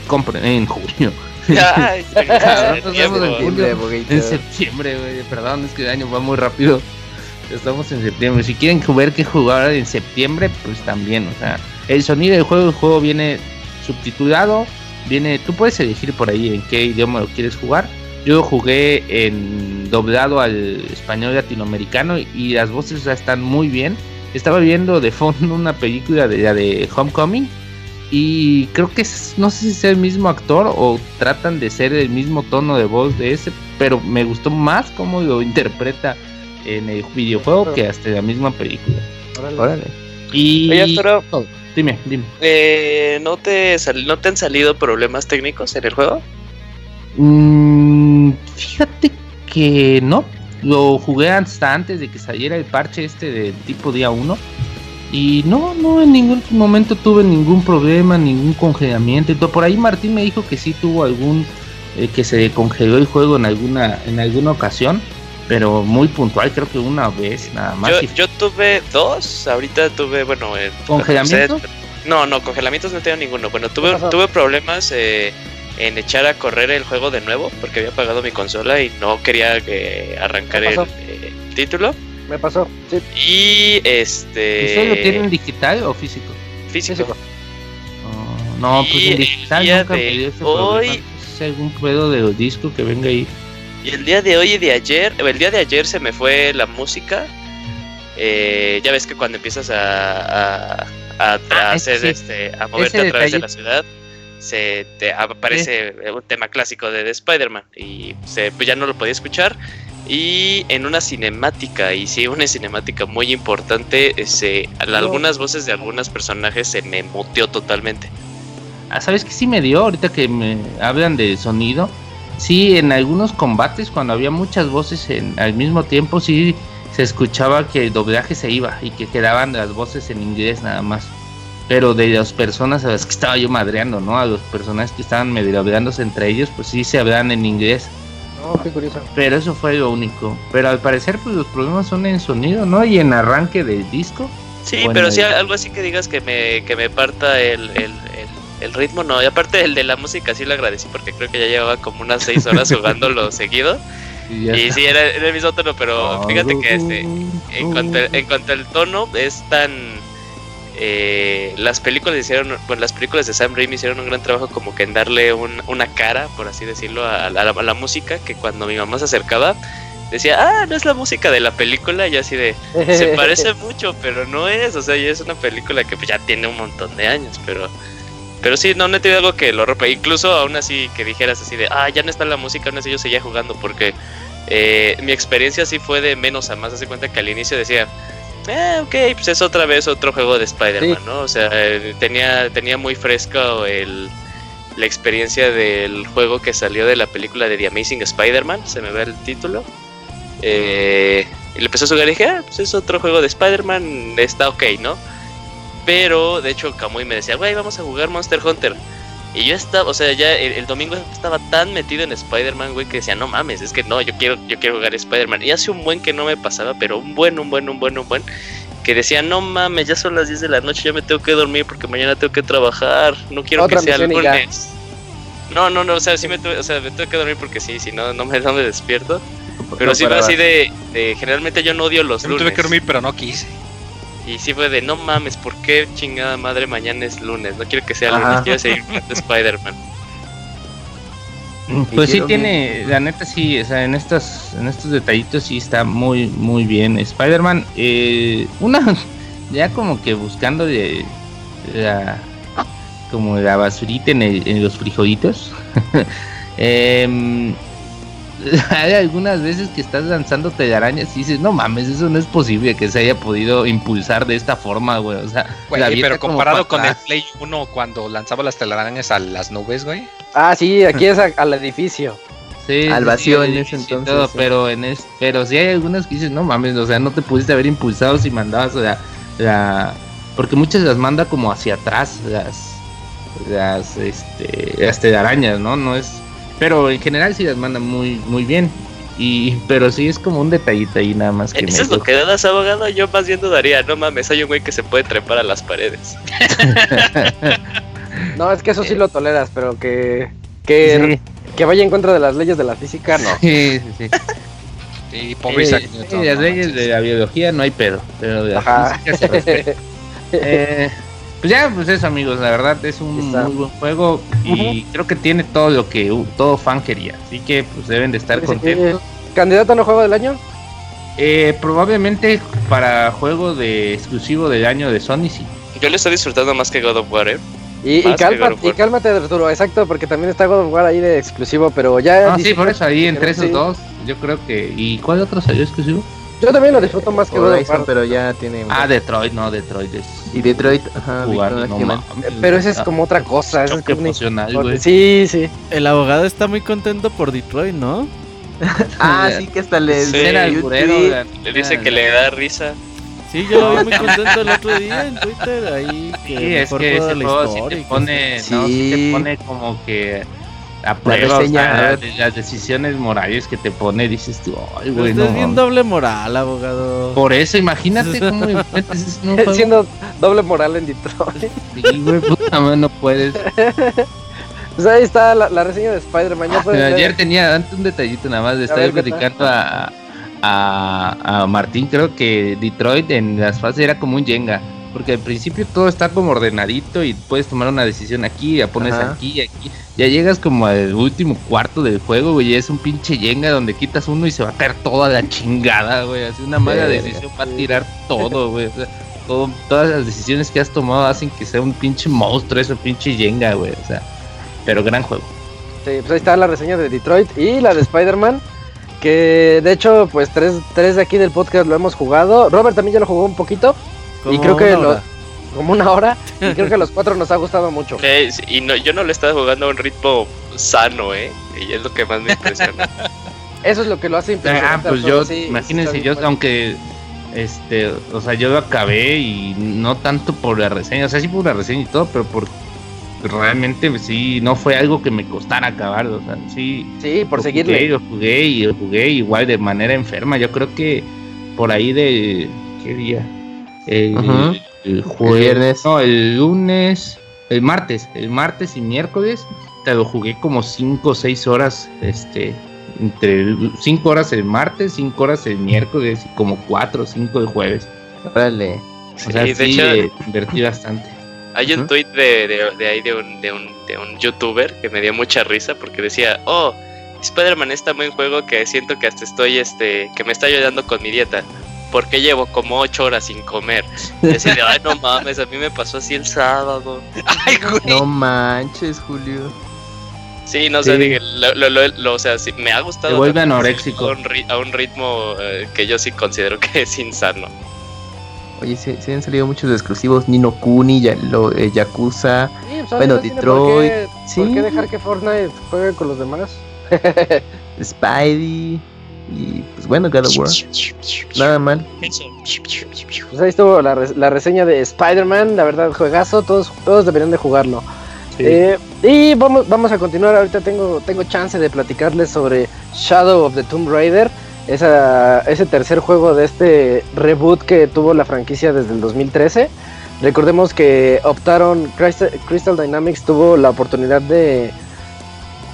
compren en junio
Ay,
en
Septiembre.
En septiembre, güey. Perdón, es que el año va muy rápido. Estamos en septiembre. Si quieren ver qué jugar en septiembre, pues también. O sea, el sonido del juego, el juego viene subtitulado. Viene, tú puedes elegir por ahí en qué idioma lo quieres jugar. Yo jugué en doblado al español latinoamericano y las voces sea, están muy bien. Estaba viendo de fondo una película de la de Homecoming y creo que es, no sé si es el mismo actor o tratan de ser el mismo tono de voz de ese, pero me gustó más cómo lo interpreta en el videojuego que hasta en la misma película.
Órale.
Órale.
Y
Oye,
todo. dime, dime.
eh, ¿no, te sal- ¿no te han salido problemas técnicos en el juego?
Mm, fíjate que no. Lo jugué hasta antes de que saliera el parche este del tipo día 1. Y no, no, en ningún momento tuve ningún problema, ningún congelamiento. Por ahí Martín me dijo que sí tuvo algún, eh, que se congeló el juego en alguna, en alguna ocasión. Pero muy puntual, creo que una vez nada más.
Yo, tuve dos, ahorita tuve, bueno... eh,
¿Congelamiento?
No, no, congelamientos no tengo ninguno. Bueno, tuve, tuve problemas eh, en echar a correr el juego de nuevo porque había apagado mi consola y no quería eh, arrancar
¿Qué
el eh, título.
Me pasó, sí.
Y este...
¿Ustedes lo tienen digital o físico?
físico.
físico.
Oh, no, pues en digital nunca me dio ese
hoy-
problema. Algún pedo de los discos que venga ahí.
Y el día de hoy y de ayer, el día de ayer se me fue la música. Eh, ya ves que cuando empiezas a, a,
Ah,
hacer este, a moverte
ese
a través de la ciudad, se te aparece un tema clásico de, de Spider-Man y se, pues ya no lo podía escuchar. Y en una cinemática, y sí, una cinemática muy importante, se, al- algunas voces de algunos personajes se me muteó totalmente.
Ah, ¿sabes qué sí me dio? Ahorita que me hablan de sonido. Sí, en algunos combates, cuando había muchas voces en, al mismo tiempo, sí se escuchaba que el doblaje se iba y que quedaban las voces en inglés nada más. Pero de las personas a las que estaba yo madreando, ¿no? A los personajes que estaban medio hablándose entre ellos, pues sí se hablan en inglés.
No, qué curioso.
Pero eso fue lo único. Pero al parecer, pues los problemas son en sonido, ¿no? Y en arranque del disco.
Sí,
Bueno,
pero sí algo así que digas que me, que me parta el, el, el, el ritmo, no. Y aparte el de la música sí lo agradecí porque creo que ya llevaba como unas seis horas jugándolo seguido.
Y
sí, era, era el mismo tono, pero fíjate que este, en cuanto, en cuanto al tono es tan... eh, las películas hicieron, bueno, las películas de Sam Raimi hicieron un gran trabajo como que en darle un- una cara, por así decirlo, a, la, a la música, que cuando mi mamá se acercaba decía, ah, no es la música de la película, y así de, se parece mucho, pero no es, o sea, ya es una película que pues, ya tiene un montón de años, pero pero sí, no, no he tenido algo que lo rompa, incluso aún así que dijeras así de, ah, ya no está la música, aún así yo seguía jugando, porque eh, mi experiencia sí fue de menos a más, hace cuenta que al inicio decía, eh, ok, pues es otra vez otro juego de Spider-Man,
Sí.
¿no? O sea, eh, tenía, tenía muy fresco el, la experiencia del juego que salió de la película de The Amazing Spider-Man, se me ve el título. Eh, y le empecé a jugar y dije, ah, pues es otro juego de Spider-Man, está ok, ¿no? Pero de hecho Kamui me decía, güey, vamos a jugar Monster Hunter. Y yo estaba, o sea, ya el, el domingo estaba tan metido en Spider-Man, güey, que decía, no mames, es que no, yo quiero, yo quiero jugar Spider-Man. Y hace un buen que no me pasaba, pero un buen, un buen, un buen, un buen. Que decía, no mames, ya son las 10 de la noche, ya me tengo que dormir porque mañana tengo que trabajar. No quiero
Otra
que sea el
misión y ya.
lunes. No, no, no, o sea, sí me tuve, o sea, me tengo que dormir porque sí, si no, no me, no me despierto. Pero sí fue así de, de, generalmente yo no odio los
Yo me tuve que dormir, pero no quise.
Y sí fue de, no mames, ¿por qué chingada madre mañana es lunes? No quiero que sea lunes,
Ajá.
quiero seguir Spider-Man.
Pues sí tiene, la neta sí, o sea, en estos, en estos detallitos sí está muy, muy bien. Spider-Man, eh, una, ya como que buscando de la, como la basurita en, el- en los frijolitos. Em, hay algunas veces que estás lanzando telarañas y dices, no mames, eso no es posible que se haya podido impulsar de esta forma, güey. O sea,
Güey,
la
pero comparado
para
con el. Play 1 cuando lanzaba las telarañas a las nubes, güey.
Ah, sí, aquí es a- al edificio.
Sí,
Al vacío
sí,
en ese entonces,
todo,
sí.
pero en es, pero sí hay algunas que dices, no mames, o sea, no te pudiste haber impulsado si mandabas la, la porque muchas las manda como hacia atrás, las las este las telarañas, ¿no? No es pero en general sí las manda muy muy bien. Y pero sí es como un detallito ahí nada más que
Eso
me
es lo que das, abogado. Yo más bien dudaría. No mames, hay un güey que se puede trepar a las paredes.
No, es que eso sí lo toleras, pero que, que, que vaya en contra de las leyes de la física, no.
Sí, sí, sí.
Y pobre
Eh, sí,
Newton,
las
no
leyes
manches.
de la biología no hay pedo, pero de la
Ajá.
física se respeta. Eh, pues ya, pues eso amigos, la verdad es un
Está.
muy buen juego y creo que tiene todo lo que uh, todo fan quería, así que pues deben de estar contentos.
¿Candidato a no juego del año?
Eh, probablemente para juego de exclusivo del año de Sony sí.
Yo lo estoy disfrutando más que God of War, ¿eh?
Y, cálmate, y cálmate, Arturo, exacto, porque también está God of War ahí de exclusivo, pero ya...
No, sí, por eso ahí entre esos
Sí.
dos, yo creo que ¿y cuál otro salió exclusivo?
Yo también lo disfruto más que
Horizon, pero ya tiene.
Ah, Detroit, no, Detroit es
Y Detroit, ajá,
jugar, no
Pero ese es como otra cosa. es una-
emocional, güey.
Sí, sí.
El abogado está muy contento por Detroit, ¿no?
Ah, sí, que hasta le.
Sí,
burero,
Le dice que le da risa.
Sí, yo lo vi muy contento el otro día en Twitter. Ahí que
Sí, es que ese juego sí te
que-
pone, no, sí te pone como que a prueba, o
reseña,
sea,
a ver.
las, decisiones morales que te pone, dices tú, ay,
Pero
güey,
estás
no.
bien doble moral, abogado.
Por eso, imagínate cómo un juego.
Siendo doble moral en Detroit.
Sí, güey, puta madre, no puedes.
Pues ahí está la, la reseña de Spider-Man. Ver.
Ayer tenía antes un detallito nada más de
A
estar
ver, ¿qué
platicando a, a, a Martín, creo que Detroit en las fases era como un Jenga. Porque al principio todo está como ordenadito y puedes tomar una decisión aquí, ya pones
Ajá.
aquí y aquí. Ya llegas como al último cuarto del juego, güey, y es un pinche Jenga donde quitas uno y se va a caer toda la chingada, güey. Así una mala decisión va a tirar todo, güey. O sea, todo- todas las decisiones que has tomado hacen que sea un pinche monstruo, eso pinche Jenga, güey. O sea, pero gran juego.
Sí, pues ahí está la reseña de Detroit y la de Spider-Man. Que de hecho, pues tres, tres de aquí del podcast lo hemos jugado. Robert también ya lo jugó un poquito, y creo que lo- como una hora. Y creo que a los cuatro nos ha gustado mucho.
Eh, y no, yo no le estaba jugando a un ritmo sano, ¿eh? Y es lo que más me impresiona.
Eso es lo que lo hace
Ah,
impresionante.
pues
Arturo,
yo,
sí,
imagínense, yo,
bueno.
aunque, este, o sea, yo lo acabé y no tanto por la reseña, o sea, sí por la reseña y todo, pero por realmente sí, no fue algo que me costara acabar, o sea, sí.
Sí, por
lo
seguirle.
Jugué, lo jugué y lo jugué igual de manera enferma, yo creo que por ahí de, ¿qué día? El, el jueves,
viernes.
no, el lunes, el martes, el martes y miércoles, te lo jugué como 5 o 6 horas, este, entre 5 horas el martes, 5 horas el miércoles y como 4 o 5 el jueves.
Órale.
O sea,
Sí,
sí,
de hecho-
eh, invertí bastante.
Hay un tweet de, de, de ahí de un, de, un, de un youtuber que me dio mucha risa porque decía, oh, Spider-Man es tan buen juego que siento que hasta estoy, este, que me está ayudando con mi dieta. Porque llevo como 8 horas sin comer. Y decía, ay, no mames, a mí me pasó así el sábado.
Ay, güey.
No manches, Julio.
Sí, no sé,
Sí.
dije, lo, lo- lo- lo- o sea, sí, me ha gustado.
Te vuelve anoréxico.
A un, ri- a un ritmo eh, que yo sí considero que es insano.
Oye, se, se han salido muchos exclusivos. Nino Kuni, ya, lo, eh, Yakuza.
Sí, pues,
Bueno,
por qué-
Detroit,
¿Por
sí.
qué dejar que Fortnite juegue con los demás?
Spidey. Y pues bueno, God of War. Nada mal.
Pues ahí estuvo la, la reseña de Spider-Man, la verdad, juegazo, todos, todos deberían de jugarlo. Eh, y vamos, vamos a continuar, ahorita tengo, tengo chance de platicarles sobre Shadow of the Tomb Raider, esa, ese tercer juego de este reboot que tuvo la franquicia desde el 2013. Recordemos que optaron, Crystal, Crystal Dynamics tuvo la oportunidad de,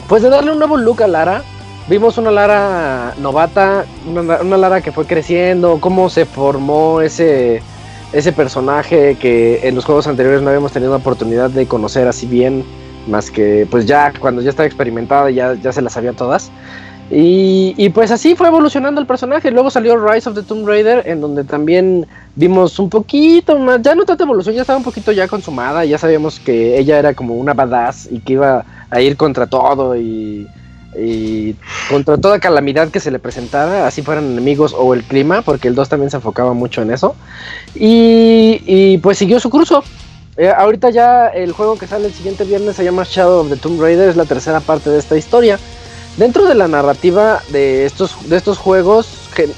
pues de darle un nuevo look a Lara. Vimos una Lara novata, una, Lara que fue creciendo, cómo se formó ese, ese personaje que en los juegos anteriores no habíamos tenido la oportunidad de conocer así bien, más que pues ya cuando ya estaba experimentada ya, ya se las sabía todas. Y, y pues así fue evolucionando el personaje. Luego salió Rise of the Tomb Raider, en donde también vimos un poquito más, ya no tanta evolución, ya estaba un poquito ya consumada, ya sabíamos que ella era como una badass y que iba a ir contra todo y y contra toda calamidad que se le presentara, así fueran enemigos o el clima, porque el 2 también se enfocaba mucho en eso. Y, y pues siguió su curso. Eh, ahorita ya el juego que sale el siguiente viernes se llama Shadow of the Tomb Raider, es la tercera parte de esta historia. Dentro de la narrativa de estos, de estos juegos,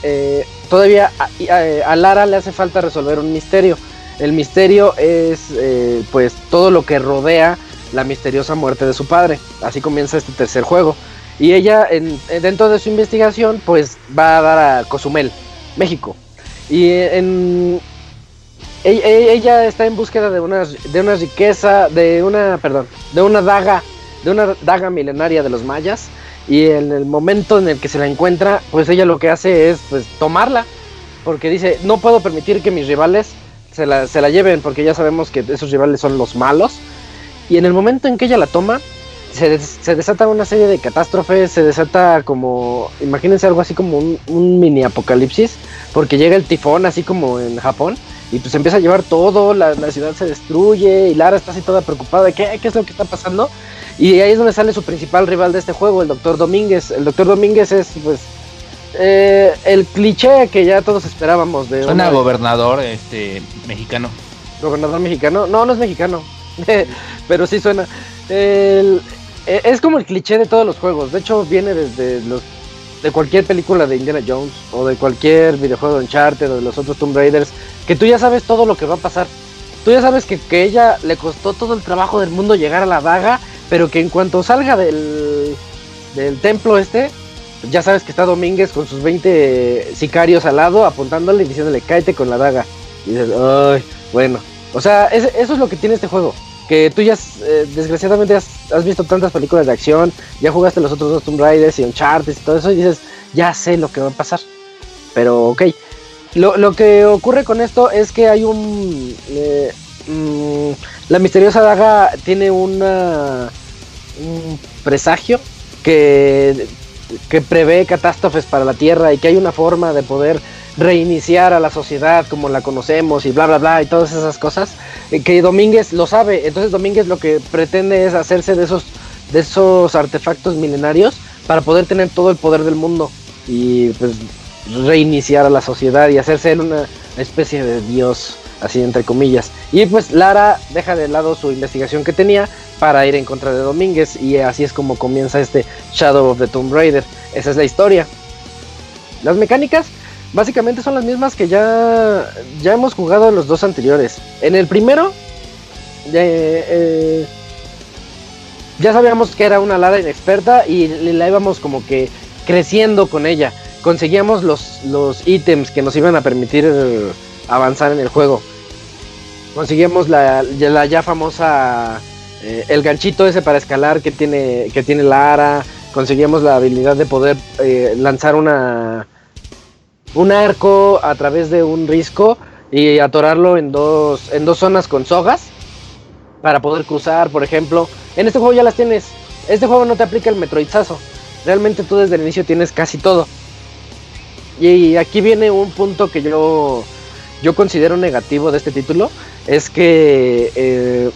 eh, todavía a, a, a, Lara le hace falta resolver un misterio. El misterio es eh, pues todo lo que rodea la misteriosa muerte de su padre. Así comienza este tercer juego. Y ella, en, dentro de su investigación, pues va a dar a Cozumel, México. Y en, ella, ella, está en búsqueda de una, de una riqueza, de una, perdón, de una daga, de una daga milenaria de los mayas. Y en el momento en el que se la encuentra, pues ella lo que hace es pues tomarla. Porque dice, no puedo permitir que mis rivales se la, se la lleven, porque ya sabemos que esos rivales son los malos. Y en el momento en que ella la toma, se, des, se, desata una serie de catástrofes, se desata como, imagínense algo así como un, un, mini apocalipsis, porque llega el tifón así como en Japón, y pues empieza a llevar todo, la, la ciudad se destruye, y Lara está así toda preocupada de qué, qué es lo que está pasando, y ahí es donde sale su principal rival de este juego, el Doctor Domínguez. El Doctor Domínguez es pues eh, el cliché que ya todos esperábamos de...
Suena una... gobernador este mexicano.
¿Gobernador mexicano? No, no es mexicano, pero sí suena. El, es como el cliché de todos los juegos. De hecho, viene desde los de cualquier película de Indiana Jones o de cualquier videojuego de Uncharted o de los otros Tomb Raiders, que tú ya sabes todo lo que va a pasar. Tú ya sabes que, que ella le costó todo el trabajo del mundo llegar a la daga, pero que en cuanto salga del, del templo este, ya sabes que está Domínguez con sus 20 sicarios al lado apuntándole y diciéndole cáete con la daga. Y dices, ay, bueno. O sea, es, eso es lo que tiene este juego que tú ya eh, desgraciadamente has, visto tantas películas de acción, ya jugaste los otros dos Tomb Raiders y Uncharted y todo eso y dices, ya sé lo que va a pasar. Pero ok. Lo, lo que ocurre con esto es que hay un... Eh, mmm, la misteriosa daga tiene una, un presagio que, que prevé catástrofes para la Tierra y que hay una forma de poder reiniciar a la sociedad como la conocemos y bla bla bla y todas esas cosas que Domínguez lo sabe. Entonces Domínguez lo que pretende es hacerse de esos de esos artefactos milenarios para poder tener todo el poder del mundo y pues reiniciar a la sociedad y hacerse una especie de dios así entre comillas. Y pues Lara deja de lado su investigación que tenía para ir en contra de Domínguez y así es como comienza este Shadow of the Tomb Raider. Esa es la historia. Las mecánicas básicamente son las mismas que ya, ya hemos jugado en los dos anteriores. En el primero, eh, eh, ya sabíamos que era una Lara inexperta y la íbamos como que creciendo con ella. Conseguíamos los, los ítems que nos iban a permitir avanzar en el juego. Conseguíamos la, la ya famosa, eh, el ganchito ese para escalar que tiene, que tiene Lara. Conseguíamos la habilidad de poder eh, lanzar una, un arco a través de un risco y atorarlo en dos, en dos zonas con sogas para poder cruzar, por ejemplo. En este juego ya las tienes. Este juego no te aplica el metroidazo. Realmente tú desde el inicio tienes casi todo. Y aquí viene un punto que yo, yo considero negativo de este título. Es que eh,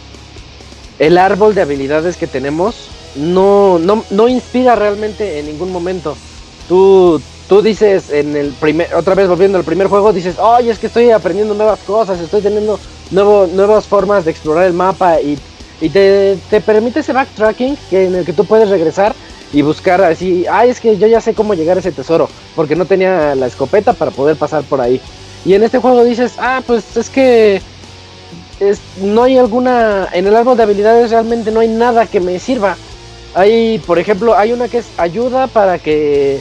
el árbol de habilidades que tenemos no, no, no inspira realmente en ningún momento. Tú, tú dices en el primer, otra vez volviendo al primer juego, dices, oye, es que estoy aprendiendo nuevas cosas, estoy teniendo nuevo, nuevas formas de explorar el mapa y, y te, te, permite ese backtracking que, en el que tú puedes regresar y buscar así, ay, es que yo ya sé cómo llegar a ese tesoro, porque no tenía la escopeta para poder pasar por ahí. Y en este juego dices, ah, pues es que no hay alguna, en el árbol de habilidades realmente no hay nada que me sirva. Hay, por ejemplo, hay una que es ayuda para que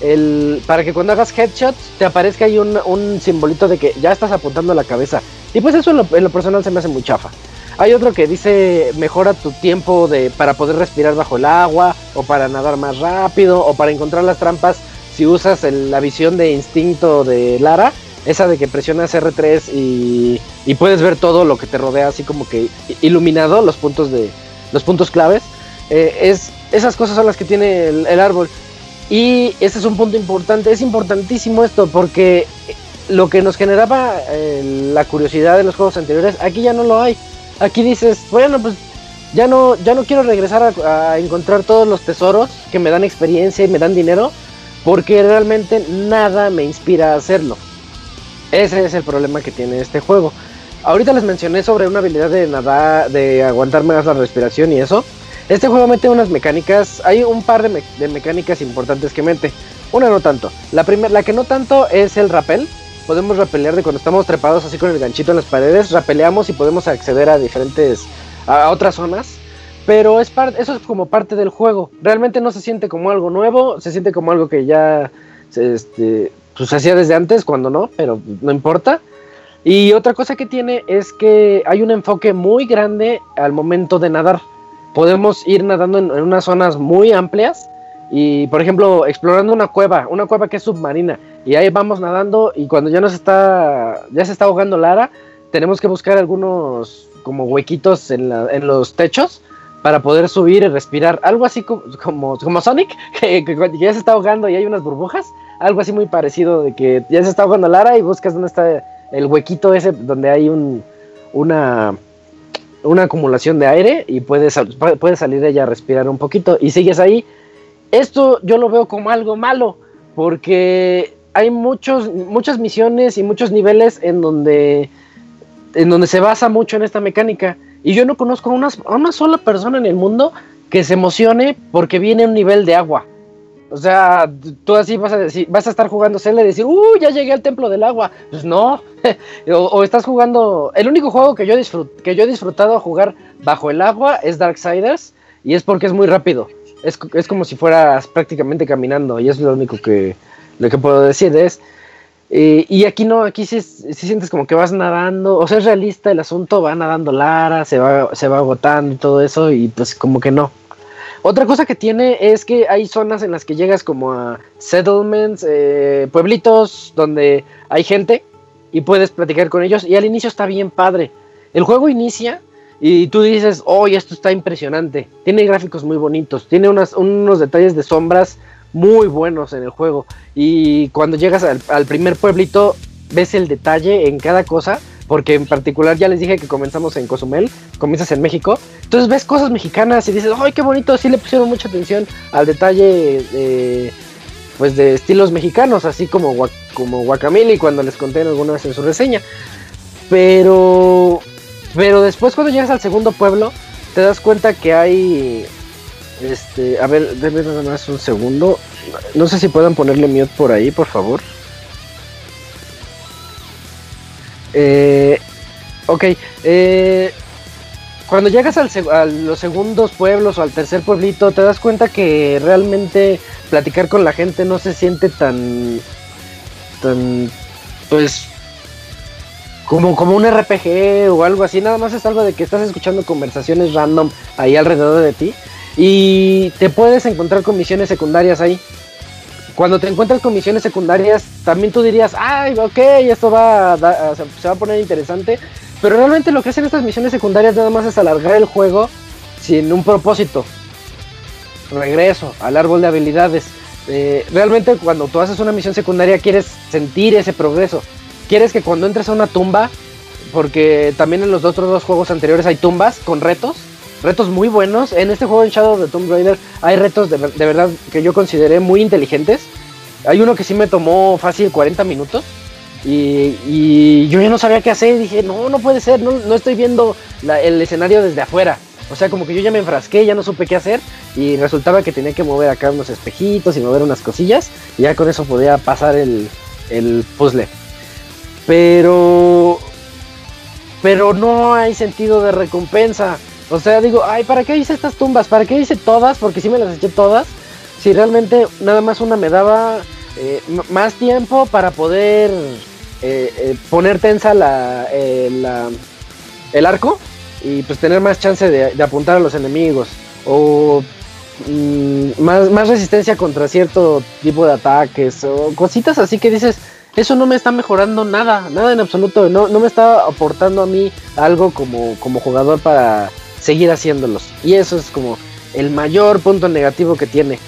el, para que cuando hagas headshots te aparezca ahí un, un, simbolito de que ya estás apuntando a la cabeza. Y pues eso en lo, personal se me hace muy chafa. Hay otro que dice mejora tu tiempo de, para poder respirar bajo el agua, o para nadar más rápido, o para encontrar las trampas si usas la visión de instinto de Lara. Esa de que presionas R3 y, y, puedes ver todo lo que te rodea, así como que iluminado, los puntos de los puntos claves. Eh, es, esas cosas son las que tiene el árbol. Y ese es un punto importante, es importantísimo esto porque lo que nos generaba eh, la curiosidad de los juegos anteriores, aquí ya no lo hay. Aquí dices, bueno, pues ya no, ya no quiero regresar a, a encontrar todos los tesoros que me dan experiencia y me dan dinero, porque realmente nada me inspira a hacerlo. Ese es el problema que tiene este juego. Ahorita les mencioné sobre una habilidad de nadar, de aguantar más la respiración y eso. Este juego mete unas mecánicas, hay un par de, me- de mecánicas importantes que mete. Una no tanto. La la que no tanto es el rappel. Podemos rapelear de cuando estamos trepados así con el ganchito en las paredes, rapeleamos y podemos acceder a diferentes, a, otras zonas. Pero es eso es como parte del juego. Realmente no se siente como algo nuevo, se siente como algo que ya se, este, pues, hacía desde antes, cuando no, pero no importa. Y otra cosa que tiene es que hay un enfoque muy grande al momento de nadar. Podemos ir nadando en, unas zonas muy amplias y, por ejemplo, explorando una cueva, una cueva que es submarina. Y ahí vamos nadando y cuando ya nos está, ya se está ahogando Lara, tenemos que buscar algunos como huequitos en, la- en los techos para poder subir y respirar. Algo así co- como, como Sonic, que, que ya se está ahogando y hay unas burbujas. Algo así muy parecido de que ya se está ahogando Lara y buscas dónde está el huequito ese donde hay un, una, una acumulación de aire y puedes, sal- pu- puedes salir ella a respirar un poquito y sigues ahí. Esto yo lo veo como algo malo porque hay muchos, muchas misiones y muchos niveles en donde, en donde se basa mucho en esta mecánica. Y yo no conozco a una, a una sola persona en el mundo que se emocione porque viene un nivel de agua. O sea, tú así vas a decir, vas a estar jugando Zelda y decir, ¡uh! Ya llegué al templo del agua. Pues no. o, estás jugando. El único juego que yo, disfrut- que yo he disfrutado jugar bajo el agua es Darksiders. Y es porque es muy rápido. Es, es como si fueras prácticamente caminando. Y es lo único que, lo que puedo decir. Es. eh, y aquí no, aquí sí, sí sientes como que vas nadando. O sea, es realista el asunto. Va nadando Lara, se va, se va agotando y todo eso. Y pues como que no. Otra cosa que tiene es que hay zonas en las que llegas como a settlements, eh, pueblitos donde hay gente y puedes platicar con ellos y al inicio está bien padre. El juego inicia y tú dices, oh, esto está impresionante. Tiene gráficos muy bonitos, tiene unos detalles de sombras muy buenos en el juego. Y cuando llegas al primer pueblito, ves el detalle en cada cosa. Porque en particular ya les dije que comenzamos en Cozumel, comienzas en México. Entonces ves cosas mexicanas y dices, ¡ay, qué bonito! Sí le pusieron mucha atención al detalle de, pues de estilos mexicanos, así como, como Guacamole cuando les conté alguna vez en su reseña. Pero, pero después cuando llegas al segundo pueblo, te das cuenta que hay, este, a ver, déme nada más un segundo. No sé si puedan ponerle mute por ahí, por favor. Eh, ok, eh, cuando llegas al a los segundos pueblos o al tercer pueblito, te das cuenta que realmente platicar con la gente no se siente tan, tan, pues, como, como un RPG o algo así. Nada más es algo de que estás escuchando conversaciones random ahí alrededor de ti y te puedes encontrar con misiones secundarias ahí. Cuando te encuentras con misiones secundarias, también tú dirías, ay, ok, esto va se va a poner interesante. Pero realmente lo que hacen estas misiones secundarias nada más es alargar el juego sin un propósito. Regreso al árbol de habilidades. Eh, realmente cuando tú haces una misión secundaria quieres sentir ese progreso. Quieres que cuando entres a una tumba, porque también en los otros dos juegos anteriores hay tumbas con retos, retos muy buenos. En este juego en Shadow the Tomb Raider hay retos de, de verdad que yo consideré muy inteligentes. Hay uno que sí me tomó fácil 40 minutos. Y, y yo ya no sabía qué hacer. Dije, no, no puede ser. No, no estoy viendo el escenario desde afuera. O sea, como que yo ya me enfrasqué, ya no supe qué hacer. Y resultaba que tenía que mover acá unos espejitos y mover unas cosillas. Y ya con eso podía pasar el, el puzzle. Pero. Pero no hay sentido de recompensa. O sea, digo, ay, ¿para qué hice estas tumbas? ¿Para qué hice todas? Porque sí me las eché todas. Si realmente nada más una me daba eh, más tiempo para poder eh, eh, poner tensa la, el arco y pues tener más chance de, de apuntar a los enemigos. O mm, más, más resistencia contra cierto tipo de ataques. O cositas así que dices, eso no me está mejorando nada, nada en absoluto. No, no me está aportando a mí algo como, como jugador para seguir haciéndolos. Y eso es como el mayor punto negativo que tiene.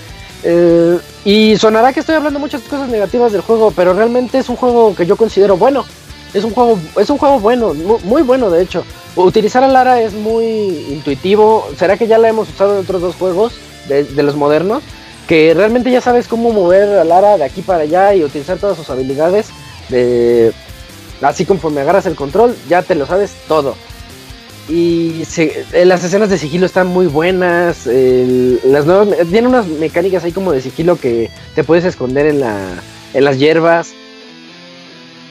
Eh, y sonará que estoy hablando muchas cosas negativas del juego, pero realmente es un juego que yo considero bueno. Es un juego, es un juego bueno, mu- muy, bueno de hecho. utilizar a Lara es muy intuitivo. ¿Será que ya la hemos usado en otros dos juegos de, de los modernos? Que realmente ya sabes cómo mover a Lara de aquí para allá y utilizar todas sus habilidades. De, así conforme agarras el control, ya te lo sabes todo. Y eh, las escenas de sigilo están muy buenas. el- las nuevas, tiene unas mecánicas ahí como de sigilo que te puedes esconder en, la, en las hierbas.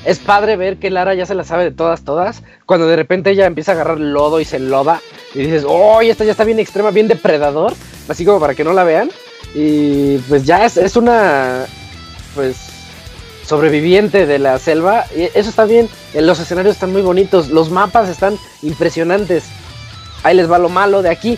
Es padre ver que Lara ya se la sabe de todas, todas. Cuando de repente ella empieza a agarrar lodo y se enloda. Y dices, oh, esta ya está bien extrema, bien depredador. Así como para que no la vean. Y pues ya es, es una. Pues. Sobreviviente de la selva. Eso está bien. eh, Los escenarios están muy bonitos. Los mapas están impresionantes. Ahí les va lo malo de aquí.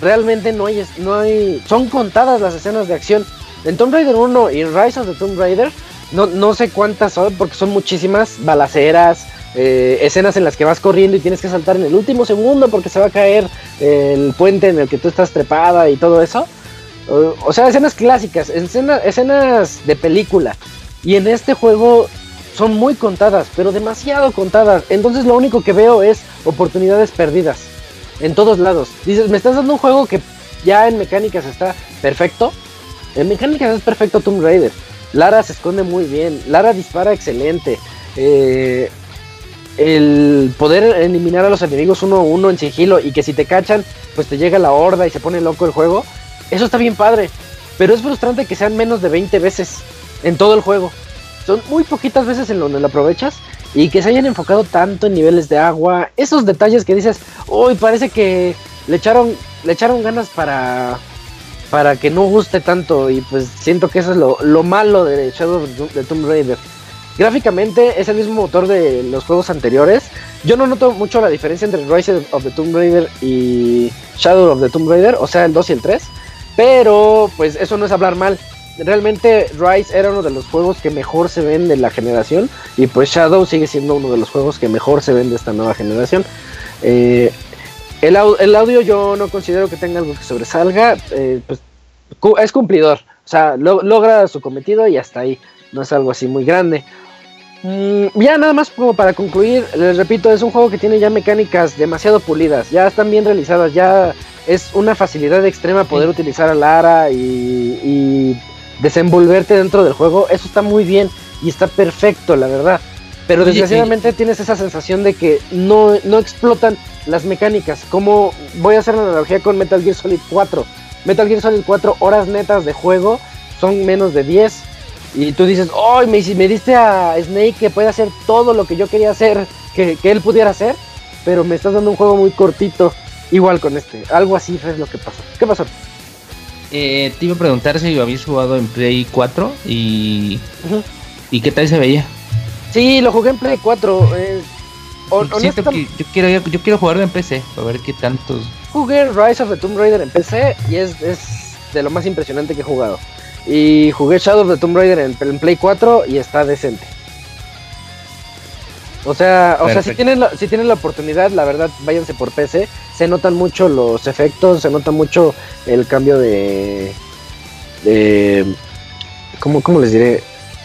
Realmente no hay, no hay. Son contadas las escenas de acción. En Tomb Raider 1 y Rise of the Tomb Raider. No, no sé cuántas son, porque son muchísimas balaceras, eh, escenas en las que vas corriendo y tienes que saltar en el último segundo porque se va a caer el puente en el que tú estás trepada y todo eso. O sea, escenas clásicas, escena- escenas de película. Y en este juego son muy contadas, pero demasiado contadas. Entonces lo único que veo es oportunidades perdidas. En todos lados. Dices, me estás dando un juego que ya en mecánicas está perfecto. En mecánicas es perfecto Tomb Raider. Lara se esconde muy bien. Lara dispara excelente. Eh, el poder eliminar a los enemigos uno a uno en sigilo y que si te cachan, pues te llega la horda y se pone loco el juego. Eso está bien padre. Pero es frustrante que sean menos de 20 veces en todo el juego. Son muy poquitas veces en donde lo aprovechas y que se hayan enfocado tanto en niveles de agua. Esos detalles que dices, uy, parece que le echaron, le echaron ganas para, para que no guste tanto. Y pues siento que eso es lo, lo malo de Shadow de Tomb Raider. Gráficamente es el mismo motor de los juegos anteriores. Yo no noto mucho la diferencia entre Rise of the Tomb Raider y Shadow of the Tomb Raider, o sea, el 2 y el 3. Pero pues eso no es hablar mal. Realmente Rise era uno de los juegos que mejor se ven de la generación y pues Shadow sigue siendo uno de los juegos que mejor se ven de esta nueva generación. Eh, el, au- el audio yo no considero que tenga algo que sobresalga, eh, pues cu- es cumplidor, o sea, lo- logra su cometido y hasta ahí, no es algo así muy grande. Mm, ya nada más como para concluir, les repito, es un juego que tiene ya mecánicas demasiado pulidas, ya están bien realizadas, ya es una facilidad extrema poder utilizar a Lara y, y desenvolverte dentro del juego, eso está muy bien y está perfecto, la verdad. Pero
Oye,
desgraciadamente tienes esa sensación de que no, no explotan las mecánicas. Como voy a hacer la analogía con Metal Gear Solid 4. Metal Gear Solid 4 horas netas de juego son menos de 10. Y tú dices, oh, me, me diste a Snake que puede hacer todo lo que yo quería hacer, que, que él pudiera hacer, pero me estás dando un juego muy cortito. Igual con este, algo así es lo que pasó. ¿Qué pasó?
Eh, te iba a preguntar si habías jugado en Play 4 y, y qué tal se veía.
Sí, lo jugué en Play 4. eh,
Siento que yo quiero, yo quiero jugarlo en PC, a ver qué tantos.
Jugué Rise of the Tomb Raider en PC y es, es de lo más impresionante que he jugado. Y jugué Shadow of the Tomb Raider en, en Play 4 y está decente. O sea, o sea si, tienen la, si tienen la oportunidad, la verdad, váyanse por PC. Se notan mucho los efectos, se nota mucho el cambio de... de ¿cómo, ¿Cómo les diré?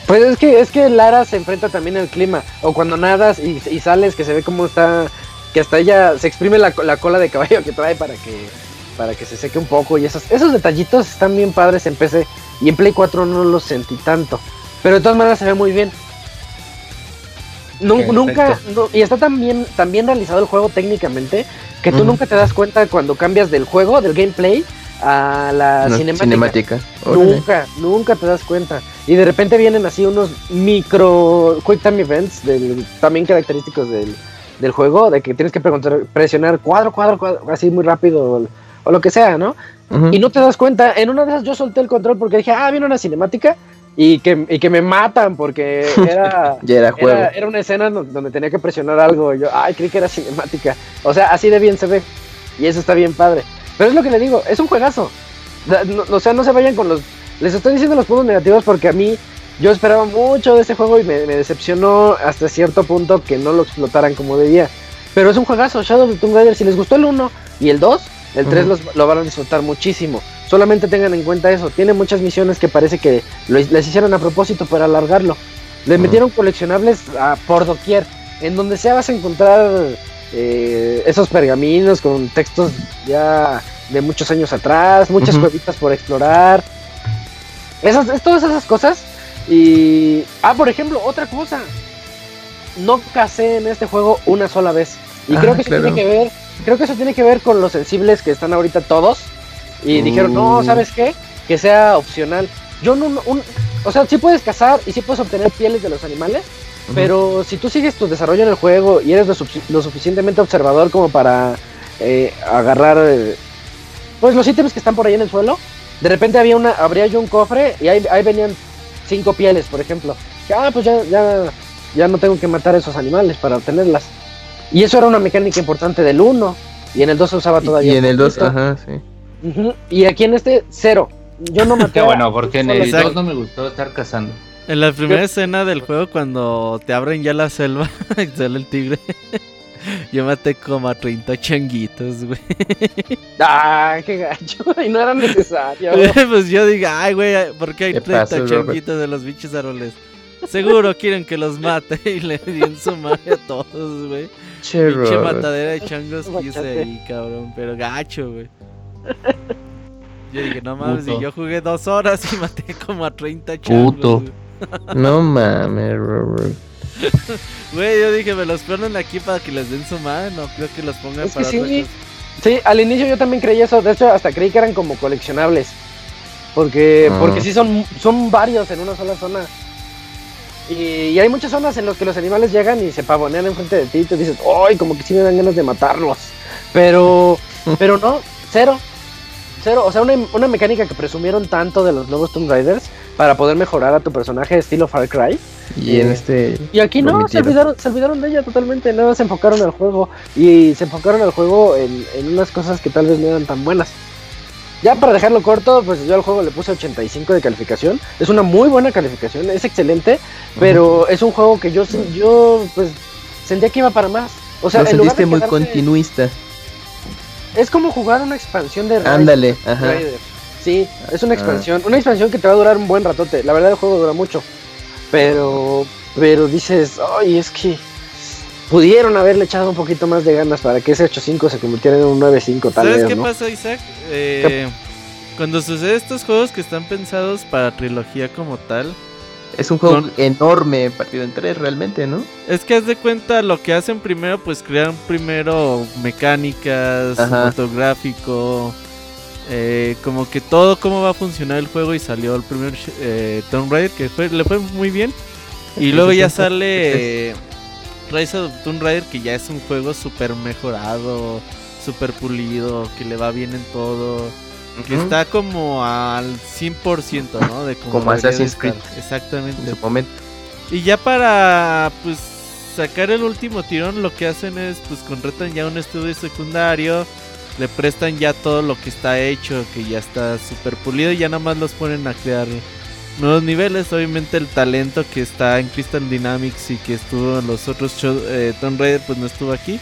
Pues es que, es que Lara se enfrenta también al clima. O cuando nadas y, y sales, que se ve cómo está que hasta ella se exprime la, la cola de caballo que trae para que para que se seque un poco y esos esos detallitos están bien padres en PC y en Play 4 no los sentí tanto, pero de todas maneras se ve muy bien.
Perfecto.
nunca no- y está tan bien, tan bien realizado el juego técnicamente que tú nunca te das cuenta cuando cambias del juego, del gameplay a la
No,
cinemática.
cinemática.
Nunca, nunca te das cuenta. Y de repente vienen así unos micro Quick Time Events del, también característicos del, del juego, de que tienes que preguntar- presionar cuadro, cuadro, cuadro, así muy rápido o, o lo que sea, ¿no? Y no te das cuenta. En una de esas yo solté el control porque dije, ah, viene una cinemática y que, y que me matan porque era...
Era juego.
Era, era una escena donde tenía que presionar algo. y yo, ay, creí que era cinemática. O sea, así de bien se ve. Y eso está bien padre. Pero es lo que le digo, es un juegazo. No- o sea, no se vayan con los. Les estoy diciendo los puntos negativos porque a mí yo esperaba mucho de este juego y me, me decepcionó hasta cierto punto que no lo explotaran como debía. Pero es un juegazo, Shadow of the Tomb Raider. Si les gustó el 1 y el 2, el 3
Ujú.
los- lo van a disfrutar muchísimo. Solamente tengan en cuenta eso. Tiene muchas misiones que parece que lo- les hicieron a propósito para alargarlo. Le metieron coleccionables a, por doquier. En donde sea vas a encontrar eh, esos pergaminos con textos ya de muchos años atrás, muchas
Ujú.
cuevitas por explorar. Esas, es- todas esas cosas. Y. Ah, por ejemplo, otra cosa. No casé en este juego una sola vez. Y
Ah,
creo que eso tiene que ver. Creo que eso tiene que ver con los sensibles que están ahorita todos. Y dijeron, no. ¿sabes qué? Que sea opcional. Yo no, un, o sea, sí puedes cazar y sí puedes obtener pieles de los animales, pero si tú sigues tu desarrollo en el juego y eres lo, sufic- lo suficientemente observador como para eh, agarrar eh, pues los ítems que están por ahí en el suelo, de repente había una, habría yo un cofre y ahí, ahí venían cinco pieles, por ejemplo. Que, ah, pues ya, ya, ya no tengo que matar esos animales para obtenerlas. Y eso era una mecánica importante del 1. Y en el 2 se usaba todavía.
y en el 2,
poquito.
ajá, sí.
Ujú, Y aquí en este, cero. Yo no maté.
Qué bueno, porque en el
Exacto.
2 no me gustó estar cazando.
En la primera escena del juego, cuando te abren ya la selva, y sale el tigre. Yo maté como a 30 changuitos, güey.
Ah, qué gacho. Y no era necesario.
pues yo digo, ay, güey, ¿por qué hay
¿Qué
30
pasó, Robert?
changuitos de los bichos árboles? Seguro quieren que los mate y le di en su madre a todos, güey.
Che,
Pinche matadera de changos que hice ahí, cabrón. Pero gacho, güey. Yo dije, no mames,
Puto.
y yo jugué dos horas y maté como a 30 changos.
Puto.
No mames, Robert.
Güey, yo dije, me los ponen aquí para que les den su madre. No creo que los pongan
Es que
para otra
sí. Sí, al inicio yo también creí eso. De hecho, hasta creí que eran como coleccionables. Porque,
Ah.
porque sí son, son varios en una sola zona. Y, y hay muchas zonas en las que los animales llegan y se pavonean enfrente de ti y te dices, ¡ay! Como que sí me dan ganas de matarlos. Pero, pero no, cero. Cero. O sea, una, una mecánica que presumieron tanto de los nuevos Tomb Raiders para poder mejorar a tu personaje estilo Far Cry.
Y en
Eh,
este.
Y aquí no, se olvidaron, se olvidaron de ella totalmente, nada se enfocaron al juego y se enfocaron al juego en, en unas cosas que tal vez no eran tan buenas. Ya para dejarlo corto, pues yo al juego le puse 85 de calificación. Es una muy buena calificación, es excelente, pero es un juego que yo yo pues sentía que iba para más. O sea,
Lo sentiste muy
quedarse-
continuista.
Es como jugar una expansión de Rise
Ándale, ajá.
Sí, es una
Ah.
expansión, una expansión que te va a durar un buen ratote. La verdad el juego dura mucho. Pero pero dices, "Ay, es que pudieron haberle echado un poquito más de ganas para que ese 8.5 se convirtiera en un 9.5 tal
¿Sabes
vez,
qué
¿no?
pasa, Isaac? Eh, cuando sucede estos juegos que están pensados para trilogía como tal,
Es un juego
Con-
enorme, partido en tres realmente, ¿no?
es que haz de cuenta lo que hacen primero, pues crean primero mecánicas, fotográfico, eh, como que todo cómo va a funcionar el juego y salió el primer eh, Tomb Raider que fue, le fue muy bien. Y luego ya sale eh, Rise of Tomb Raider que ya es un juego súper mejorado, súper pulido, que le va bien en todo. Que está como al 100%, ¿no? De como,
Como Assassin's Creed.
Exactamente.
En su momento.
Y ya para pues sacar el último tirón lo que hacen es pues contratan ya un estudio secundario, le prestan ya todo lo que está hecho, que ya está súper pulido y ya nada más los ponen a crear nuevos niveles. Obviamente el talento que está en Crystal Dynamics y que estuvo en los otros shows, eh, Tomb Raider pues no estuvo aquí.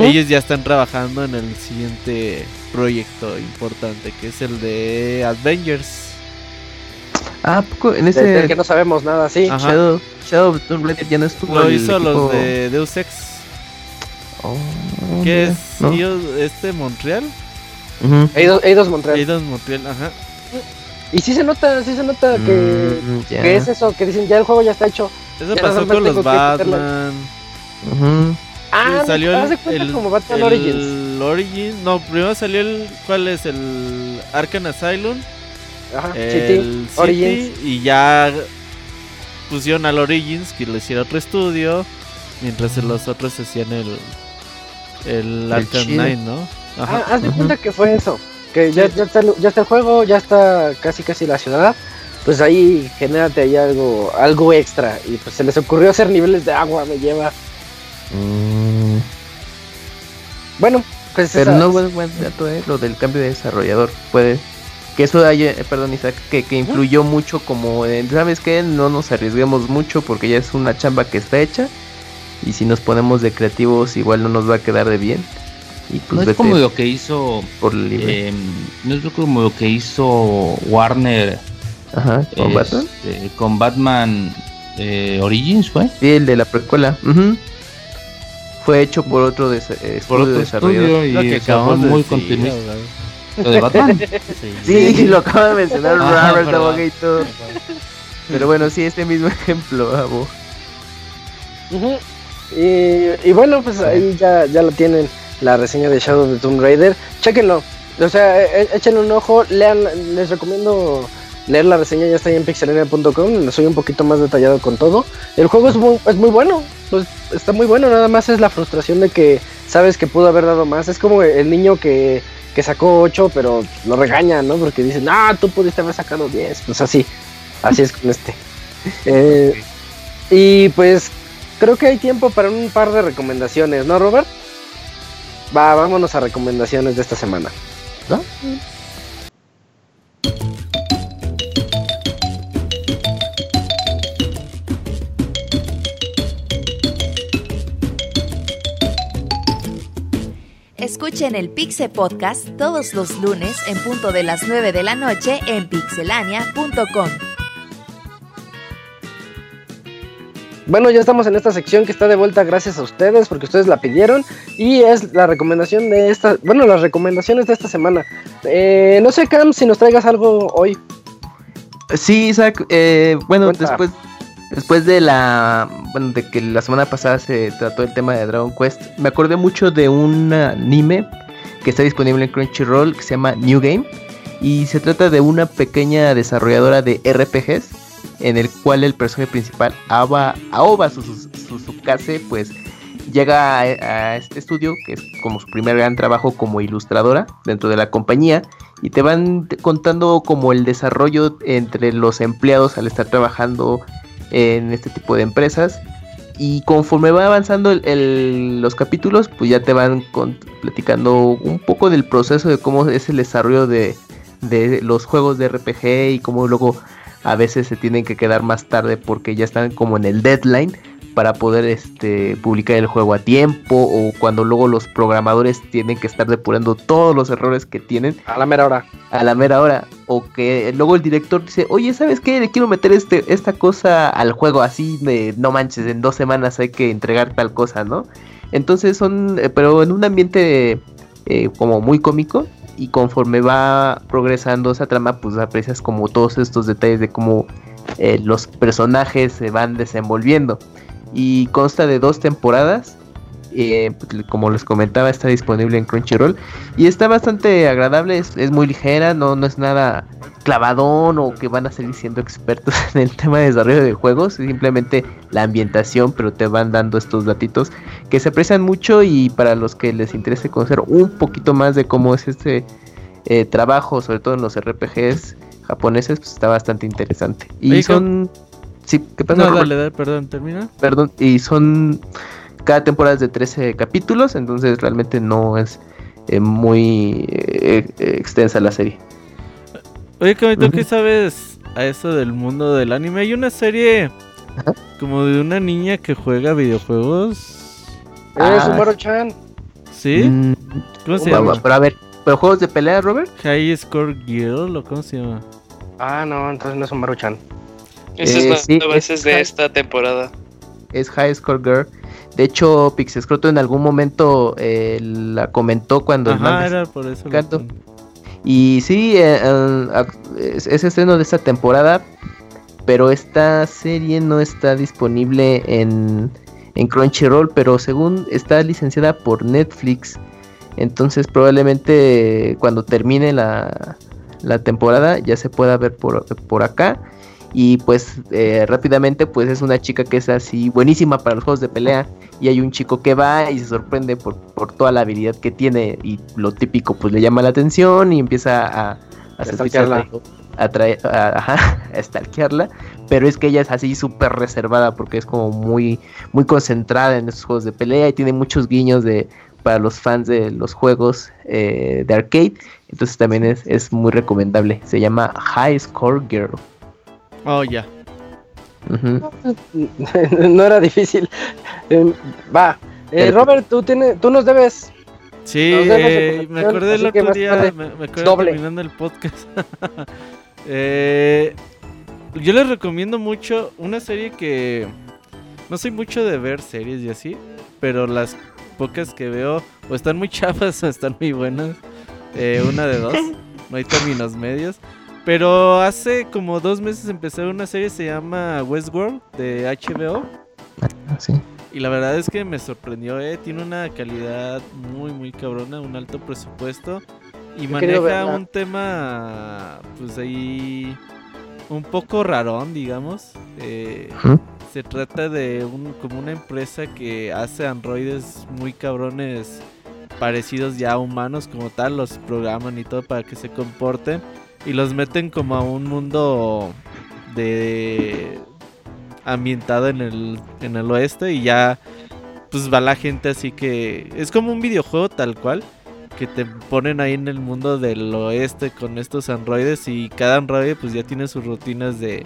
Ellos ya están trabajando en el siguiente proyecto importante que es el de Avengers.
Ah, ¿a poco en
De-
ese
que no sabemos nada, sí.
Ajá.
Shadow, Shadow of Tomb Raider ya no estuvo
Lo hizo los
equipo-
de Deus Ex.
Oh, mira,
es este Montreal.
Ujú.
Eidos, Eidos Montreal.
Eidos Montreal, ajá.
Y sí se nota, sí se nota que,
Mm, ya.
que es eso, que dicen ya el juego ya está hecho.
Eso pasó con los. Batman.
Ujú.
Ah,
Sí, salió
de
el,
cuenta
el-
como Batman
el
Origins.
Origin- No, primero salió el. ¿Cuál es? El Arkham Asylum.
Ajá,
el
City,
City,
Origins.
Y ya pusieron al Origins que lo hiciera otro estudio. Mientras los otros hacían el. El Arkham
chido.
Knight, ¿no?
Ah,
Ajá.
haz de cuenta que fue eso. Que ya, ya, está, el- ya está el juego, ya está casi casi la ciudad. Pues ahí genérate ahí algo, algo extra. Y pues se les ocurrió hacer niveles de agua, me lleva.
Mm,
Bueno, pues
Pero
esa-
no buen, buen dato, eh, lo del cambio de desarrollador. Puede. Que eso haya, eh, perdón Isaac, que, que influyó mucho como, en, ¿sabes qué? No nos arriesguemos mucho porque ya es una chamba que está hecha. Y si nos ponemos de creativos igual no nos va a quedar de bien. Y pues
No es
vete
como lo que hizo.
por el libre.
eh, no es como lo que hizo Warner
Ajá, con Batman.
este, con Batman eh, Origins, ¿fue?
Sí, el de la precuela. ujú. fue hecho por otro des- eh,
Por otro
desarrollador.
estudio y
Lo que de
muy continuista. Lo de Batman.
Sí, lo acaba de mencionar
Ah,
Robert
perdón.
Abogator. Pero bueno, sí, este mismo ejemplo, Abo.
Ujú. y, y bueno, pues ahí ya, ya lo tienen la reseña de Shadow of the Tomb Raider. Chéquenlo. O sea, e- e- échenle un ojo. Lean, les recomiendo leer la reseña. Ya está ahí en pixelania.com. Soy un poquito más detallado con todo. El juego es muy, es muy bueno. Pues está muy bueno. Nada más es la frustración de que sabes que pudo haber dado más. Es como el niño que, que sacó 8, pero lo regañan, ¿no? Porque dicen, ah, tú pudiste haber sacado 10. Pues así. Así es con este. Eh, y pues creo que hay tiempo para un par de recomendaciones, ¿no, Robert? Va, vámonos a recomendaciones de esta semana. ¿No?
Escuchen el Pixe Podcast todos los lunes en punto de las 9 de la noche en pixelania.com.
Bueno, ya estamos en esta sección que está de vuelta gracias a ustedes porque ustedes la pidieron y es la recomendación de esta, bueno, las recomendaciones de esta semana. Eh, no sé, Cam, si nos traigas algo hoy.
Sí, Isaac, eh, bueno,
Cuenta.
después después de la bueno, de que la semana pasada se trató el tema de Dragon Quest, me acordé mucho de un anime que está disponible en Crunchyroll que se llama New Game y se trata de una pequeña desarrolladora de RPGs en el cual el personaje principal Aoba, Aoba Susukase pues llega a, este estudio que es como su primer gran trabajo como ilustradora dentro de la compañía y te van contando como el desarrollo entre los empleados al estar trabajando en este tipo de empresas y conforme va avanzando el- los capítulos pues ya te van platicando un poco del proceso de cómo es el desarrollo de, de los juegos de RPG y cómo luego a veces se tienen que quedar más tarde porque ya están como en el deadline para poder este publicar el juego a tiempo o cuando luego los programadores tienen que estar depurando todos los errores que tienen
A la mera hora.
a la mera hora. O que luego el director dice oye sabes qué le quiero meter este esta cosa al juego así de no manches en dos semanas hay que entregar tal cosa no entonces son eh, pero en un ambiente eh, como muy cómico y conforme va progresando esa trama pues aprecias como todos estos detalles de cómo eh, los personajes se van desenvolviendo. Y consta de dos temporadas eh, pues, como les comentaba está disponible en Crunchyroll y está bastante agradable, es, es muy ligera, no, no es nada clavadón o que van a salir siendo expertos en el tema de desarrollo de juegos, simplemente la ambientación, pero te van dando estos datitos que se aprecian mucho y para los que les interese conocer un poquito más de cómo es este eh, trabajo, sobre todo en los RPGs japoneses, pues está bastante interesante. Y
Oye,
son... Sí, ¿qué pasa?
No, dale, dale, perdón, termina.
Perdón, y son cada temporada es de 13 capítulos, entonces realmente no es eh, muy eh, extensa la serie.
Oye, Kami, ¿tú
Ujú.
qué sabes a eso del mundo del anime? Hay una serie
Ajá.
como de una niña que juega videojuegos.
Ah.
Eh, Sumaru-chan.
¿Sí?
Mm,
¿Cómo se llama?
pero a ver, ¿pero juegos de pelea, Robert?
High Score Girl o cómo se llama?
Ah, no, entonces no es Sumaru-chan.
Esa
Eh,
es
sí,
la veces
es-
de esta temporada.
Es High Score Girl. De hecho, Pixescroto en algún momento eh, la comentó cuando el
Ajá, era por eso.
Canto. Y sí, eh, eh, estreno de esta temporada, pero esta serie no está disponible en, en Crunchyroll, pero según está licenciada por Netflix, entonces probablemente cuando termine la, la temporada ya se pueda ver por, por acá. Y pues eh, rápidamente pues es una chica que es así buenísima para los juegos de pelea y hay un chico que va y se sorprende por, por toda la habilidad que tiene y lo típico pues le llama la atención y empieza a, a,
stalkearla.
a- ajá, a stalkearla, pero es que ella es así súper reservada porque es como muy, muy concentrada en estos juegos de pelea y tiene muchos guiños de para los fans de los juegos eh, de arcade, entonces también es, es muy recomendable, se llama High Score Girl.
Oh, ya.
No era difícil. Eh, va. Eh,
Pero-
Robert, tú, tienes, tú nos debes.
Sí,
Nos
eh, me acordé el otro día, me, me acuerdo
doble.
terminando el podcast. Eh, yo les recomiendo mucho una serie que no soy mucho de ver series y así, pero las pocas que veo o están muy chafas o están muy buenas. Eh, una de dos. No hay términos medios. Pero hace como dos meses empecé una serie que se llama Westworld de HBO.
Ah, sí.
Y la verdad es que me sorprendió, eh. Tiene una calidad muy, muy cabrona, un alto presupuesto. Y maneja un tema, pues ahí, un poco rarón, digamos. Eh, se trata de un, como una empresa que hace androides muy cabrones parecidos ya a humanos como tal, los programan y todo para que se comporten y los meten como a un mundo de ambientado en el en el oeste y ya pues va la gente así que es como un videojuego tal cual que te ponen ahí en el mundo del oeste con estos androides y cada androide pues ya tiene sus rutinas de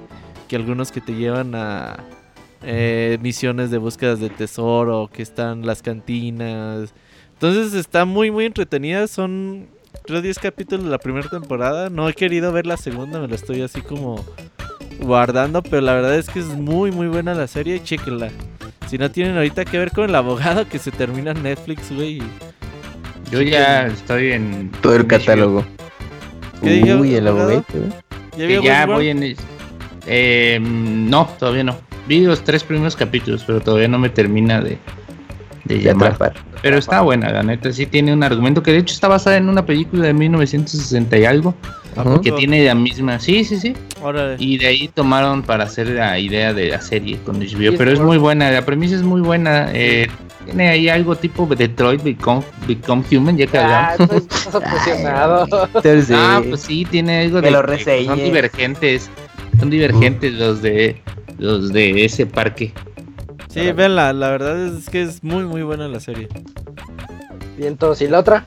que algunos que te llevan a eh, misiones de búsquedas de tesoro, que están las cantinas. Entonces está muy muy entretenida, son creo 10 capítulos de la primera temporada. No he querido ver la segunda, me la estoy así como guardando, pero la verdad es que es muy muy buena la serie, chéquenla. Si no tienen ahorita que ver con el abogado que se termina en Netflix, güey.
Yo ya estoy en.
Todo el catálogo.
¿Qué
Uy, el
abogado? ¿Ya
Que ya voy en. Eh, no, todavía no. Vi los tres primeros capítulos, pero todavía no me termina de, de
De
llamar.
atrapar.
Pero está buena, la neta. Sí tiene un argumento que de hecho está basada en una película de 1960 y algo. Que tiene la misma. Sí, sí, sí.
Órale.
Y de ahí tomaron para hacer la idea de la serie con HBO.
Sí,
Pero es muy buena, la premisa es muy buena. eh, tiene ahí algo tipo Detroit Become, Become Human, ya que
Ah,
hablamos. Ah, pues sí, tiene algo
Que
de
lo
son divergentes. Son divergentes los de los de ese parque.
Sí, véanla, la verdad es que es muy muy buena la serie.
Bien, entonces, ¿y la otra?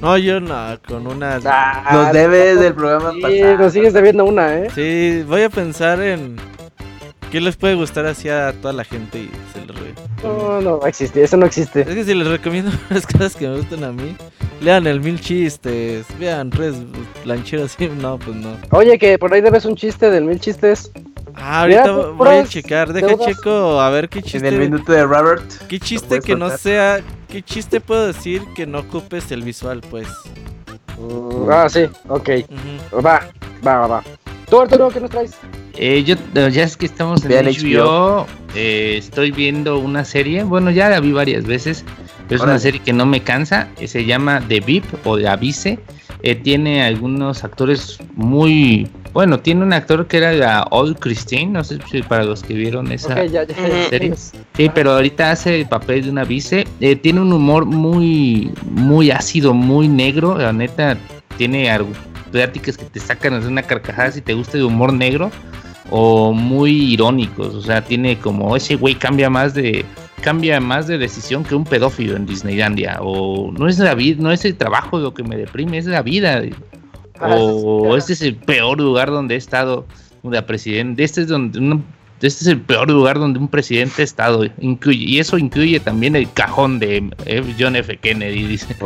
No, yo no, con una...
Ah,
nos debes del programa
Sí,
pasado.
nos sigues debiendo una, ¿eh?
Sí, voy a pensar en qué les puede gustar así a toda la gente y se los re-
No, no va a existir, eso no existe.
Es que si les recomiendo las cosas que me gustan a mí, lean el mil chistes, vean tres lancheros y no, pues no.
Oye, que por ahí debes un chiste del mil chistes.
Ah, ahorita
Mira,
voy a checar, deja
deudas.
checo a ver qué
En
chiste,
el minuto de Robert.
qué chiste que no sea, qué chiste puedo decir que no ocupes el visual, pues.
Mm, ah, sí, ok.
Ujú.
Va, va, va, va. ¿Tú, Arturo, qué nos traes?
Eh, yo, ya es que estamos en
Vean
HBO, eh, estoy viendo una serie, bueno, ya la vi varias veces, es una serie que no me cansa, eh, se llama The VIP o The Avise, eh, tiene algunos actores muy, bueno, tiene un actor que era la Old Christine, no sé si para los que vieron esa
Ok, ya, ya, ya.
serie. Sí, pero ahorita hace el papel de una vice. Eh, tiene un humor muy, muy ácido, muy negro. La neta, tiene algo- pláticas que te sacan de una carcajada si te gusta el humor negro o muy irónicos. O sea, tiene como ese güey cambia más de cambia más de decisión que un pedófilo en Disneylandia o no es la vida, no es el trabajo lo que me deprime, es la vida. O este es el peor lugar donde he estado de presidente. Este es donde un- este es el peor lugar donde un presidente ha estado. Incluye, y eso incluye también el cajón de eh, John F. Kennedy, dice.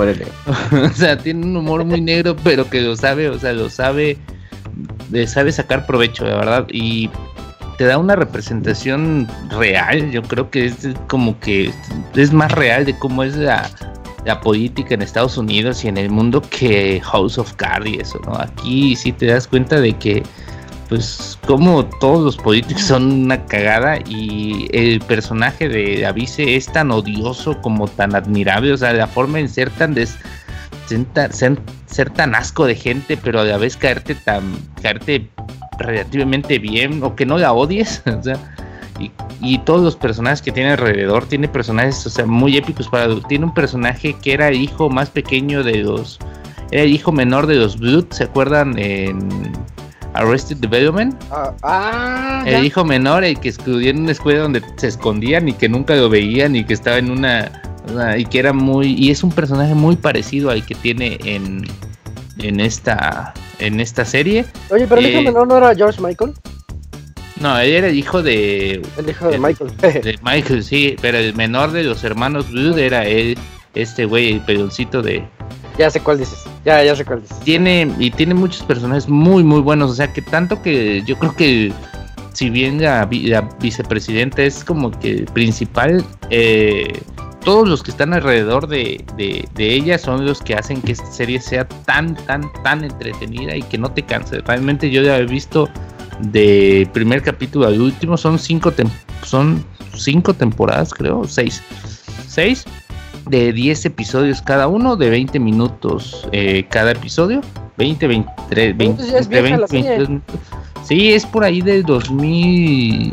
O sea, tiene un humor muy negro, pero que lo sabe, o sea, lo sabe, le sabe sacar provecho, la verdad. Y te da una representación real. Yo creo que es como que es más real de cómo es la, la política en Estados Unidos y en el mundo que House of Cards y eso, ¿no? Aquí sí te das cuenta de que, pues, como todos los políticos son una cagada y el personaje de Avise es tan odioso como tan admirable, o sea, la forma en ser tan des ser- ser tan asco de gente, pero a la vez caerte tan caerte relativamente bien o que no la odies, o sea, y, y todos los personajes que tiene alrededor, tiene personajes, o sea, muy épicos para tiene un personaje que era el hijo más pequeño de los era el hijo menor de los Blood, ¿se acuerdan en Arrested Development?
Ah, ah.
El hijo menor, el que estudió en una escuela donde se escondían y que nunca lo veían y que estaba en una, una- y que era muy y es un personaje muy parecido al que tiene en en esta en esta serie.
Oye, pero el hijo
eh,
menor no era George Michael.
No, él era el hijo de,
El hijo de
el-
Michael.
de Michael, sí, pero el menor de los hermanos Blood era él, este güey, el pedoncito de
ya sé cuál dices. Ya, ya sé cuál dices.
tiene y tiene muchos personajes muy muy buenos o sea que tanto que yo creo que si bien la, la vicepresidenta es como que principal eh, todos los que están alrededor de, de, de ella son los que hacen que esta serie sea tan, tan, tan entretenida y que no te canse. Realmente yo ya he visto de primer capítulo al último, son cinco, son cinco temporadas, creo, seis. Seis de 10 episodios cada uno, de 20 minutos eh, cada episodio. 20, 23, 20,
Entonces ya es
entre
vieja la
20,
serie.
22 minutos. Sí, es por ahí del 2000.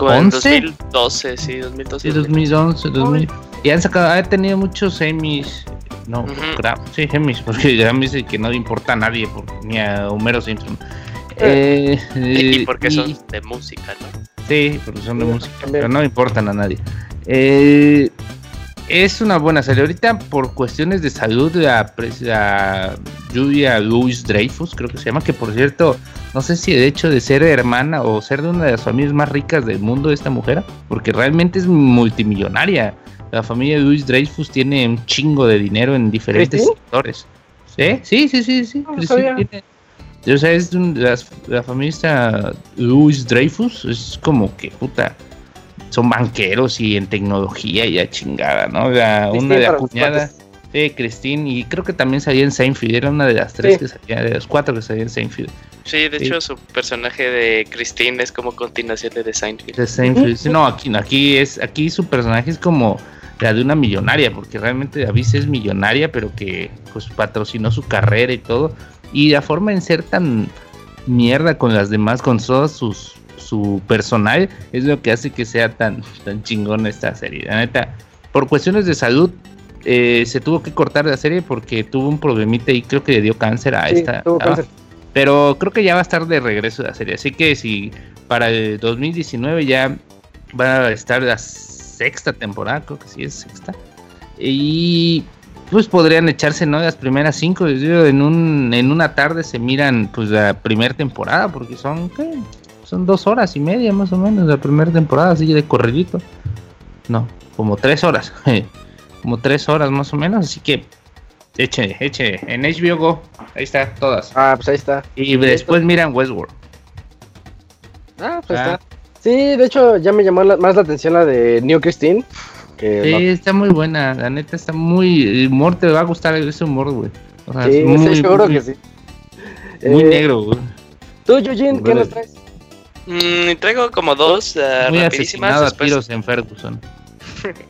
Como en
11.
2012, sí, 2012.
Sí, 2011, 2000. Y han sacado, ha tenido muchos semis. No,
Ujú.
Gra- sí, Grammys, porque Grammys dice que no le importa a nadie, por- ni a Homero Simpson. Eh,
Y
eh,
porque
y-
son de música, ¿no?
Sí, porque son de
Sí,
música,
también.
pero no importan a nadie. Eh, es una buena serie. Ahorita, por cuestiones de salud, la, la Julia Louis Dreyfus, creo que se llama, que por cierto, no sé si de hecho de ser hermana o ser de una de las familias más ricas del mundo esta mujer, porque realmente es multimillonaria. La familia Louis Dreyfus tiene un chingo de dinero en diferentes sectores. ¿Sí? Sí, sí, sí, sí.
No
tiene- o sea, es de un- de las- la familia Louis Dreyfus, es como que puta. Son banqueros y en tecnología y a chingada, ¿no? La- una de la cuñada. Sí, Christine, y creo que también salía en Seinfeld, era una de las tres
Sí.
que salía, de las cuatro que salía en Seinfeld.
Sí, de
Sí.
hecho su personaje de Christine es como continuación de The Seinfeld.
De Seinfeld. Sí, No, aquí, aquí es, aquí su personaje es como la de una millonaria, porque realmente Davis es millonaria, pero que pues patrocinó su carrera y todo. Y la forma en ser tan mierda con las demás, con todos sus su personal, es lo que hace que sea tan, tan chingón esta serie. La neta, por cuestiones de salud, eh, se tuvo que cortar la serie porque tuvo un problemita y creo que le dio cáncer a
Sí,
esta.
tuvo
a-
cáncer.
pero creo que ya va a estar de regreso la serie. Así que si para el 2019 ya va a estar la sexta temporada, creo que sí es sexta. Y pues podrían echarse ¿no? las primeras cinco. yo en, un, en una tarde se miran pues la primera temporada, porque son, ¿qué? Son dos horas y media más o menos la primera temporada, así de corridito. No, como tres horas. como tres horas más o menos, así que eche, eche. En HBO Go, ahí está, todas.
Ah, pues ahí está.
Y después miran Westworld.
Ah, pues
Ah.
está. Sí, de hecho ya me llamó la- más la atención la de New Christine. Que
Sí,
no-
está muy buena. La neta está muy. El humor te va a gustar ese humor, güey. O sea,
sí,
es muy,
estoy seguro
muy-
que sí.
Muy
Eh,
negro, güey.
Tú, Eugene, ¿qué nos traes?
Mm, traigo como dos
Muy
rapidísimas
a
después,
tiros en Ferguson.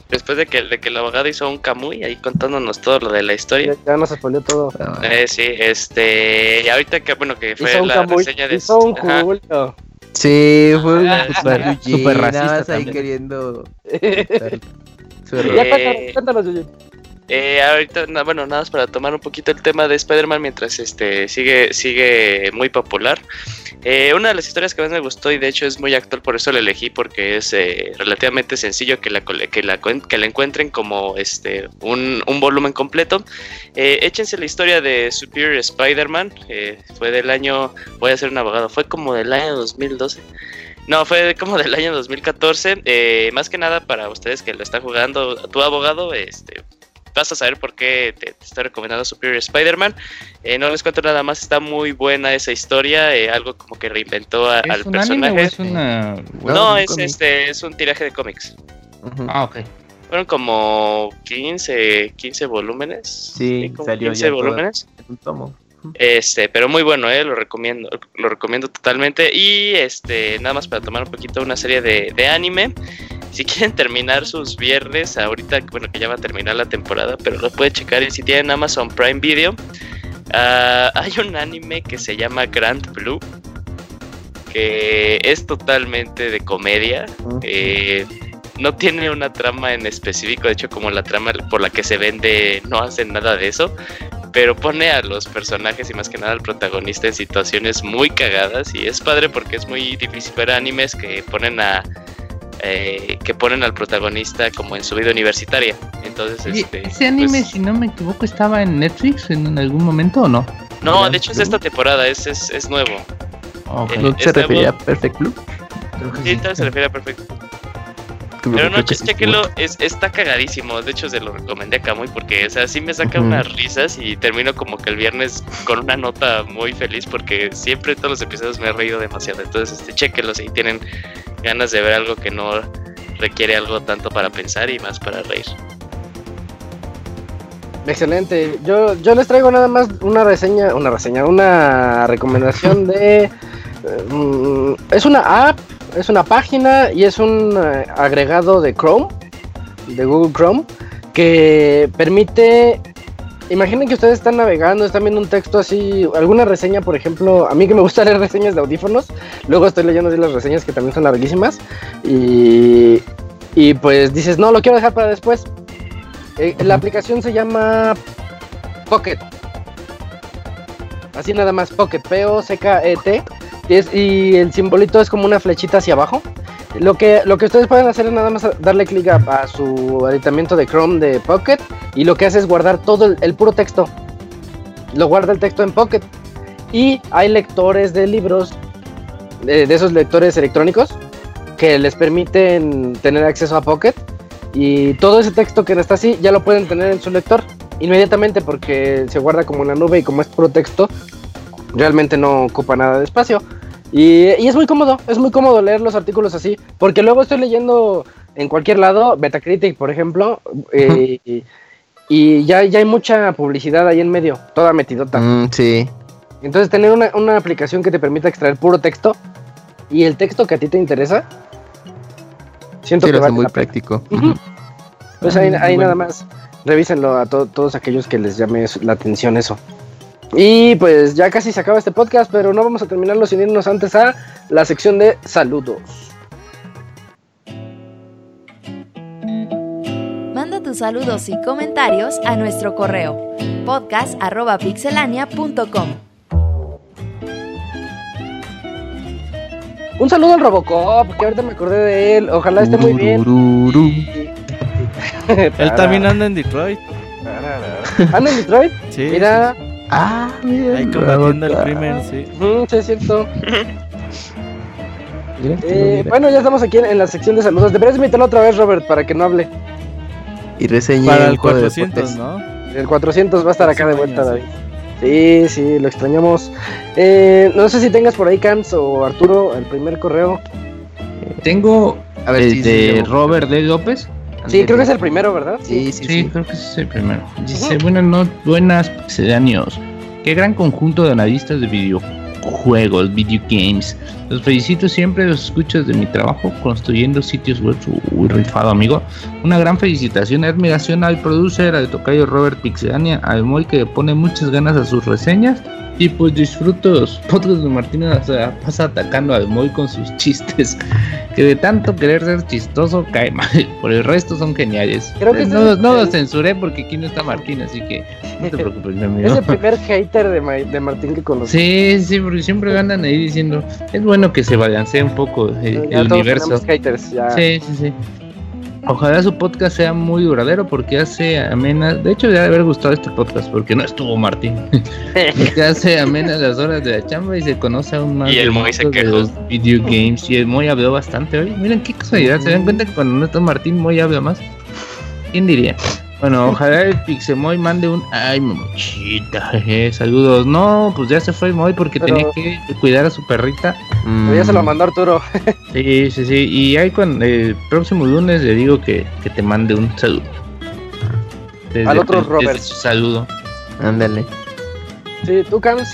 Después de que, de que el abogado hizo un camuy ahí contándonos todo lo de la historia.
Ya, ya nos spoileó todo.
Eh, sí, este, y ahorita que bueno que fue
Hizo un
la
Camuy,
reseña de
hizo un. Julio.
Sí, fue
Ah,
super,
super racista
racista ahí
también.
queriendo.
ya
Eh,
cuéntanos, cuéntanos, Eugene.
Eh, ahorita, na- bueno, nada más para tomar un poquito el tema de Spider-Man mientras este sigue, sigue muy popular. Eh, una de las historias que más me gustó y de hecho es muy actual, por eso la elegí, porque es eh, relativamente sencillo que la, que, la, que la encuentren como este un, un volumen completo. Eh, échense la historia de Superior Spider-Man, eh, fue del año, voy a ser un abogado, fue como del año 2012. No, fue como del año 2014. eh, más que nada para ustedes que lo están jugando, tu abogado, este, vas a saber por qué te, te estoy recomendando Superior Spider-Man. Eh, no les cuento nada más, está muy buena esa historia, eh, algo como que reinventó a- al
¿Es un anime
personaje.
o es una.?
No,
No, un
es
cómic.
este, es un tiraje de cómics.
Ujú.
Ah, ok.
Fueron como 15, 15 volúmenes.
Sí,
como
salió
15
ya todo.
volúmenes.
Un tomo.
Este, pero muy bueno, eh, lo recomiendo, lo recomiendo totalmente. Y este, nada más para tomar un poquito una serie de, de anime. Si quieren terminar sus viernes, ahorita, bueno, que ya va a terminar la temporada, pero lo pueden checar y si tienen Amazon Prime Video. ah, hay un anime que se llama Grand Blue, que es totalmente de comedia. Eh, no tiene una trama en específico, de hecho como la trama por la que se vende no hacen nada de eso, pero pone a los personajes y más que nada al protagonista en situaciones muy cagadas y es padre porque es muy difícil ver animes que ponen a eh, que ponen al protagonista como en su vida universitaria. Entonces, este,
ese anime,
pues,
si no me equivoco, estaba en Netflix en algún momento o no?
no, de hecho es esta temporada, es, es, es nuevo.
Ok.
Eh,
¿No se refería a Perfect Blue?
Sí, tal se refiere a perfecto.
Creo
Pero no, chequenlo, es, está cagadísimo. De hecho, se lo recomendé a Camuy porque, o sea, sí me saca unas risas y termino como que el viernes con una nota muy feliz porque siempre todos los episodios me he reído demasiado. Entonces, este, chequenlo si tienen ganas de ver algo que no, requiere algo tanto para pensar y más para reír.
Excelente. Yo, yo les traigo nada más una reseña, una reseña, una recomendación de... eh, mm, es una app, es una página y es un eh, agregado de Chrome, de Google Chrome, que permite... Imaginen que ustedes están navegando, están viendo un texto así, alguna reseña, por ejemplo, a mí que me gusta leer reseñas de audífonos, luego estoy leyendo así las reseñas que también son larguísimas y, y pues dices, no, lo quiero dejar para después. Eh, la aplicación se llama Pocket. Así nada más, Pocket, P-O-C-K-E-T. Y, es- y el simbolito es como una flechita hacia abajo. Lo que, lo que ustedes pueden hacer es nada más darle clic a, su aditamiento de Chrome de Pocket. Y lo que hace es guardar todo el, puro texto. Lo guarda el texto en Pocket. Y hay lectores de libros, de, de esos lectores electrónicos, que les permiten tener acceso a Pocket. Y todo ese texto que está así ya lo pueden tener en su lector inmediatamente porque se guarda como en la nube y como es puro texto, realmente no ocupa nada de espacio. Y, y es muy cómodo, es muy cómodo leer los artículos así, porque luego estoy leyendo en cualquier lado, Metacritic, por ejemplo, eh, y, y ya, ya hay mucha publicidad ahí en medio, toda metidota.
Mm, sí.
Entonces tener una, una aplicación que te permita extraer puro texto y el texto que a ti te interesa, siento
Sí,
que vale
muy
la pena.
práctico.
Ujú. Pues
Ah,
ahí,
bueno.
nada más, revísenlo a to- todos aquellos que les llame la atención eso. Y pues ya casi se acaba este podcast, pero no vamos a terminarlo sin irnos antes a la sección de saludos.
Manda tus saludos y comentarios a nuestro correo podcast.pixelania.com.
Un saludo al Robocop, que ahorita me acordé de él. Ojalá esté muy bien.
Él también anda en Detroit.
¿Anda en Detroit?
Sí.
Mira,
Ah, mira.
Ahí
el
combatiendo el crimen, sí.
ujú, sí es cierto. Eh, bueno, ya estamos aquí en, en la sección de saludos. Deberías invitarlo otra vez, Robert, para que no hable.
Y reseñé
Para el
de
400,
deportes.
¿no?
El 400 va a estar acá de vuelta, David. Sí, sí, lo extrañamos. Eh, no sé si tengas por ahí, Cams o Arturo, el primer correo.
Tengo
A ver
el
si
de
sí,
Robert D. López.
Sí, creo que es el primero, ¿verdad?
Sí, sí,
Sí,
sí.
creo que es el primero. Dice, buenas no buenas pixelanios. Qué gran conjunto de analistas de videojuegos, video games. Los felicito siempre, los escucho de mi trabajo construyendo sitios web. Uy, rifado, amigo. Una gran felicitación, admiración al producer, al tocayo Robert Pixelania, al Moy que le pone muchas ganas a sus reseñas. Y pues disfruto los podcasts de Martina, o sea, pasa atacando al Moy con sus chistes. Que de tanto querer ser chistoso cae mal. Por el resto son geniales.
Creo que
no, no lo censuré porque aquí no está Martín, así que no te preocupes, mi amigo.
Es el primer hater de, Ma- de Martín que conocí.
Sí, sí, porque siempre andan ahí diciendo, es bueno que se balancee un poco el,
Ya
el
todos
universo.
tenemos haters, ya.
Sí, sí, sí. Ojalá su podcast sea muy duradero porque hace amenas. De hecho, debe haber gustado este podcast porque no estuvo Martín. porque hace amenas las horas de la chamba y se conoce aún más
Y el Moy se
mundo de
quejó.
los video games. Y el Moy habló bastante hoy. Miren qué casualidad. ¿Se dan cuenta que cuando no está Martín, Moy habla más? ¿Quién diría? Bueno, ojalá el Pixemoy mande un. Ay, mamochita, jeje, saludos. No, pues ya se fue el Moy porque
Pero-
tenía que cuidar a su perrita.
Pero ya se lo mandó Arturo.
Sí, sí, sí. Y ahí con el próximo lunes le digo que, que te mande un saludo. Desde-
Al otro
desde
Robert.
su saludo.
Ándale.
Sí, tú, Cams.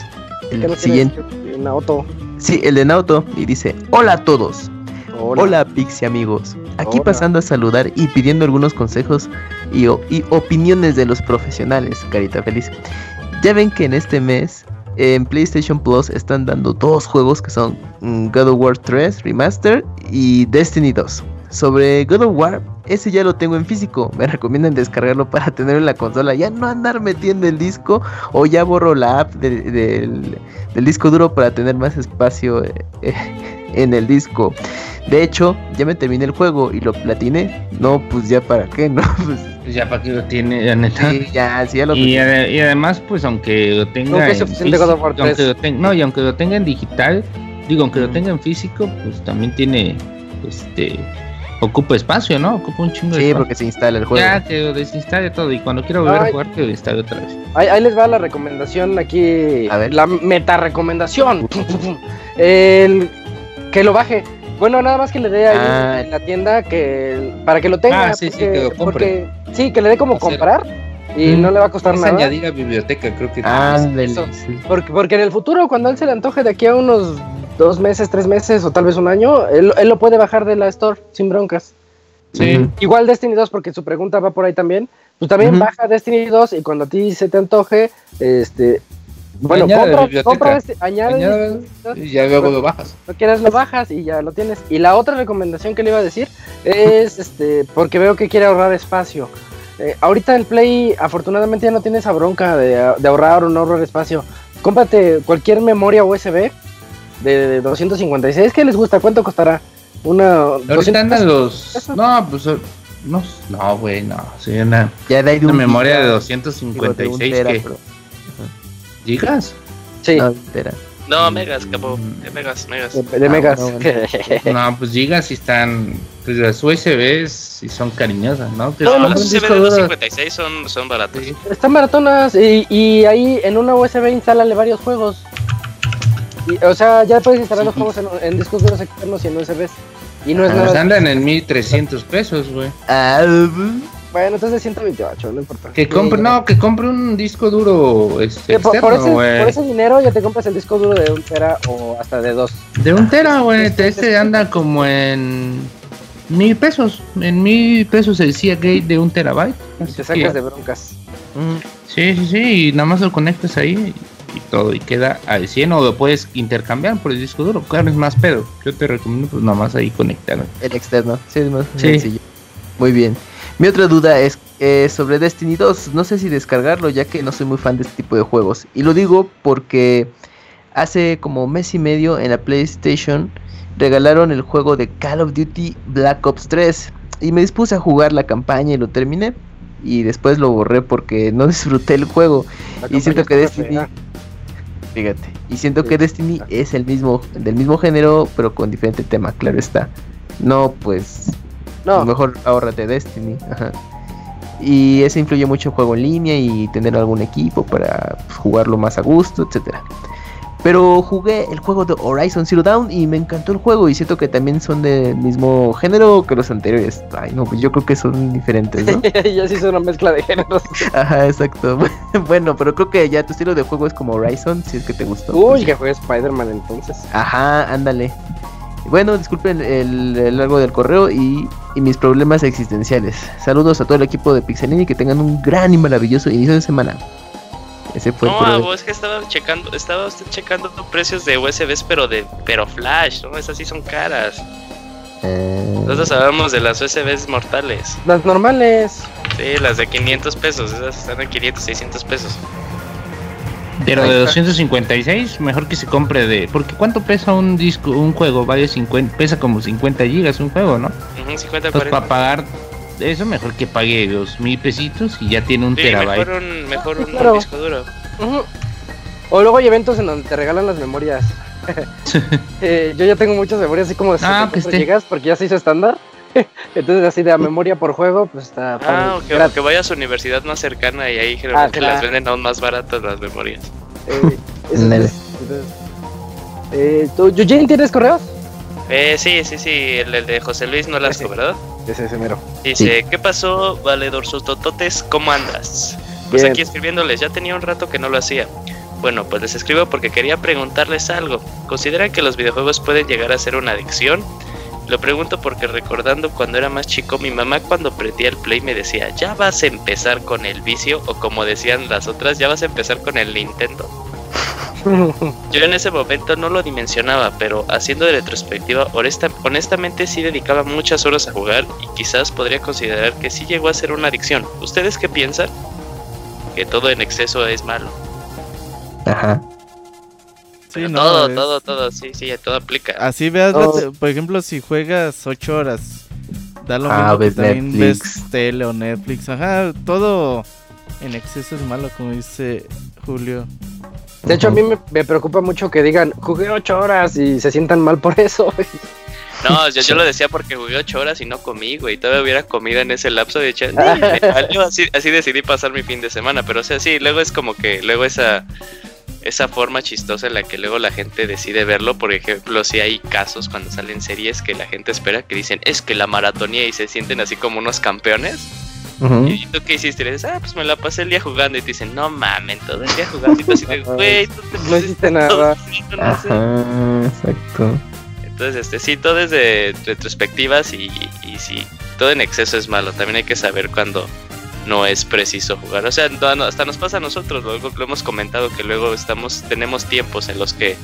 El siguiente.
una auto.
Sí, el de Nauto. Y dice: Hola a todos. Hola, Pixie amigos. Aquí
Hola.
pasando a saludar y pidiendo algunos consejos y, opiniones de los profesionales, carita feliz. Ya ven que en este mes en PlayStation Plus están dando dos juegos que son mm, God of War 3 Remaster y Destiny 2. Sobre God of War, ese ya lo tengo en físico. Me recomiendan descargarlo para tenerlo en la consola. Ya no andar metiendo el disco o ya borro la app de- del, del disco duro para tener más espacio eh, eh, en el disco. De hecho, ya me terminé el juego y lo platiné. No, pues ya para qué, ¿no? Pues
Pues ya para que lo tiene, la neta.
sí, ya, sí, ya lo
Y, y además, pues aunque lo tenga
Nunca es
en
suficiente God of War
físico, aunque
3.
lo ten- no, y aunque lo tenga en digital, digo, aunque lo tenga en físico, pues también tiene, este, ocupa espacio, ¿no? Ocupa un chingo de
Sí,
espacio.
porque se instala el juego.
Ya que lo desinstale todo y cuando quiero volver
Ay.
a jugar, que lo instale otra vez.
Ahí, ahí les va la recomendación aquí.
A ver.
La meta recomendación. El que lo baje. Bueno, nada más que le dé ahí
Ah.
en la tienda que para que lo tenga.
Ah, sí, sí,
porque,
que lo compre.
porque- sí, que le dé como comprar y
Mm.
no le va a costar
Es
nada.
añadir a biblioteca, creo que.
Eso.
sí.
Porque, porque en el futuro, cuando él se le antoje de aquí a unos dos meses, tres meses o tal vez un año, él, él lo puede bajar de la store sin broncas.
Sí.
Igual Destiny 2, porque su pregunta va por ahí también. Pues también baja Destiny 2 y cuando a ti se te antoje, este. Bueno,
Añade
compra,
biblioteca.
compra Desti- añade
Añade-
Destiny 2,
Y ya luego lo bajas.
no quieres lo bajas y ya lo tienes. Y la otra recomendación que le iba a decir es este porque veo que quiere ahorrar espacio. Eh, ahorita el Play afortunadamente ya no tiene esa bronca de, de ahorrar o no ahorrar espacio. Cómprate cualquier memoria USB de, de 256. ¿Qué les gusta? ¿Cuánto costará? Una
Ahorita
200
andan los. No, pues. No, no, güey, no. Sí, una,
Ya de
una
un
memoria de
digo, de un
256
tera,
que
pero-
gigas.
Sí,
no.
No, megas, capo. De megas, megas.
de, de
Ah,
megas.
bueno,
No, pues gigas sí están. Pues las USBs sí son cariñosas, ¿no? Que
No,
son
las USB de
duro.
256 son, son baratas.
Sí.
Están baratonas y, y ahí en una USB instálale varios juegos. Y, o sea, ya puedes instalar los juegos en, en discos duros externos y en USBs. Y no es
Pues
nada.
andan en 1300 pesos, güey.
Ah,
Bueno, entonces 128, no importa.
Que compre, no, que compre un disco duro este,
Sí, por, por
externo,
ese, por ese dinero ya te compras el disco duro de un tera o hasta de dos.
De un tera, güey. Este anda como en mil pesos. En mil pesos el Seagate de un terabyte.
Y te
que-
sacas de broncas.
mm,
Sí, sí, sí. Y nada más lo conectas ahí y todo. Y queda al 100 o lo puedes intercambiar por el disco duro. Claro, es más pedo. Yo te recomiendo pues nada más ahí conectar.
el externo, sí, es más
Sí.
sencillo. Muy bien. Mi otra duda es eh, sobre Destiny 2. No sé si descargarlo, ya que no soy muy fan de este tipo de juegos. Y lo digo porque hace como mes y medio en la PlayStation regalaron el juego de Call of Duty Black Ops 3. Y me dispuse a jugar la campaña y lo terminé. Y después lo borré porque no disfruté el juego.
La
Y siento que Destiny.
fea.
Fíjate. Y siento que Destiny es el mismo, del mismo género, pero con diferente tema, claro está. No, pues
No,
mejor ahórrate Destiny. Ajá. Y eso influye mucho en juego en línea y tener algún equipo para pues, jugarlo más a gusto, etcétera. Pero jugué el juego de Horizon Zero Dawn y me encantó el juego y siento que también son del mismo género que los anteriores. Ay, no, pues yo creo que son diferentes, ¿no?
ya sí es una mezcla de géneros.
Ajá, exacto. bueno, pero creo que ya tu estilo de juego es como Horizon, si es que te gustó.
Uy, que juegue Spider-Man entonces.
Ajá, ándale. Bueno, disculpen el, el largo del correo y, y mis problemas existenciales. Saludos a todo el equipo de Pixelini y que tengan un gran y maravilloso inicio de semana. Ese fue el
No,
correo.
abo, es que estaba checando, estaba usted checando precios de USBs, pero de, pero flash, ¿no? Esas sí son caras.
Eh,
Nosotros hablamos de las USBs mortales.
Las normales.
Sí, las de 500 pesos, esas están en 500, 600 pesos.
Pero de
está.
256, mejor que se compre de. Porque ¿cuánto pesa un disco, un juego? Vale 50, pesa como 50 gigas un juego, ¿no?
Ujú, 50,
Entonces
40.
para pagar eso, mejor que pague dos mil pesitos y ya tiene un
Sí,
terabyte.
mejor un, mejor un
Claro.
disco duro.
O luego hay eventos en donde te regalan las memorias. Eh, yo ya tengo muchas memorias así como de
Ah,
64
que esté.
gigas porque ya se hizo estándar. Entonces así de a memoria por juego, pues está
Ah,
padre.
que, vaya a su universidad más cercana y ahí generalmente
Ah, claro.
las venden aún más baratas las memorias.
Eh, entonces, eh, ¿tú, Eugene, tienes correos?
Eh, sí, sí, sí, el, el de José Luis Nolasco, ¿verdad?
Ese es mero.
Dice, ¿qué pasó, valedor sus tototes? ¿Cómo andas? Pues
Bien.
aquí escribiéndoles, ya tenía un rato que no lo hacía. Bueno, pues les escribo porque quería preguntarles algo. ¿Consideran que los videojuegos pueden llegar a ser una adicción? Lo pregunto porque recordando cuando era más chico, mi mamá cuando prendía el play me decía, ya vas a empezar con el vicio, o como decían las otras, ya vas a empezar con el Nintendo. Yo en ese momento no lo dimensionaba, pero haciendo de retrospectiva, honesta- honestamente sí dedicaba muchas horas a jugar y quizás podría considerar que sí llegó a ser una adicción. ¿Ustedes qué piensan? Que todo en exceso es malo.
Ajá.
Sí,
Pero
no,
todo,
es-
todo, todo, sí, sí, todo aplica.
Así veas,
Oh.
por ejemplo, si juegas 8 horas, da lo
Ah,
mismo que también
Netflix.
ves tele o Netflix. Ajá, todo en exceso es malo, como dice Julio.
De hecho, a mí me, me preocupa mucho que digan, jugué ocho horas y se sientan mal por eso.
No, yo, yo lo decía porque jugué 8 horas y no comí, güey. Todavía hubiera comido en ese lapso de hecho. valió, así, así decidí pasar mi fin de semana. Pero o sea, sí, luego es como que, luego esa esa forma chistosa en la que luego la gente decide verlo. Por ejemplo, si hay casos cuando salen series que la gente espera que dicen es que la maratonía y se sienten así como unos campeones. ¿Y tú qué hiciste? Y le dices, ah, pues me la pasé el día jugando. Y te dicen, no mamen, todo el día jugando. Y tú así de, güey, tú te
No hiciste nada.
todo el día, no sé".
Ajá, exacto.
Entonces, este, sí, todo es de retrospectivas y, y sí, todo en exceso es malo. También hay que saber cuando no es preciso jugar. O sea, hasta nos pasa a nosotros, luego lo hemos comentado que luego estamos, tenemos tiempos en los que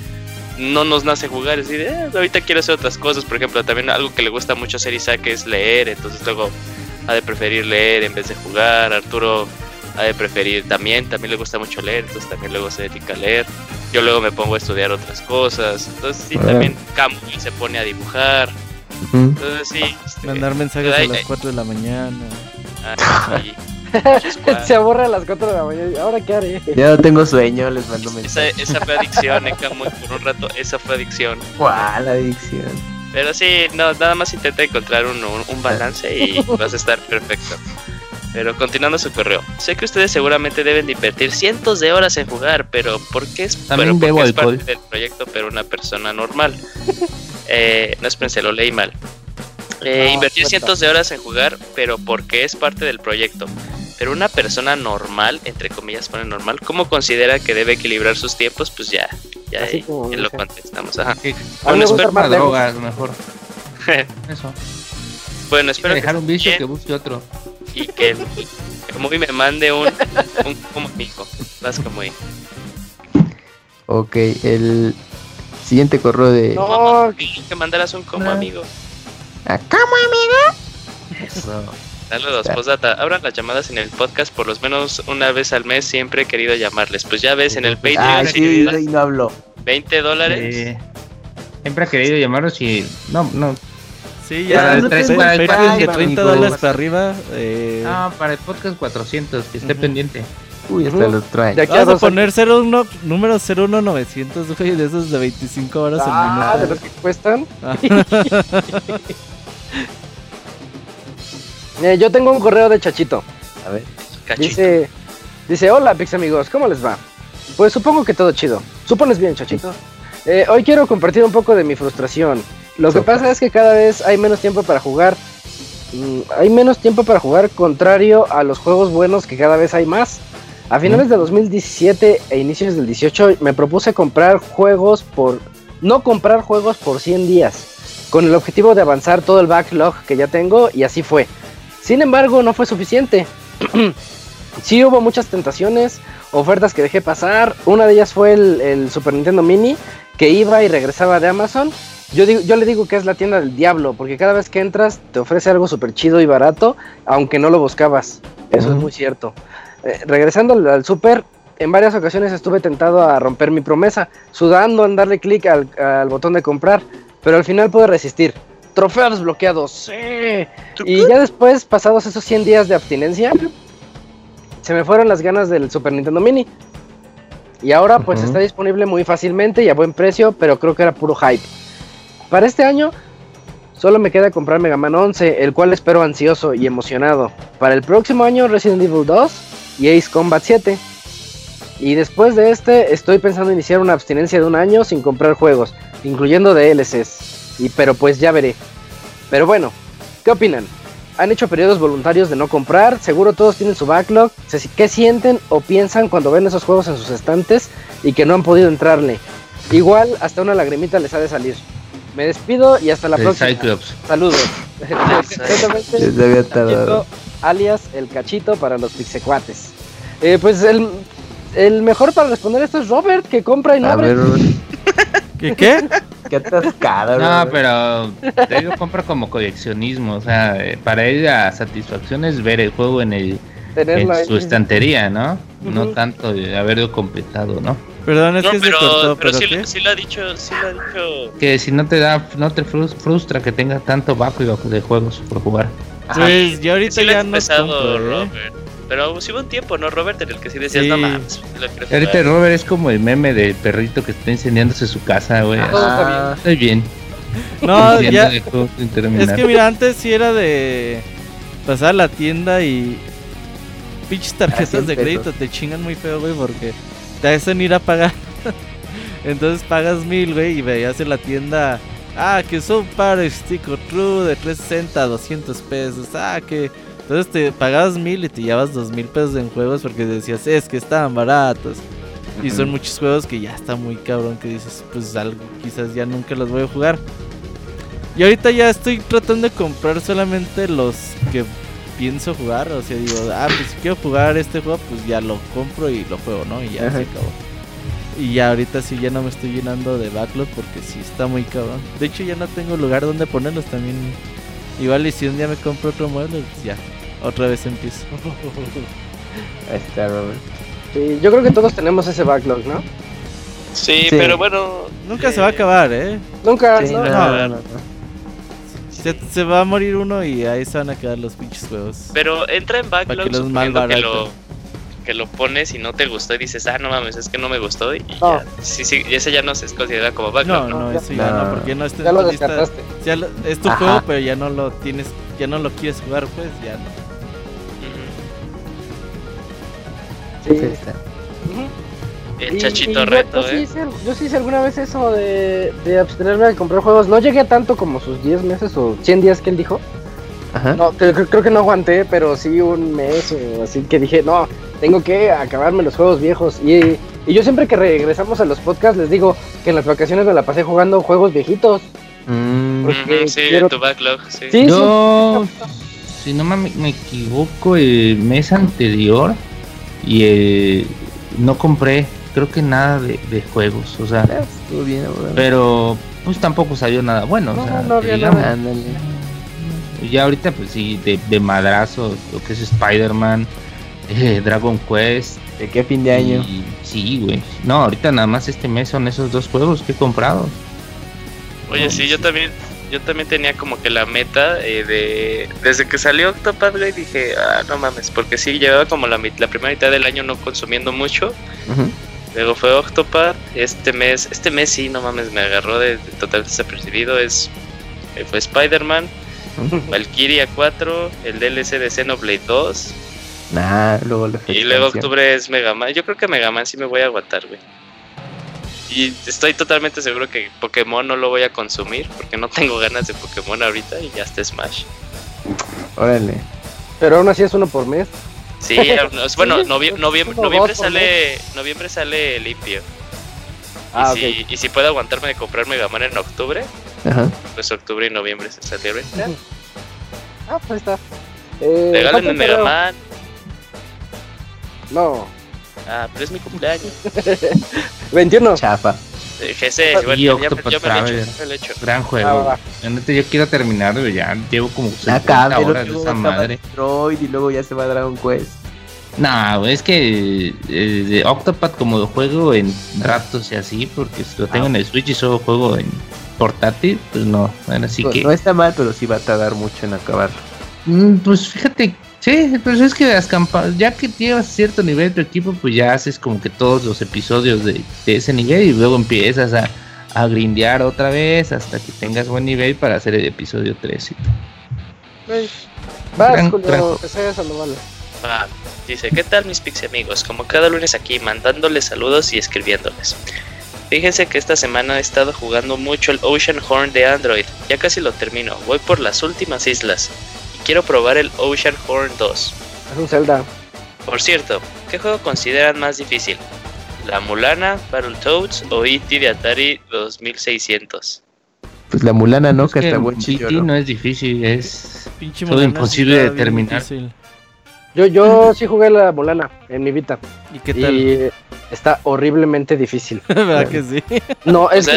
no nos nace jugar, es decir, "Eh, ahorita quiero hacer otras cosas, por ejemplo, también algo que le gusta mucho hacer Isaac es leer, entonces luego ha de preferir leer en vez de jugar, Arturo ha de preferir también, también le gusta mucho leer, entonces también luego se dedica a leer, yo luego me pongo a estudiar otras cosas, entonces sí, también Camu se pone a dibujar, entonces sí, este,
Mandar mensajes a
ay,
las
ay.
4 de la mañana.
ah, sí.
Se aburre a las 4 de la mañana. ¿Ahora qué haré?
Ya no tengo sueño, les mando
Esa,
mensajes.
esa fue adicción, eh, Camu, por un rato, esa fue adicción.
¿Cuál adicción?
Pero sí, no, nada más intenta encontrar un, un- balance y vas a estar perfecto. Pero continuando su correo, sé que ustedes seguramente deben de invertir cientos de horas en jugar, pero ¿por qué es,
También
pero ¿por qué
bebo
es parte del proyecto, pero una persona normal? Eh, no espérense, lo leí mal. Eh,
No,
invertir
cuenta.
cientos de horas en jugar, pero porque es parte del proyecto. Pero una persona normal, entre comillas pone normal, ¿cómo considera que debe equilibrar sus tiempos? Pues ya, ya
Así
ahí,
como
ya lo contestamos. Ajá.
A me
Bueno, espero
más
a mejor. Eso.
bueno, espero que
dejar un vicio,
bien.
que busque otro.
y que Kamui me mande un, un como amigo. Vas Kamui.
Ok, el siguiente correo de.
No,
Que mandaras un como amigo.
Acá, amiga. Eso.
Saludos, postdata. Abran las llamadas en el podcast por lo menos una vez al mes. Siempre he querido llamarles. Pues ya ves, en el Patreon,
Ah, sí, y no hablo.
20 dólares.
Eh, siempre ha querido llamarlos y. No, no.
Sí,
Ya,
ya.
no
te-
Patreon
para el
Patreon de
Prime,
30
amigo.
dólares para arriba. Eh,
No, para el podcast 400, que esté
Ujú.
pendiente.
Uy, hasta
Ujú.
lo trae.
De aquí a
Vamos a
dos
poner 01, número 01900, güey, de esos de 25 horas
Ah, de
al
los que cuestan.
minuto.
Eh, yo tengo un correo de Chachito.
A ver.
Cachito.
Dice, dice, hola Pix amigos, ¿cómo les va? Pues supongo que todo chido. Supones bien, Chachito. Eh, hoy quiero compartir un poco de mi frustración. Lo que pasa es que cada vez hay menos tiempo para jugar. Mm, hay menos tiempo para jugar, contrario a los juegos buenos que cada vez hay más. A finales de 2017 e inicios del 18 me propuse comprar juegos por... No comprar juegos por 100 días, con el objetivo de avanzar todo el backlog que ya tengo y así fue. Sin embargo, no fue suficiente. sí hubo muchas tentaciones, ofertas que dejé pasar. Una de ellas fue el, el Super Nintendo Mini, que iba y regresaba de Amazon. Yo, digo, yo le digo que es la tienda del diablo, porque cada vez que entras te ofrece algo súper chido y barato, aunque no lo buscabas. Eso es muy cierto. Eh, regresando al, al Super, en varias ocasiones estuve tentado a romper mi promesa, sudando en darle clic al, al botón de comprar, pero al final pude resistir. Trofeo desbloqueado, sí. Y ya después, pasados esos 100 días de abstinencia, se me fueron las ganas del Super Nintendo Mini. Y ahora pues está disponible muy fácilmente y a buen precio, pero creo que era puro hype. Para este año solo me queda comprar Mega Man 11, el cual espero ansioso y emocionado. Para el próximo año Resident Evil 2 y Ace Combat 7. Y después de este estoy pensando iniciar una abstinencia de un año sin comprar juegos, incluyendo DLCs. Y pero pues ya veré. Pero bueno, ¿qué opinan? ¿Han hecho periodos voluntarios de no comprar? Seguro todos tienen su backlog. ¿Qué sienten o piensan cuando ven esos juegos en sus estantes y que no han podido entrarle? Igual hasta una lagrimita les ha de salir. Me despido y hasta la
El
próxima.
Cyclops.
Saludos. Exactamente.
Les había
Cachito,
tardado.
alias el cachito para los pixecuates. Eh, pues el, el mejor para responder esto es Robert, que compra y no abre.
¿Qué qué?
Qué atascada,
No,
bro.
pero te digo, compra como coleccionismo. O sea, para él la satisfacción es ver el juego en, el, en su estantería, ¿no? No tanto de haberlo completado, ¿no?
Perdón, es
No,
que se
pero,
cortó,
pero
pero,
sí, sí lo ha dicho, sí lo ha dicho.
Que si no te da, no te frus- frustra que tenga tanto backlog de juegos por jugar.
Pues yo ahorita
Sí lo
ya no
empezado
compro, ¿eh?
Robert. Pero sí hubo un tiempo, ¿no, Robert? En el que sí decías,
Sí.
no mames.
Ahorita
jugar".
Robert es como el meme del perrito que está incendiándose su casa, güey.
Bien.
Ah,
Estoy bien.
No, ya. Es que mira, antes sí era de pasar a la tienda y pinches tarjetas de
pesos.
crédito te chingan muy feo, güey, porque te hacen ir a pagar Entonces pagas mil, güey, y veías en la tienda. Ah, que son para Stick or True de 360, 200 pesos. Ah, que. Entonces te pagabas mil y te llevas dos mil pesos en juegos porque decías, es que estaban baratos. Y son muchos juegos que ya está muy cabrón que dices, pues algo, quizás ya nunca los voy a jugar. Y ahorita ya estoy tratando de comprar solamente los que pienso jugar. O sea, digo, ah, pues si quiero jugar este juego, pues ya lo compro y lo juego, ¿no? Y ya
Ajá.
se acabó. Y ya ahorita sí ya no me estoy llenando de backlog porque sí está muy cabrón. De hecho ya no tengo lugar donde ponerlos también. Igual y si un día me compro otro mueble, ya, otra vez empiezo.
Ahí está, Robert.
Sí, yo creo que todos tenemos ese backlog, ¿no?
Sí,
Sí.
pero bueno.
Nunca se va a
eh,
acabar, ¿eh?
Nunca,
Sí,
no,
no,
no,
no, no, no.
Se, se va a morir uno y ahí se van a quedar los pinches juegos.
Pero entra en
Para que
backlog
los
suponiendo que lo, que lo pones y no te gustó y dices, ah, no mames, es que no me gustó. Y
No.
ya. Sí, sí, y ese ya no se considera como backlog,
No,
¿no?
eso ya no,
no.
porque no está
ya
en
lo
tu lista.
descartaste.
Ya lo- es tu
Ajá.
juego, pero ya no lo tienes, ya no lo quieres jugar, pues ya no.
Sí.
Sí, está.
Ujú.
El chachito
y yo-
reto,
yo, sí
¿eh?
hice, yo sí hice alguna vez eso de, de abstenerme de comprar juegos. No llegué a tanto como sus 10 meses o 100 días que él dijo.
Ajá.
No, creo, creo que no aguanté, pero sí un mes o así que dije, no, tengo que acabarme los juegos viejos. Y, y yo siempre que regresamos a los podcasts les digo que en las vacaciones me la pasé jugando juegos viejitos.
Mm,
sí,
quiero-
tu backlog, sí.
Sí,
Yo, si no me, me equivoco, el mes anterior y eh, no compré, creo que nada de, de juegos, o sea,
estuvo bien,
pero pues tampoco salió nada bueno,
No,
o sea,
no había
digamos.
nada.
Ya ahorita, pues sí, de, de madrazo, lo que es Spider-Man, eh, Dragon Quest.
¿De qué fin de año?
y- sí, güey. No, ahorita nada más este mes son esos dos juegos que he comprado.
Oye, sí, yo también, yo también tenía como que la meta eh, de... Desde que salió Octopath, güey, dije, ah, no mames, porque sí, llevaba como la, la primera mitad del año no consumiendo mucho. Luego fue Octopath, este mes, este mes sí, no mames, me agarró de, de total desapercibido, es... eh, fue Spider-Man, Valkyria 4, el DLC de Xenoblade 2
Nah, luego la
y luego octubre es Mega Man. Yo creo que Mega Man sí me voy a aguantar, güey. Y estoy totalmente seguro que Pokémon no lo voy a consumir porque no tengo ganas de Pokémon ahorita y ya está Smash.
Órale.
Pero aún así es uno por mes.
Sí, bueno, novie- noviembre sale noviembre sale limpio.
Ah,
y, si, y si puedo aguantarme de comprar Mega Man en octubre,
Ajá.
pues octubre y noviembre se celebran.
Ujú. Ah, pues ahí está. Eh,
Regálenme
un
Mega. Man.
No,
Ah, pero es mi cumpleaños.
21.
Chafa.
Eh, GC,
Y
bueno, ya, ya me lo he
Traveler.
hecho, ya me lo he hecho.
Gran
Ah,
juego. neta, yo quiero terminar, ya llevo como 50
Acá,
horas de esa madre.
Y luego ya se va a Dragon Quest.
No, es que eh, Octopath como lo juego en ratos y así, porque lo tengo en el Switch y solo juego en portátil, pues no, bueno, así que...
No está mal, pero sí va a tardar mucho en acabarlo.
Mm, Pues fíjate, sí, pues es que las campañas, ya que llevas cierto nivel de tu equipo, pues ya haces como que todos los episodios de, de ese nivel y luego empiezas a, a grindear otra vez hasta que tengas buen nivel para hacer el episodio 3 y todo.
Ey. Vas,
Gran-
Julio,
gran-.
Ah, dice, ¿qué tal mis pixie amigos? Como cada lunes aquí, mandándoles saludos y escribiéndoles. Fíjense que esta semana he estado jugando mucho el Ocean Horn de Android. Ya casi lo termino, voy por las últimas islas. Y quiero probar el Ocean Horn 2.
Es un Zelda.
Por cierto, ¿qué juego consideran más difícil? ¿La Mulana, Battletoads o E.T. de Atari 2600?
Pues la mulana, ¿no?
Es
que
que
hasta buen chillo,
PT
¿no?
no es difícil, es...
Pinche
Todo imposible de terminar.
difícil.
Yo, yo sí jugué la Molana en mi Vita.
¿Y qué tal?
Y está horriblemente difícil.
¿Verdad que sí?
No, es
sea,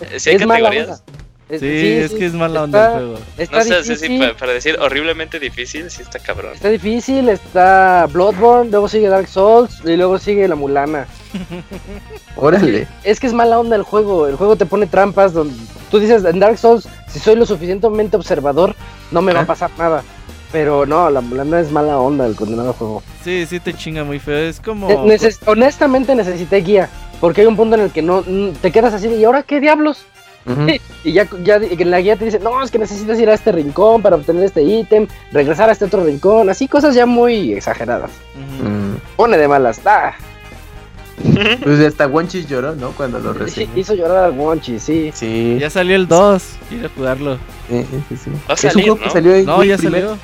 que está,
¿Sí hay
es mala
categorías?
onda. Es-
Sí, es que es mala onda
está-
el juego.
Está
No sé, sí,
difícil,
sí, para, para decir horriblemente difícil, sí está cabrón.
está difícil, está Bloodborne, luego sigue Dark Souls y luego sigue la Mulana.
Órale.
Es que es mala onda el juego, el juego te pone trampas donde tú dices en Dark Souls, si soy lo suficientemente observador, no me va a
Ah.
pasar nada. Pero no, la Mulana es mala onda el condenado juego.
Sí, sí te chinga muy feo. Es como.
Eh, neces- honestamente necesité guía, porque hay un punto en el que no te quedas así, ¿y ahora qué diablos? Y ya, ya en la guía te dice, no, es que necesitas ir a este rincón para obtener este ítem, regresar a este otro rincón, así cosas ya muy exageradas.
Mm.
Pone de malas. Ah,
Pues hasta Wonchis lloró, ¿no? Cuando lo
Sí,
reseñó.
hizo llorar al Monchi, sí.
Sí,
Ya salió el 2. Quiero jugarlo.
sí, sí, sí.
Va a
Es un
salir,
juego que
¿no?
salió en
No,
Wii
ya
primero.
salió.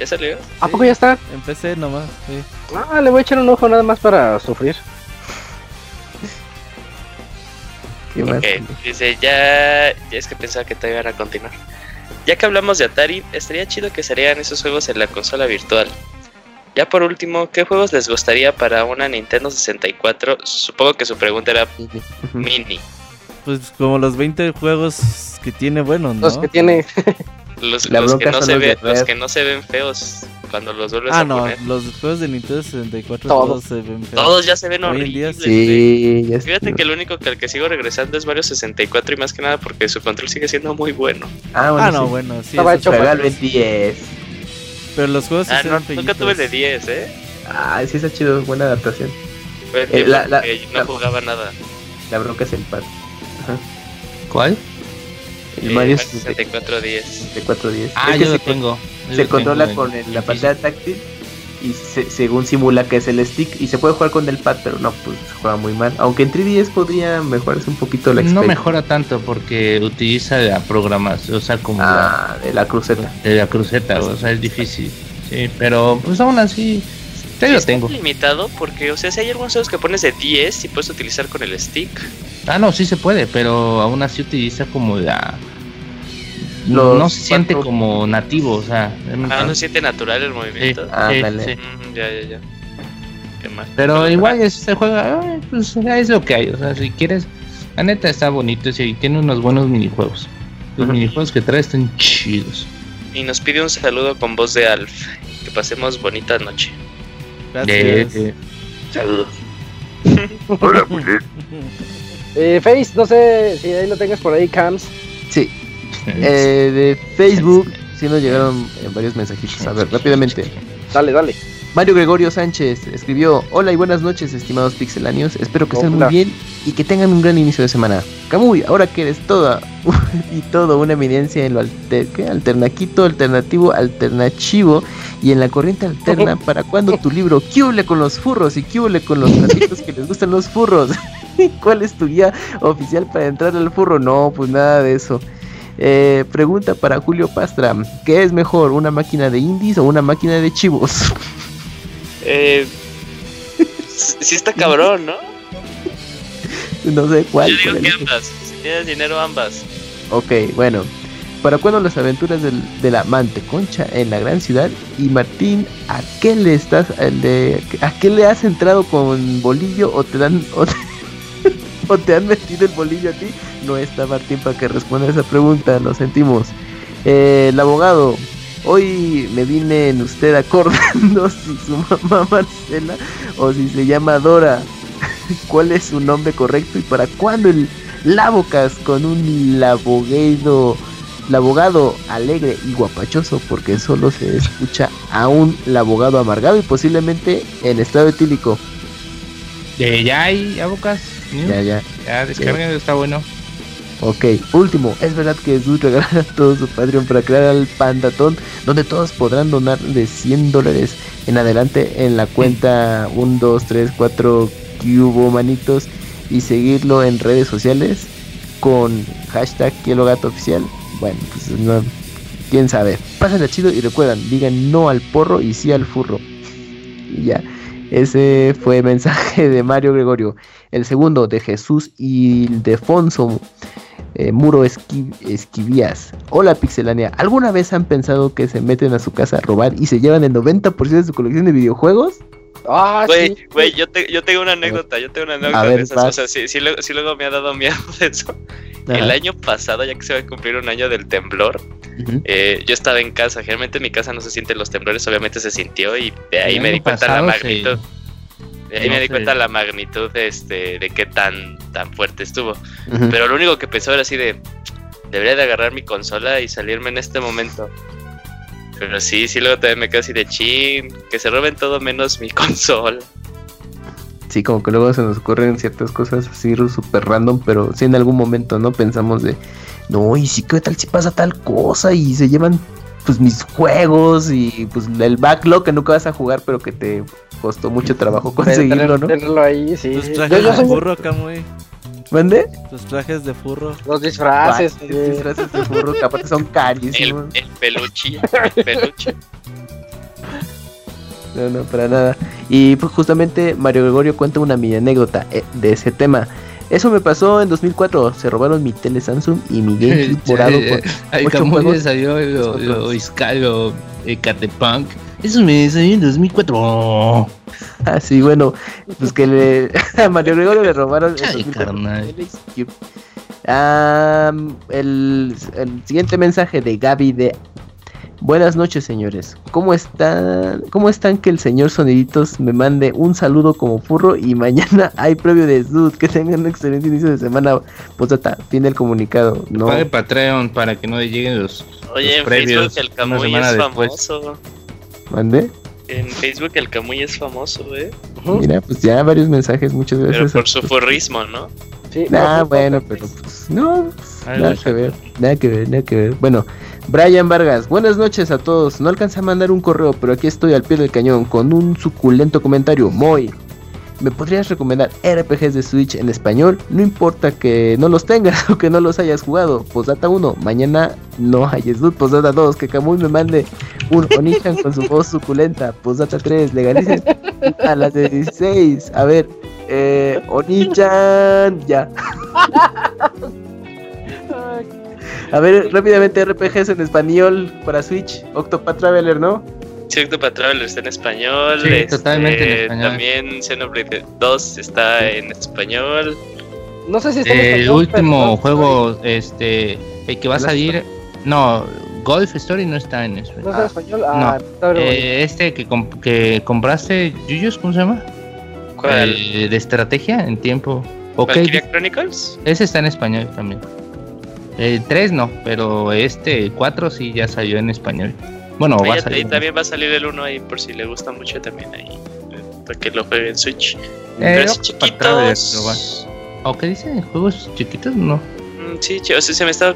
¿Ya salió?
¿A poco ya está?
Empecé nomás. Sí.
Ah, le voy a echar un ojo nada más para sufrir.
¿Qué más?
Ok, dice, ya, ya es que pensaba que te iban a continuar. Ya que hablamos de Atari, estaría chido que salieran esos juegos en la consola virtual. Ya por último, ¿qué juegos les gustaría para una Nintendo 64? Supongo que su pregunta era mini.
Pues como los 20 juegos que tiene buenos, ¿no?
Los que tiene.
Los,
La
los que no se
los de
ve, los que no se ven feos cuando los vuelves
Ah,
a
no,
poner.
los juegos de Nintendo 64
Todos.
todos se ven feos.
Todos ya se ven
Hoy en día
horribles.
Sí, ya
Fíjate que el único que al que sigo regresando es Mario 64 y más que nada porque su control sigue siendo muy bueno.
Ah, bueno,
Ah, no,
sí.
bueno, sí.
Estaba hecho.
Regalo en 10.
Pero los juegos sí
Ah,
se
no,
ven
nunca tuve el de
feitos.
10, ¿eh?
Ah, sí está chido, buena adaptación.
Fue el
Eh, la- la-
que no
la-
jugaba nada.
La bronca es el pad.
¿Cuál?
El
Eh,
Mario
64 10.
6410.
Ah,
es que
yo lo
se,
tengo. Yo
se
lo
controla
tengo
con el- la pantalla táctil y se- según simula que es el stick y se puede jugar con el pad, pero no, pues se juega muy mal. Aunque en 3DS podría mejorarse un poquito la
No
experiencia.
mejora tanto porque utiliza la programación, o sea, como la,
Ah, de la cruceta.
de la cruceta, o sea, es difícil. Sí, pero pues aún así, te lo tengo.
limitado porque, o sea, si hay algunos juegos que pones de 10 y puedes utilizar con el stick.
Ah, no, sí se puede, pero aún así utiliza como la...
Los
no se siente
cuatro-
como nativo, o sea...
Ah, no se siente natural el
sí,
movimiento.
sí,
Ándale.
sí.
Mm, ya, ya, ya. Qué mal.
Pero igual es- se juega, ay, pues es lo que hay, o sea, si quieres... La neta está bonito y tiene unos buenos minijuegos. Los
Ujú.
minijuegos que trae están chidos.
Y nos pide un saludo con voz de Alf. Que pasemos bonita noche.
Gracias.
Eh, eh,
Saludos.
Eh, Face, no sé si ahí lo tengas por ahí, Cams.
Sí. Eh, de Facebook, sí nos llegaron eh, varios mensajitos. A ver, rápidamente.
Dale, dale.
Mario Gregorio Sánchez escribió: Hola y buenas noches, estimados pixelanios. Espero que estén muy bien y que tengan un gran inicio de semana. Camuy, ahora que eres toda y todo una eminencia en lo alter ¿qué? alternaquito, alternativo, alternativo y en la corriente alterna, ¿para cuándo tu libro? ¿Qué con los furros y qué con los gatitos que les gustan los furros? ¿Cuál es tu guía oficial para entrar al furro? No, pues nada de eso. Eh, pregunta para Julio Pastra: ¿Qué es mejor, una máquina de indies o una máquina de chivos?
Eh, sí está cabrón, ¿no?
no sé cuál.
Yo digo que ambas. Si tienes dinero, ambas.
Ok, bueno. ¿Para cuándo las aventuras del- de la manteconcha en la gran ciudad? Y Martín, ¿a qué le estás, el de- a qué le has entrado con bolillo o te dan o te, o te han metido el bolillo a ti? No está Martín para que responda esa pregunta, lo sentimos. Eh, el abogado, hoy me vine en usted acordando si su mamá Marcela o si se llama Dora. ¿Cuál es su nombre correcto y para cuándo el Labocas con un laboguedo, labogado alegre y guapachoso porque solo se escucha a un labogado amargado y posiblemente en estado etílico.
eh, ya hay abocas.
Ya, ya.
Ya descarga, está bueno.
Ok, último, es verdad que Jesús regalará todo su Patreon para crear al Pandatón, donde todos podrán donar de 100 dólares en adelante en la cuenta 1, 2, 3, 4 cubo manitos y seguirlo en redes sociales con hashtag Quiero Gato Oficial. Bueno, pues no, quién sabe. Pásenla chido y recuerdan, digan no al porro y sí al furro. Y ya, ese fue el mensaje de Mario Gregorio. El segundo de Jesús Ildefonso eh, Muro Esqui- Esquivías. Hola Pixelania, ¿alguna vez han pensado que se meten a su casa a robar y se llevan el 90% de su colección de videojuegos?
Ah,
Güey,
sí.
güey, yo, te- yo tengo una anécdota, yo tengo una anécdota
ver,
de esas
vas.
cosas. Sí, sí, luego, sí luego me ha dado miedo de eso. El año pasado, ya que se va a cumplir un año del temblor, eh, yo estaba en casa. Generalmente en mi casa no se sienten los temblores, obviamente se sintió y de ahí me di cuenta la
pasado
magnitud. De ahí
no
me di cuenta la magnitud este, de qué tan, tan fuerte estuvo. Pero lo único que pensaba era así de, debería de agarrar mi consola y salirme en este momento. Pero sí, sí, luego también me quedo así de chin, que se roben todo menos mi consola.
Sí, como que luego se nos ocurren ciertas cosas así súper random, pero sí en algún momento, ¿no? Pensamos de, no, y sí, ¿qué tal si pasa tal cosa? Y se llevan, pues, mis juegos y, pues, el backlog que nunca vas a jugar, pero que te costó mucho trabajo conseguirlo, ¿no?
Tenerlo ahí, sí.
Tus
Yo, yo soy
furro, Camuy.
¿Mande?
Tus trajes de furro.
los disfraces. Sí.
disfraces de furro, que aparte son carísimos.
el peluche. El peluche.
No, no, para nada. Y pues justamente Mario Gregorio cuenta una mini anécdota eh, de ese tema. Eso me pasó en 2004. Se robaron mi tele Samsung y mi GameCube morado. por-
Ay, le salió lo, lo Iscal o Ecatepunk. Eso me salió en 2004.
Ah, sí, bueno, pues que le, a Mario Gregorio le robaron.
Ay,
2004
carnal.
tele y GameCube. Ah, el, el siguiente mensaje de Gaby de Buenas noches, señores. ¿Cómo están? ¿Cómo están que el señor Soniditos me mande un saludo como furro y mañana hay previo de Sud? Que tengan un excelente inicio de semana. Pues tiene el comunicado. No,
Pague Patreon para que no le lleguen los.
Oye,
Los
en
previos,
Facebook el Camuy es
después.
famoso.
mande.
En Facebook el Camuy es famoso, ¿eh?
Mira, pues ya varios mensajes, muchas
Pero
gracias.
por su furrismo, ¿no?
Sí,
Ah,
no,
bueno, pero pues no, nada que ver, nada que ver, nada que ver. Bueno, Brian Vargas, buenas noches a todos. No alcancé a mandar un correo, pero aquí estoy al pie del cañón con un suculento comentario. Moy, ¿me podrías recomendar RPGs de Switch en español? No importa que no los tengas o que no los hayas jugado. Posdata 1, mañana no hay Snoot. Posdata 2, que Camuy me mande un Onichan con su voz suculenta. Posdata 3, legalicen a las de 16. A ver, eh, Onichan, ya. A ver, rápidamente RPGs en español para Switch, Octopath Traveler, ¿no?
Sí, Octopath Traveler está en español.
Sí,
este,
totalmente en español.
También Xenoblade 2 está en español.
No sé si está en
El
español,
último
pero-
juego, este, el que va a
¿El
salir. No, Golf Story no está en
¿No está en
español.
español? Ah, bonito.
Eh, este que, comp- que compraste, Yuyos, ¿cómo se llama?
¿Cuál?
El de estrategia en tiempo. Ok,
¿Valkyria Chronicles?
ese está en español también. El 3 no, pero este, el 4 sí ya salió en español. Bueno, va
Ahí,
a salir.
también va a salir el 1 ahí por si le gusta mucho también ahí. eh, Para que lo juegue en Switch. Pero es
Octopath Traveler,
chiquitos.
¿O qué dice? ¿Juegos chiquitos? No.
Mm, Sí, o sea, se me estaba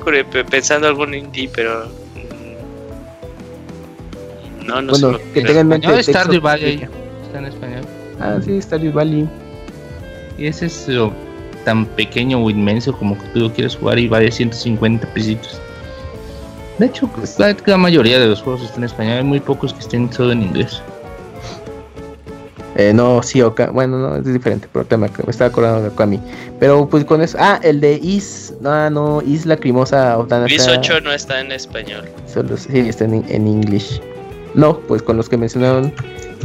pensando algún indie, pero. mm, No, no
bueno,
sé.
que tengan en mente.
No, Stardew Valley. Está en español.
Ah, sí, Stardew Valley.
Y ese es lo tan pequeño o inmenso como que tú lo quieres jugar y vale 150 pesitos. De hecho, pues, la, la mayoría de los juegos están en español, hay muy pocos que estén solo en inglés.
Eh, no, sí, Oka. Bueno, no, es diferente, pero te me, me estaba acordando de Okami. Pero pues con eso. Ah, el de Is. No, no, Is Lacrimosa Otanaka.
Gris 8 no está en español.
Solo, sí, está en, en English. No, pues con los que mencionaron,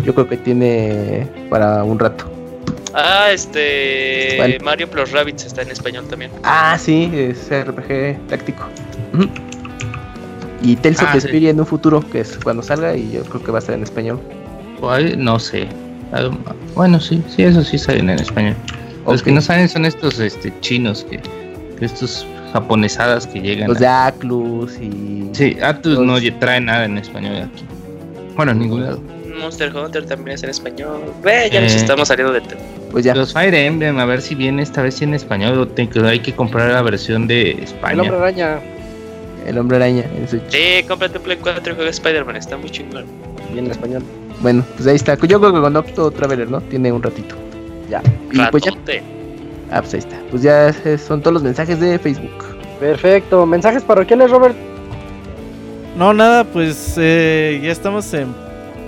yo creo que tiene para un rato.
Ah, este.
¿Cuál?
Mario Plus Rabbits está en español también.
Ah, sí, es RPG táctico. Y Tales of
Ah, sí.
Vesperia en un futuro, que es cuando salga, y yo creo que va a estar en español.
¿Cuál? No sé. Algo- Bueno, sí, sí, eso sí salen en español. Los que no salen son estos este, chinos, que, que estos japonesadas que llegan.
Los
a-
de Aclus y.
Sí, Atlus
los-
no trae nada en español aquí. Bueno, en ningún lado.
Monster Hunter también es en español. Ve, ya nos
Eh.
estamos saliendo de tema.
Pues ya.
Los Fire Emblem, a ver si viene esta vez en español o te- que hay que comprar la versión de
El
España.
hombre araña.
El hombre araña en Switch.
Sí, cómprate un Play 4 y juega Spider-Man, está muy chingón.
Bien en español.
Bueno, pues ahí está. Yo creo que con Octo Traveler, ¿no? Tiene un ratito.
Ya.
Y pues ya. Ah, pues ahí está. Pues ya son todos los mensajes de Facebook.
Perfecto. ¿Mensajes parroquiales, Robert?
No, nada, pues eh, ya estamos en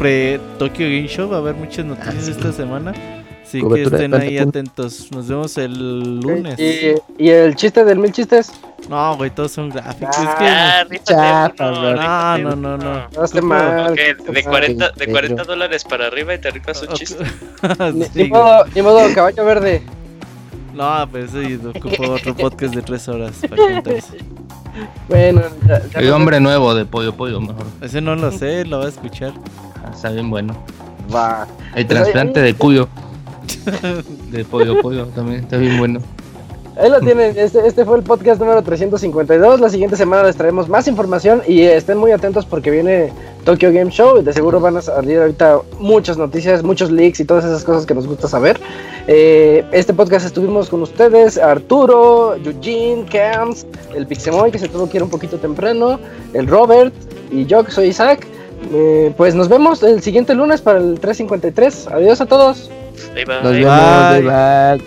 pre-Tokyo Game Show. Va a haber muchas noticias
Ah, sí.
esta semana. Así que estén ahí atentos. Nos vemos el lunes.
¿Y, y el chiste del mil chistes?
No, güey, todos son gráficos.
Ah,
es que.
Ah, uno,
bro.
No, no, no, no.
No esté mal.
De 40, de
Pedro.
40 dólares para arriba y te rifas un chiste.
Ni,
Sí,
ni
güey.
modo, ni modo, caballo verde.
No, pues sí, ocupo otro podcast de tres horas para contarse.
Bueno, ya, ya
El hombre nuevo de Pollo Pollo, mejor.
Ese no lo sé, lo voy a escuchar.
Está bien bueno.
Va.
El
Pues
trasplante
ahí-
de cuyo. De Pollo Pollo también está bien bueno.
Ahí lo tienen, este, este fue el podcast número 352. La siguiente semana les traemos más información y estén muy atentos porque viene Tokyo Game Show y de seguro van a salir ahorita muchas noticias, muchos leaks y todas esas cosas que nos gusta saber. Eh, este podcast estuvimos con ustedes, Arturo, Eugene, Camps, el Pixemoy que se tuvo que ir un poquito temprano, el Robert y yo que soy Isaac. Eh, pues nos vemos el siguiente lunes para el 353. Adiós a todos.
Bye bye.
Nos
Bye.
vemos, bye,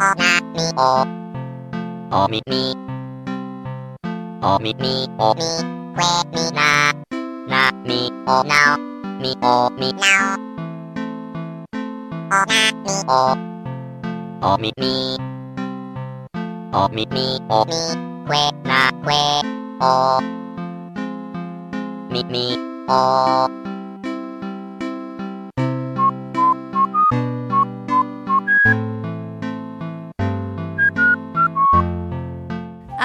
now now o na mi o o mi mi o mi mi o mi que mi na na mi o now mi o mi now o na mi o o mi mi o mi mi o mi que na que o mi mi o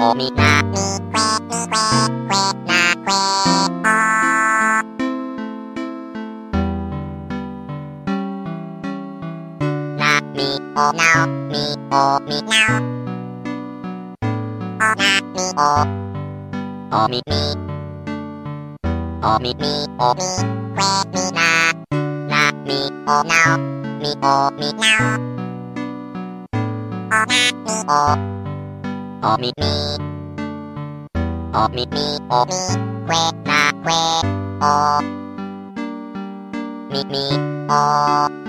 now, o mi na mi que que mi que now que. O mi na mi que mi que que na que o. Na mi o now mi o mi now. O na mi o. O mi mi. O mi mi o mi que mi na na mi o now mi o mi now o na おみみおみみおみくえなくえおみみお